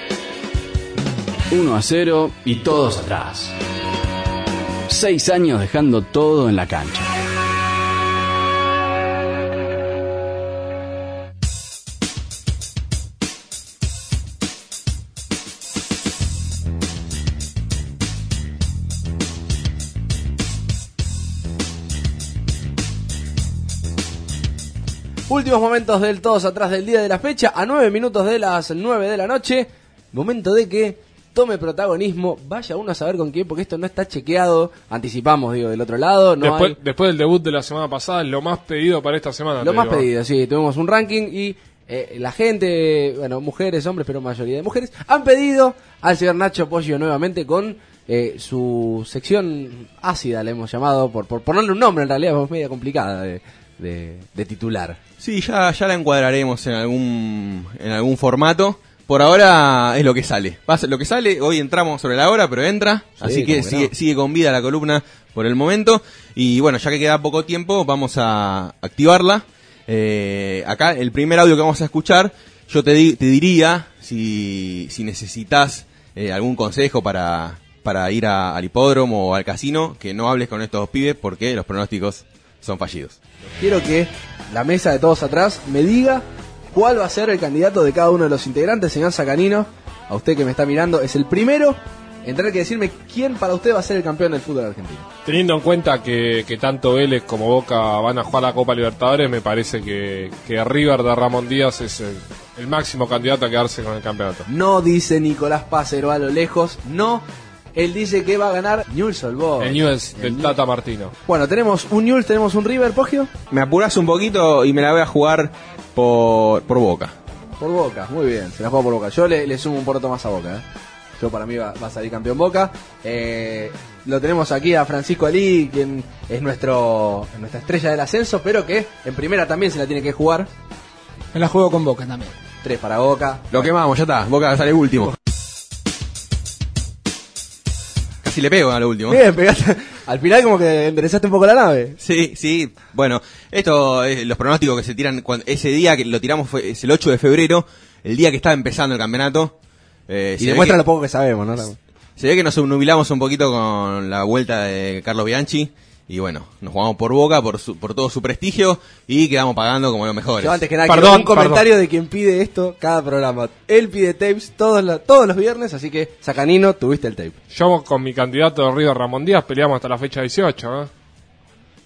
1 a 0 y todos atrás. Seis años dejando todo en la cancha. Últimos momentos del todos atrás del día de la fecha, a 9 minutos de las 9 de la noche. Momento de que tome protagonismo. Vaya uno a saber con quién, porque esto no está chequeado. Anticipamos, digo, del otro lado. No después, hay después del debut de la semana pasada, lo más pedido para esta semana. lo más digo. pedido, sí. Tuvimos un ranking y eh, la gente, bueno, mujeres, hombres, pero mayoría de mujeres, han pedido al señor Nacho Pollo nuevamente con eh, su sección ácida, le hemos llamado, por, por ponerle un nombre en realidad, es media complicada de, de- de titular. Sí, ya, ya la encuadraremos en algún, en algún formato. Por ahora es lo que sale. Lo que sale, hoy entramos sobre la hora, pero entra. Sí, así que sigue, no. sigue con vida la columna por el momento. Y bueno, ya que queda poco tiempo, vamos a activarla. Eh, acá, el primer audio que vamos a escuchar, yo te, di- te diría, si, si necesitas eh, algún consejo para, para ir a- al hipódromo o al casino, que no hables con estos pibes porque los pronósticos son fallidos. Quiero que la mesa de todos atrás me diga cuál va a ser el candidato de cada uno de los integrantes, señor Sacanino. A usted que me está mirando, es el primero en tener que decirme quién para usted va a ser el campeón del fútbol argentino. Teniendo en cuenta que, que tanto Vélez como Boca van a jugar la Copa Libertadores, me parece que, que River de Ramón Díaz es el, el máximo candidato a quedarse con el campeonato. No dice Nicolás Pacero a lo lejos, no. Él dice que va a ganar Newell's Old Boys. El Newell's del Tata Martino. Bueno, tenemos un Newell's, tenemos un River, Pogio. Me apuras un poquito y me la voy a jugar por, por Boca. Por Boca, muy bien, se la juega por Boca. Yo le, le sumo un poroto más a Boca. ¿eh? Yo para mí va, va a salir campeón Boca. Eh, lo tenemos aquí a Francisco Ali, quien es nuestro nuestra estrella del ascenso, pero que en primera también se la tiene que jugar. Me la juego con Boca también. Tres para Boca. Lo quemamos, ya está. Boca sale último. Casi le pego a lo último. Bien, pegaste. Al final como que enderezaste un poco la nave. Sí, sí. Bueno, esto, eh, los pronósticos que se tiran, cuando- ese día que lo tiramos fue, es el 8 de febrero, el día que estaba empezando el campeonato. Eh, Y demuestra lo poco que sabemos, ¿no? Se ve que nos nubilamos un poquito con la vuelta de Carlos Bianchi. Y bueno, nos jugamos por Boca, por, su- por todo su prestigio y quedamos pagando como los mejores. Yo antes que nada quiero un comentario de quien pide esto cada programa. Él pide tapes todos los, todos los viernes, así que Sacanino, tuviste el tape. Yo con mi candidato de River Ramón Díaz peleamos hasta la fecha 18. ¿eh?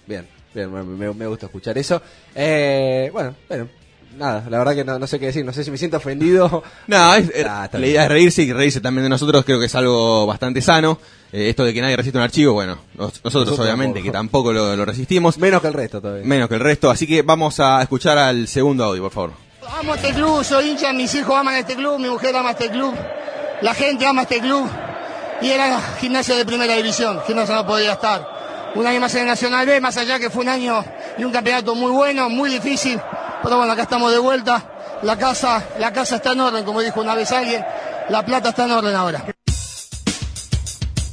Bien. Bien, me, me- me gusta escuchar eso. Eh, bueno, bueno, nada, la verdad que no, no sé qué decir, no sé si me siento ofendido. No, es- eh, Ah, la idea es reírse y reírse también de nosotros creo que es algo bastante sano. Eh, esto de que nadie resiste un archivo, bueno, nos- nosotros, Nosotros obviamente tampoco. que tampoco lo, lo resistimos. Menos que el resto todavía. Menos que el resto, así que vamos a escuchar al segundo audio, por favor. Amo este club, soy hincha, mis hijos aman este club, mi mujer ama este club, la gente ama este club. Y era gimnasia de primera división, gimnasia no podía estar. Un año más en el Nacional B, más allá que fue un año y un campeonato muy bueno, muy difícil. Pero bueno, acá estamos de vuelta. La casa, la casa está en orden, como dijo una vez alguien. La plata está en orden ahora.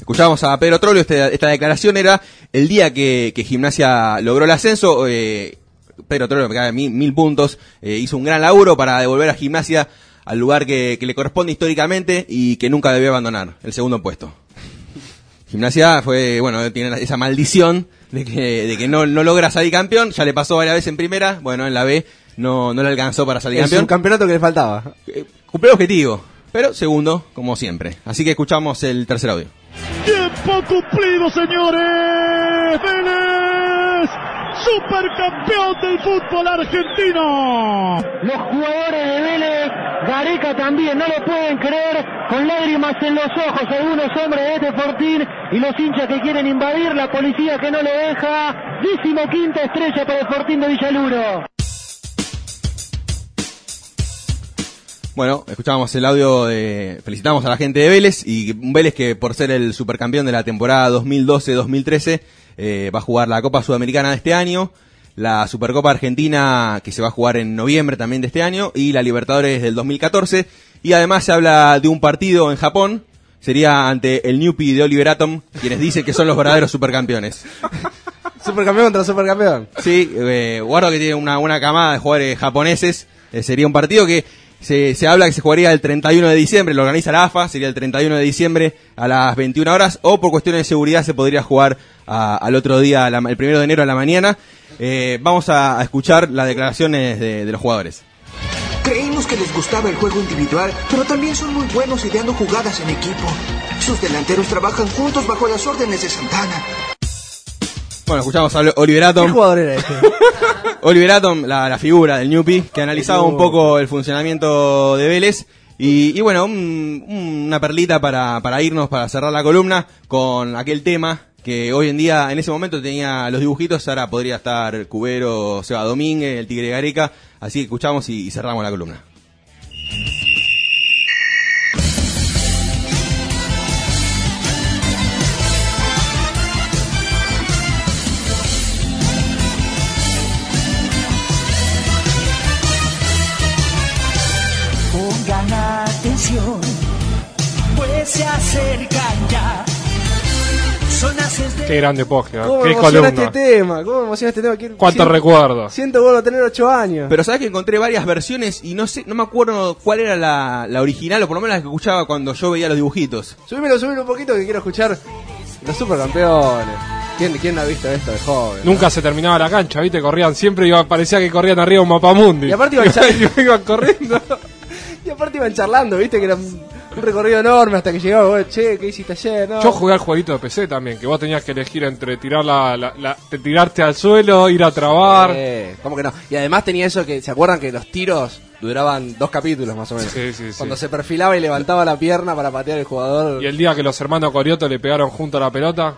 Escuchábamos a Pedro Trollo, este- esta declaración era el día que, que Gimnasia logró el ascenso. eh, Pedro Trollo, que cae mil, mil puntos, eh, hizo un gran laburo para devolver a Gimnasia al lugar que, que le corresponde históricamente y que nunca debió abandonar, el segundo puesto. Gimnasia fue, bueno, tiene esa maldición de que, de que no, no logra salir campeón, ya le pasó varias veces en primera, bueno, en la B no, no le alcanzó para salir Es campeón. un campeonato que le faltaba. Cumplió el objetivo, pero segundo, como siempre. Así que escuchamos el tercer audio. Tiempo cumplido, señores. Vélez, supercampeón del fútbol argentino. Los jugadores de Vélez, Gareca también, no lo pueden creer, con lágrimas en los ojos, algunos hombres de este Fortín y los hinchas que quieren invadir, la policía que no lo deja. Décimo quinta estrella para el Fortín de Villaluro. Bueno, escuchábamos el audio de... Felicitamos a la gente de Vélez y un Vélez que por ser el supercampeón de la temporada 2012-2013 eh, va a jugar la Copa Sudamericana de este año, la Supercopa Argentina que se va a jugar en noviembre también de este año y la Libertadores del 2014 y además se habla de un partido en Japón, sería ante el Newpi de Oliver Atom, quienes dicen que son los verdaderos supercampeones. Supercampeón contra supercampeón. Sí, eh, guardo que tiene una buena camada de jugadores japoneses. Eh, sería un partido que se, se habla que se jugaría el 31 de diciembre, lo organiza la AFA, sería el 31 de diciembre a las 21 horas, o por cuestiones de seguridad se podría jugar a- al otro día, a la- el primero de enero a la mañana. Eh, vamos a, a escuchar las declaraciones de, de los jugadores. Creímos que les gustaba el juego individual, pero también son muy buenos ideando jugadas en equipo. Sus delanteros trabajan juntos bajo las órdenes de Santana. Bueno, escuchamos a Oliver Atom. ¿Qué jugador era este? Oliver Atom, la, la figura del Newpi, que analizaba un poco el funcionamiento de Vélez. Y, y bueno, un- una perlita para, para irnos, para cerrar la columna, con aquel tema que hoy en día, en ese momento tenía los dibujitos, ahora podría estar Cubero, Seba Domínguez, el Tigre Gareca. Así que escuchamos y, cerramos la columna. Pongan atención, pues se acercan ya. Qué grande Poggia, ¿Cómo me qué emociona columna. este tema? ¿Cómo me emociona este tema? Cuántos siento- recuerdos. Siento vuelvo a tener 8 años. Pero sabes que encontré varias versiones y no sé, no me acuerdo cuál era la, la original, o por lo menos la que escuchaba cuando yo veía los dibujitos. Subímelo, subímelo un poquito que quiero escuchar los supercampeones. ¿Quién, quién ha visto esto de joven? Nunca se terminaba la cancha, ¿viste? Corrían siempre, iba, parecía que corrían arriba un mapamundi. Y aparte iban, iban corriendo. y aparte iban charlando, viste que era un recorrido enorme hasta que llegaba, bueno, che, ¿qué hiciste ayer? No. Yo jugué al jueguito de PC también, que vos tenías que elegir entre tirar la, la- la- te- tirarte al suelo, ir a trabar. Eh, ¿Cómo que no? Y además tenía eso que, ¿se acuerdan que los tiros duraban dos capítulos más o menos? Sí, sí, sí. Cuando se perfilaba y levantaba la pierna para patear el jugador. Y el día que los hermanos Corioto le pegaron junto a la pelota.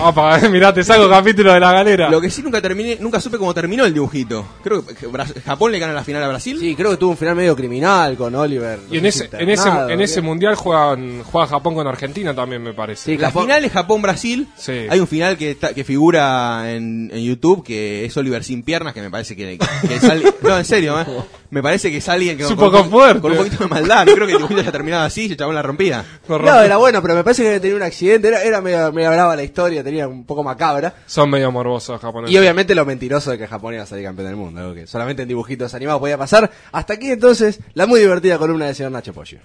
Opa, mirá, te saco capítulo de la galera. Lo que sí nunca terminé, nunca supe cómo terminó el dibujito. Creo que Bra- Japón le gana la final a Brasil. Sí, creo que tuvo un final medio criminal con Oliver. Y en ese, en ese, en ese mundial juegan, juega Japón con Argentina también, me parece. la final es Japón-Brasil. Sí. Hay un final que está, que figura en, en YouTube que es Oliver sin piernas, que me parece que, que sale. No, en serio, ¿eh? Me parece que es alguien que Es un con, poco con- fuerte. con un poquito de maldad. No creo que el dibujito haya terminado así y el chabón la rompía. No, era bueno, pero me parece que tenía un accidente. Era, era medio, medio brava la historia, tenía un poco macabra. Son medio morbosos los japoneses. Y obviamente lo mentiroso de que Japón iba a salir campeón del mundo, algo que solamente en dibujitos animados podía pasar. Hasta aquí entonces la muy divertida columna del señor Nacho Pollo.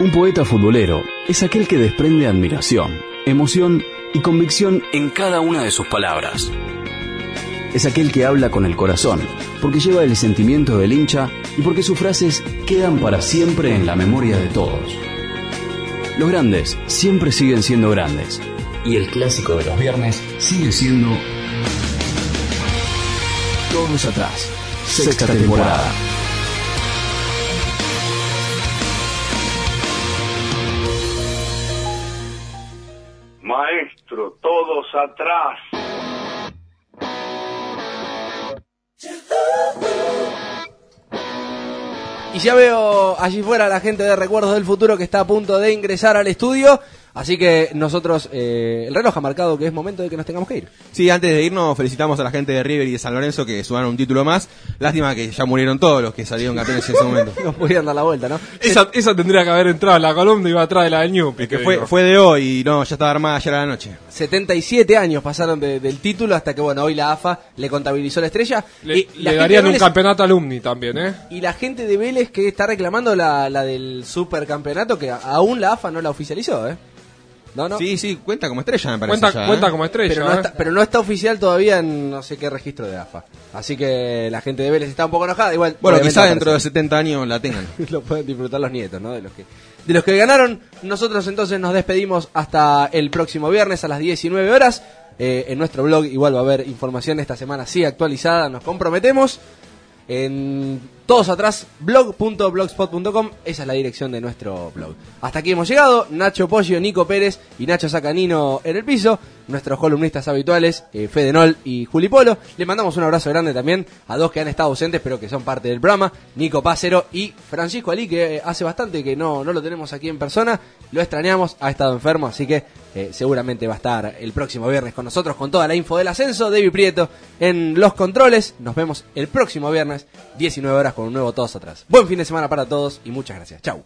Un poeta futbolero es aquel que desprende admiración, emoción y convicción en cada una de sus palabras. Es aquel que habla con el corazón, porque lleva el sentimiento del hincha y porque sus frases quedan para siempre en la memoria de todos. Los grandes siempre siguen siendo grandes, Y el clásico de los viernes sigue siendo Todos atrás. Sexta temporada. Maestro, todos atrás. Y ya veo allí fuera la gente de Recuerdos del Futuro que está a punto de ingresar al estudio. Así que nosotros, eh, el reloj ha marcado que es momento de que nos tengamos que ir. Sí, antes de irnos, felicitamos a la gente de River y de San Lorenzo que sumaron un título más. Lástima que ya murieron todos los que salieron campeones en ese momento. no pudieron dar la vuelta, ¿no? Esa, esa tendría que haber entrado en la columna y iba atrás de la del Ñupi. Que te fue, digo. fue de hoy y no, ya estaba armada ayer a la noche. 77 años pasaron de- del título hasta que, bueno, hoy la AFA le contabilizó la estrella. Le, y, le la gente darían un campeonato alumni también, ¿eh? y la gente de Vélez que está reclamando la, la del supercampeonato que aún la AFA no la oficializó, ¿eh? No, no. Sí, sí, cuenta como estrella, me parece. Cuenta- ya, ¿eh? cuenta como estrella, Pero no, ¿eh? está, pero no está oficial todavía en no sé qué registro de AFA. Así que la gente de Vélez está un poco enojada. Igual, Bueno, quizá dentro de aparecer. 70 años la tengan. lo pueden disfrutar los nietos, ¿no? De los que de los que ganaron. Nosotros entonces nos despedimos hasta el próximo viernes a las 19 horas. Eh, en nuestro blog igual va a haber información esta semana sí actualizada, nos comprometemos. En todos atrás, blog.blogspot.com, esa es la dirección de nuestro blog. Hasta aquí hemos llegado, Nacho Pollo, Nico Pérez y Nacho Sacanino en el piso, nuestros columnistas habituales, eh, Fede Nol y Juli Polo. Le mandamos un abrazo grande también a dos que han estado ausentes pero que son parte del programa, Nico Pácero y Francisco Ali, que eh, hace bastante que no, no lo tenemos aquí en persona, lo extrañamos, ha estado enfermo, así que eh, seguramente va a estar el próximo viernes con nosotros con toda la info del ascenso, David Prieto en los controles, nos vemos el próximo viernes, 19 horas con un nuevo Todos Atrás. Buen fin de semana para todos y muchas gracias, chau.